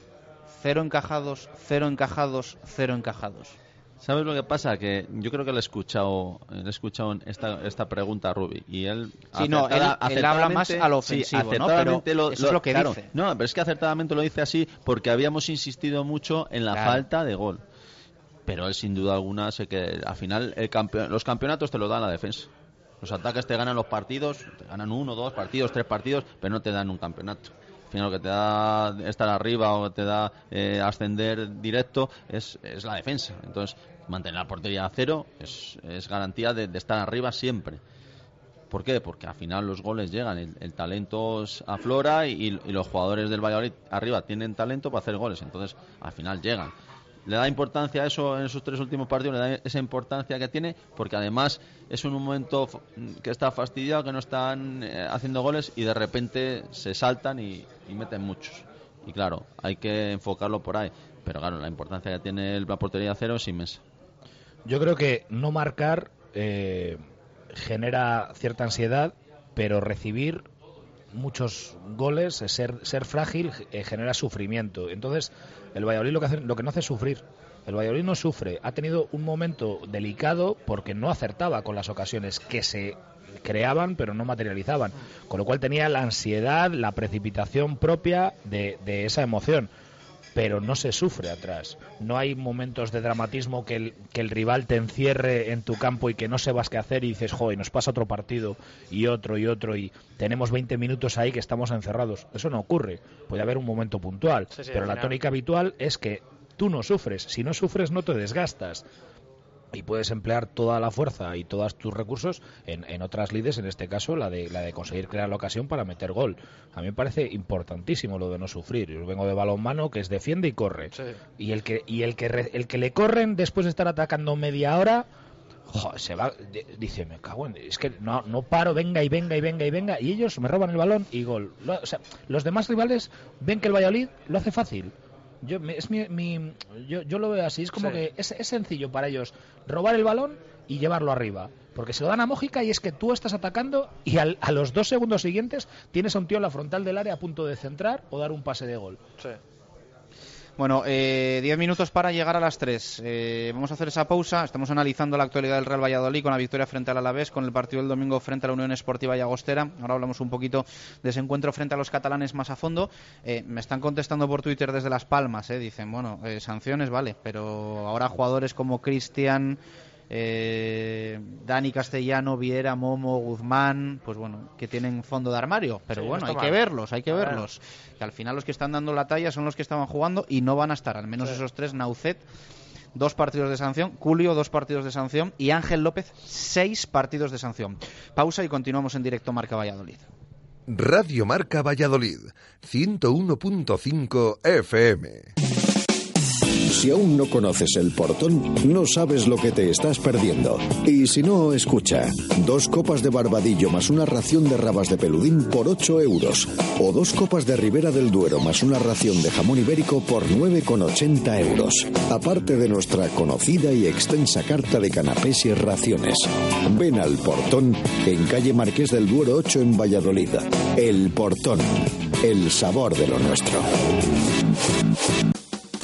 cero encajados, cero encajados, cero encajados. ¿Sabes lo que pasa? Que yo creo que le he escuchado, le he escuchado esta, esta pregunta a Rubi y él... Sí, no, él, él habla más a lo ofensivo, sí, ¿no? Pero lo, eso es lo que claro, dice. No, pero es que acertadamente lo dice así porque habíamos insistido mucho en la Claro. falta de gol. Pero él sin duda alguna sé que al final el campeon- los campeonatos te lo dan la defensa. Los ataques te ganan los partidos, te ganan uno, dos partidos, tres partidos, pero no te dan un campeonato. Al final lo que te da estar arriba o te da eh, ascender directo es, es la defensa. Entonces, mantener la portería a cero es, es garantía de, estar arriba siempre. ¿Por qué? Porque al final los goles llegan, el, talento aflora y, los jugadores del Valladolid arriba tienen talento para hacer goles, entonces al final llegan. Le da importancia a eso en esos tres últimos partidos, le da esa importancia que tiene, porque además es un momento que está fastidiado, que no están eh, haciendo goles y de repente se saltan y, meten muchos. Y claro, hay que enfocarlo por ahí. Pero claro, la importancia que tiene la portería cero es inmensa. Yo creo que no marcar eh, genera cierta ansiedad, pero recibir muchos goles, eh, ser, ser frágil, eh, genera sufrimiento. Entonces, el Valladolid lo que, hace, lo que no hace es sufrir. El Valladolid no sufre. Ha tenido un momento delicado porque no acertaba con las ocasiones que se creaban pero no materializaban. Con lo cual tenía la ansiedad, la precipitación propia de, de esa emoción pero no se sufre atrás. No hay momentos de dramatismo que el, que el rival te encierre en tu campo y que no sepas qué hacer y dices, joder, nos pasa otro partido y otro y otro y tenemos 20 minutos ahí que estamos encerrados. Eso no ocurre. Puede haber un momento puntual, Sí, sí, pero la tónica habitual es que tú no sufres. Si no sufres, no te desgastas. Y puedes emplear toda la fuerza y todos tus recursos en, en otras lides, en este caso la de, la de conseguir crear la ocasión para meter gol. A mí me parece importantísimo lo de no sufrir. Yo vengo de balonmano que es defiende y corre. Y el que y el que re- el que le corren después de estar atacando media hora, se va dice, me cago en, es que no no paro, venga y venga y venga y venga y ellos me roban el balón y gol. Lo- o sea, los demás rivales ven que el Valladolid lo hace fácil. Yo, es mi, mi- yo, yo lo veo así, es como Sí. que es, es sencillo para ellos robar el balón y llevarlo arriba. Porque se lo dan a Mójica y es que tú estás atacando y al- a los dos segundos siguientes tienes a un tío en la frontal del área a punto de centrar o dar un pase de gol. Bueno, eh, 10 minutos para llegar a las 3. Eh, vamos a hacer esa pausa. Estamos analizando la actualidad del Real Valladolid con la victoria frente al Alavés, con el partido del domingo frente a la Unión Esportiva Llagostera. Ahora hablamos un poquito de ese encuentro frente a los catalanes más a fondo. Eh, me están contestando por Twitter desde Las Palmas. Eh, dicen, bueno, eh, sanciones, vale, pero ahora jugadores como Cristian, eh, Dani Castellano, Viera, Momo, Guzmán, pues bueno, que tienen fondo de armario. Pero Sí, bueno, hay que verlos, hay que A ver. verlos. Que al final los que están dando la talla son los que estaban jugando y no van a estar, al menos Sí. esos tres, Naucet, dos partidos de sanción, Julio, dos partidos de sanción y Ángel López, seis partidos de sanción. Pausa y continuamos en directo Marca Valladolid. Radio Marca Valladolid, 101.5 FM. Si aún no conoces el portón, no sabes lo que te estás perdiendo. Y si no, escucha. Dos copas de barbadillo más una ración de rabas de peludín por 8 euros. O dos copas de Ribera del Duero más una ración de jamón ibérico por 9,80 euros. Aparte de nuestra conocida y extensa carta de canapés y raciones. Ven al portón en calle Marqués del Duero 8 en Valladolid. El portón. El sabor de lo nuestro.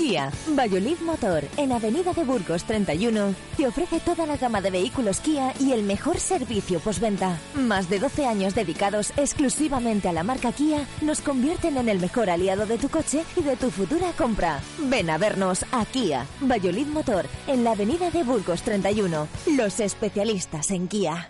Kia, Valladolid Motor, en Avenida de Burgos 31, te ofrece toda la gama de vehículos Kia y el mejor servicio postventa. Más de 12 años dedicados exclusivamente a la marca Kia nos convierten en el mejor aliado de tu coche y de tu futura compra. Ven a vernos a Kia, Motor, en la Avenida de Burgos 31, los especialistas en Kia.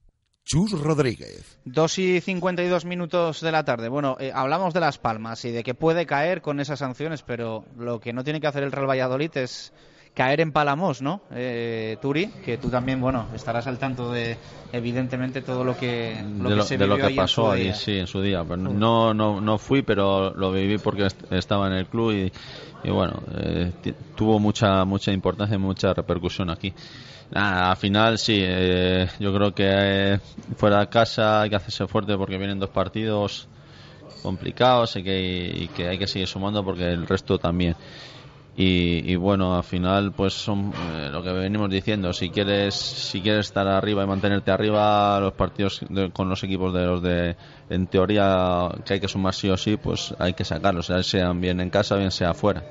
Chus Rodríguez. 2 y 52 minutos de la tarde. Bueno, eh, hablamos de Las Palmas y de que puede caer con esas sanciones, pero lo que no tiene que hacer el Real Valladolid es caer en Palamos, ¿no? Eh, Turi, que tú también, bueno, estarás al tanto de, evidentemente, todo lo que, lo de que lo, se de lo que pasó ahí, día. sí, en su día. Pero no, no, no fui, pero lo viví porque est- estaba en el club y, y bueno, eh, tuvo mucha, mucha importancia y mucha repercusión aquí. Nada, al final sí, eh, yo creo que eh, fuera de casa hay que hacerse fuerte porque vienen dos partidos complicado, sé que, y que hay que seguir sumando porque el resto también. Y, bueno, al final, pues son eh, lo que venimos diciendo. Si quieres, si quieres estar arriba y mantenerte arriba, los partidos con los equipos de los de, en teoría, que hay que sumar sí o sí, pues hay que sacarlos, sea sean bien en casa, bien sea afuera.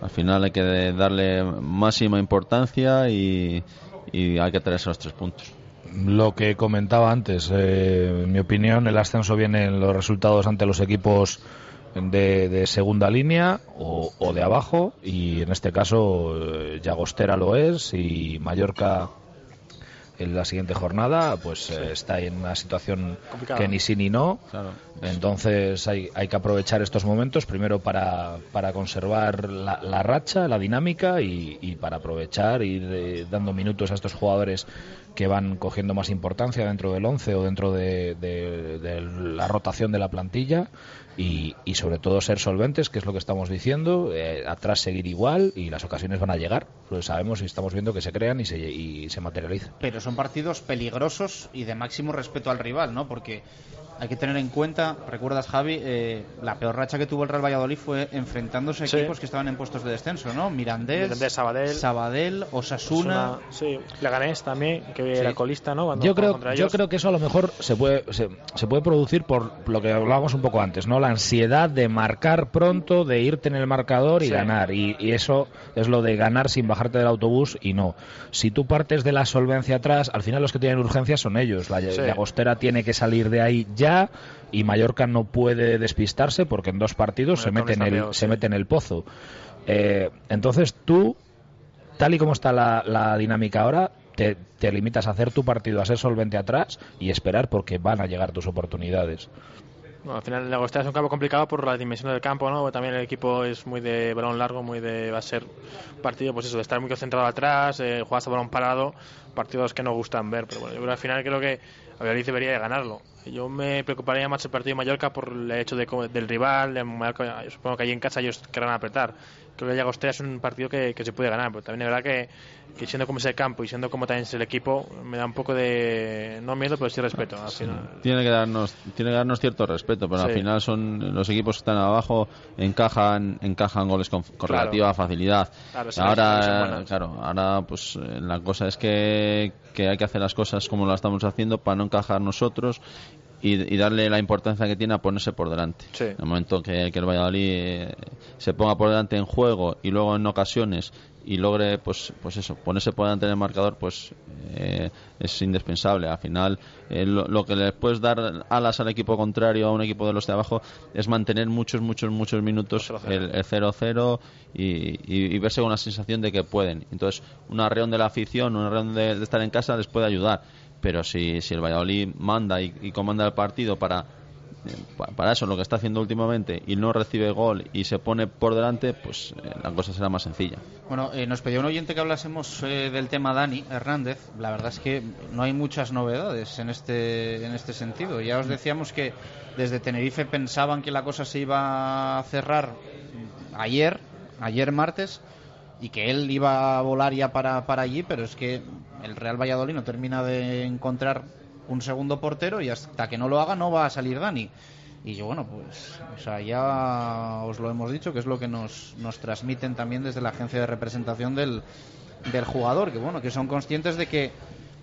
Al final hay que darle máxima importancia y, hay que traer esos tres puntos. Lo que comentaba antes, eh, en mi opinión, el ascenso viene en los resultados ante los equipos de, segunda línea o, de abajo y en este caso eh, Llagostera lo es y Mallorca en la siguiente jornada pues eh, está en una situación que ni sí ni no entonces hay, hay, que aprovechar estos momentos primero para, para conservar la, racha la dinámica y, para aprovechar ir eh, dando minutos a estos jugadores que van cogiendo más importancia dentro del 11 o dentro de, de la rotación de la plantilla y, sobre todo ser solventes, que es lo que estamos diciendo, eh, atrás seguir igual y las ocasiones van a llegar. Pues sabemos y estamos viendo que se crean y se, y se materializan. Pero son partidos peligrosos y de máximo respeto al rival, ¿no? Porque hay que tener en cuenta, recuerdas Javi, eh, la peor racha que tuvo el Real Valladolid fue enfrentándose a equipos que estaban en puestos de descenso, ¿no? Mirandés, Sabadell, Sabadell, Osasuna, sí, Leganés también, que era colista, ¿no? yo creo, yo creo que eso a lo mejor se puede se, se, puede producir por lo que hablábamos un poco antes, ¿no? La ansiedad de marcar pronto, de irte en el marcador y ganar, y, eso es lo de ganar sin bajarte del autobús y no. Si tú partes de la solvencia atrás, al final los que tienen urgencia son ellos. La, la Agostera tiene que salir de ahí ya y Mallorca no puede despistarse porque en dos partidos se mete en, el, se mete en el pozo. Eh, entonces tú, tal y como está la, dinámica ahora, te, limitas a hacer tu partido, a ser solvente atrás y esperar porque van a llegar tus oportunidades. al final el Agostera es un campo complicado por la dimensión del campo, ¿no? También el equipo es muy de balón largo, muy de va a ser partido, pues eso, de estar muy concentrado atrás, eh, a balón parado, partidos que no gustan ver, pero bueno, yo al final creo que Valladolid debería de ganarlo. Yo me preocuparía más el partido de Mallorca por el hecho de, del rival. De Mallorca, supongo que allí en casa ellos querrán apretar. Creo que Llagostea es un partido que, se puede ganar, pero también es verdad que, siendo como es el campo y siendo como también es el equipo, me da un poco de, no miedo, pero sí respeto. Tiene, que darnos, tiene que darnos cierto respeto, pero al final son los equipos que están abajo encajan encajan goles con, relativa facilidad. ahora, claro, ahora pues la cosa es que, que hay que hacer las cosas como las estamos haciendo para no encajar nosotros y, darle la importancia que tiene a ponerse por delante. En el momento que, el Valladolid eh, se ponga por delante en juego y luego en ocasiones y logre pues pues eso ponerse por delante en el marcador pues eh, es indispensable. Al final eh, lo, que le puedes dar alas al equipo contrario a un equipo de los de abajo es mantener muchos muchos muchos minutos el 0-0 y, verse con la sensación de que pueden. Entonces una reunión de la afición una reunión de estar en casa les puede ayudar pero si, si el Valladolid manda y, comanda el partido para para eso lo que está haciendo últimamente y no recibe gol y se pone por delante, pues eh, la cosa será más sencilla. Bueno, eh, nos pidió un oyente que hablásemos eh, del tema Dani Hernández. La verdad es que no hay muchas novedades en este en este sentido. Ya os decíamos que desde Tenerife pensaban que la cosa se iba a cerrar ayer, ayer martes, y que él iba a volar ya para, para allí, pero es que el Real Valladolid no termina de encontrar un segundo portero y hasta que no lo haga no va a salir Dani. Y yo, bueno, pues, o sea, ya os lo hemos dicho, que es lo que nos, nos transmiten también desde la agencia de representación del, del jugador, que bueno, que son conscientes de que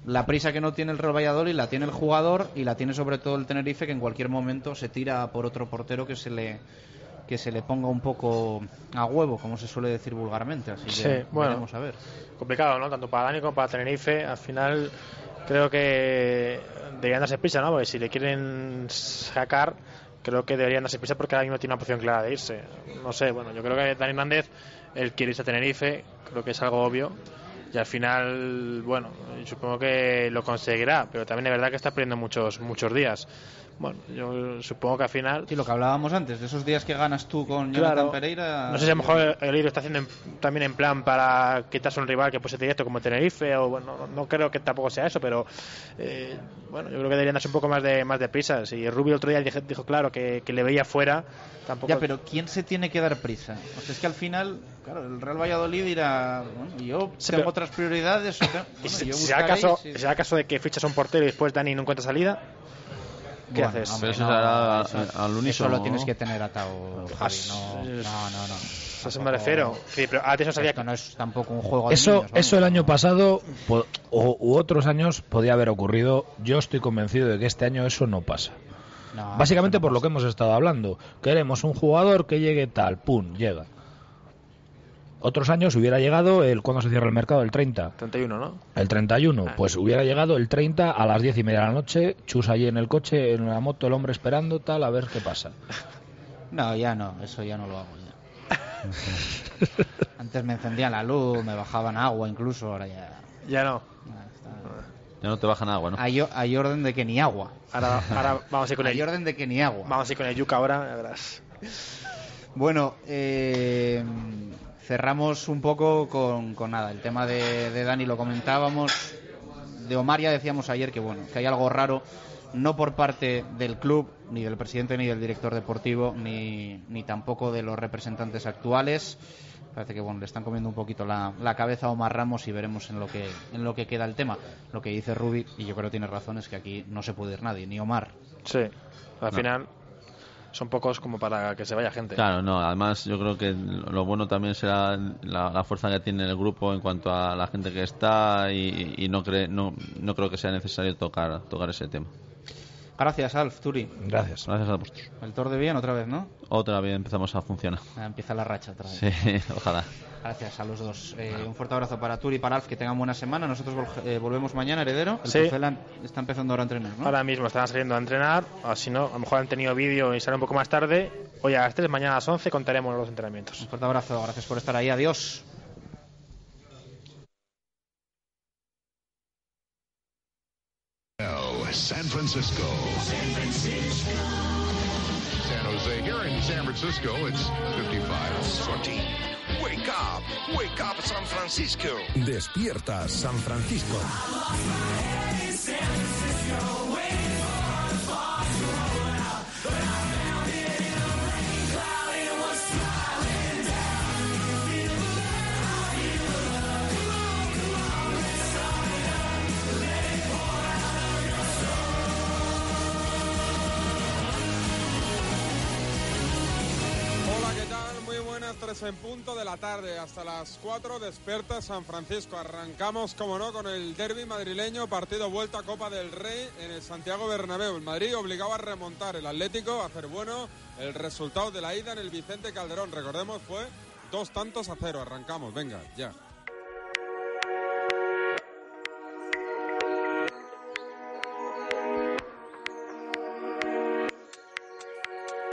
la prisa que no tiene el Real Valladolid la tiene el jugador y la tiene sobre todo el Tenerife, que en cualquier momento se tira por otro portero que se le que se le ponga un poco a huevo, como se suele decir vulgarmente. Así que bueno, vamos a ver. Complicado, ¿no? Tanto para Dani como para Tenerife. Al final creo que deberían darse prisa, ¿no? Porque si le quieren sacar, creo que deberían darse prisa porque ahora mismo tiene una opción clara de irse. No sé, bueno, yo creo que Dani Hernández, él quiere irse a Tenerife, creo que es algo obvio. Y al final, bueno, supongo que lo conseguirá, pero también es verdad que está perdiendo muchos, muchos días. Bueno, yo supongo que al final. Sí, lo que hablábamos antes, de esos días que ganas tú con Jonathan Pereira. No sé si a lo mejor el lo está haciendo también en plan para quitarse un rival que puede ser directo como Tenerife, o bueno, no, creo que tampoco sea eso, pero eh, bueno, yo creo que deberían darse un poco más de más de prisa. Si Rubio otro día dijo, claro que, le veía fuera, tampoco. Ya, pero ¿quién se tiene que dar prisa? O sea, es que al final, claro, el Real Valladolid dirá, bueno, yo tengo otras prioridades. O sea, (laughs) ¿Será, caso, ¿Será caso de que fichas un portero y después Dani no encuentra salida? ¿Qué Bueno, haces? hombre, eso no, será eso- al Eso unísono, lo ¿no? tienes que tener atado, Javi. No, no, no. no. Eso se me refiero. Sí, pero antes no sabía Esto no es tampoco un juego de Eso, niños, eso el año pasado o, u otros años podía haber ocurrido. Yo estoy convencido de que este año eso no pasa. No, Básicamente por lo que hemos estado hablando. Queremos un jugador que llegue tal, pum, llega. Otros años hubiera llegado el cuando se cierra el mercado, el 30. 31, ¿no? El 31, pues hubiera llegado el 30 a las 10 y media de la noche, chus allí en el coche, en la moto, el hombre esperando, tal, a ver qué pasa. (laughs) No, ya no, eso ya no lo hago ya. (laughs) Antes me encendían la luz, me bajaban agua incluso, ahora ya. Ya no. Ya no te bajan agua, ¿no? Hay, hay orden de que ni agua. Ahora, ahora (laughs) vamos a ir con Hay el orden de que ni agua. Vamos a ir con el yuca ahora, ya verás. Bueno, eh, cerramos un poco con, con nada. El tema de, de Dani lo comentábamos. De Omar ya decíamos ayer que bueno, que hay algo raro, no por parte del club, ni del presidente, ni del director deportivo, ni, ni tampoco de los representantes actuales. Parece que bueno, le están comiendo un poquito la, la cabeza a Omar Ramos y veremos en lo que en lo que queda el tema. Lo que dice Rubi, y yo creo que tiene razón, es que aquí no se puede ir nadie, ni Omar. Sí. Al No. final son pocos como para que se vaya gente. Claro, no, además yo creo que lo bueno también será la, la fuerza que tiene el grupo en cuanto a la gente que está y, no, cre- no, no creo que sea necesario tocar, tocar ese tema. Gracias, Alf, Turi. Gracias. Gracias a vosotros. El Tor de bien otra vez, ¿no? Otra vez empezamos a funcionar. Ah, Empieza la racha otra vez. Sí, (laughs) ojalá. Gracias a los dos. Eh, un fuerte abrazo para Turi y para Alf, que tengan buena semana. Nosotros vol- eh, volvemos mañana, heredero. El Sí. Está empezando ahora a entrenar, ¿no? Ahora mismo están saliendo a entrenar, o si no, a lo mejor han tenido vídeo y sale un poco más tarde. Hoy a las 3, mañana a las 11 contaremos los entrenamientos. Un fuerte abrazo, gracias por estar ahí. Adiós. San Francisco. San Francisco. San Jose. Here in San Francisco, it's 55. 14. Wake up, wake up San Francisco. Despierta San Francisco. Buenas, 3 en punto de la tarde. Hasta las 4 despierta San Francisco. Arrancamos, como no, con el derby madrileño, partido vuelta a Copa del Rey en el Santiago Bernabéu. El Madrid obligado a remontar el Atlético, a hacer bueno el resultado de la ida en el Vicente Calderón. Recordemos, fue dos tantos a cero. Arrancamos, venga, ya.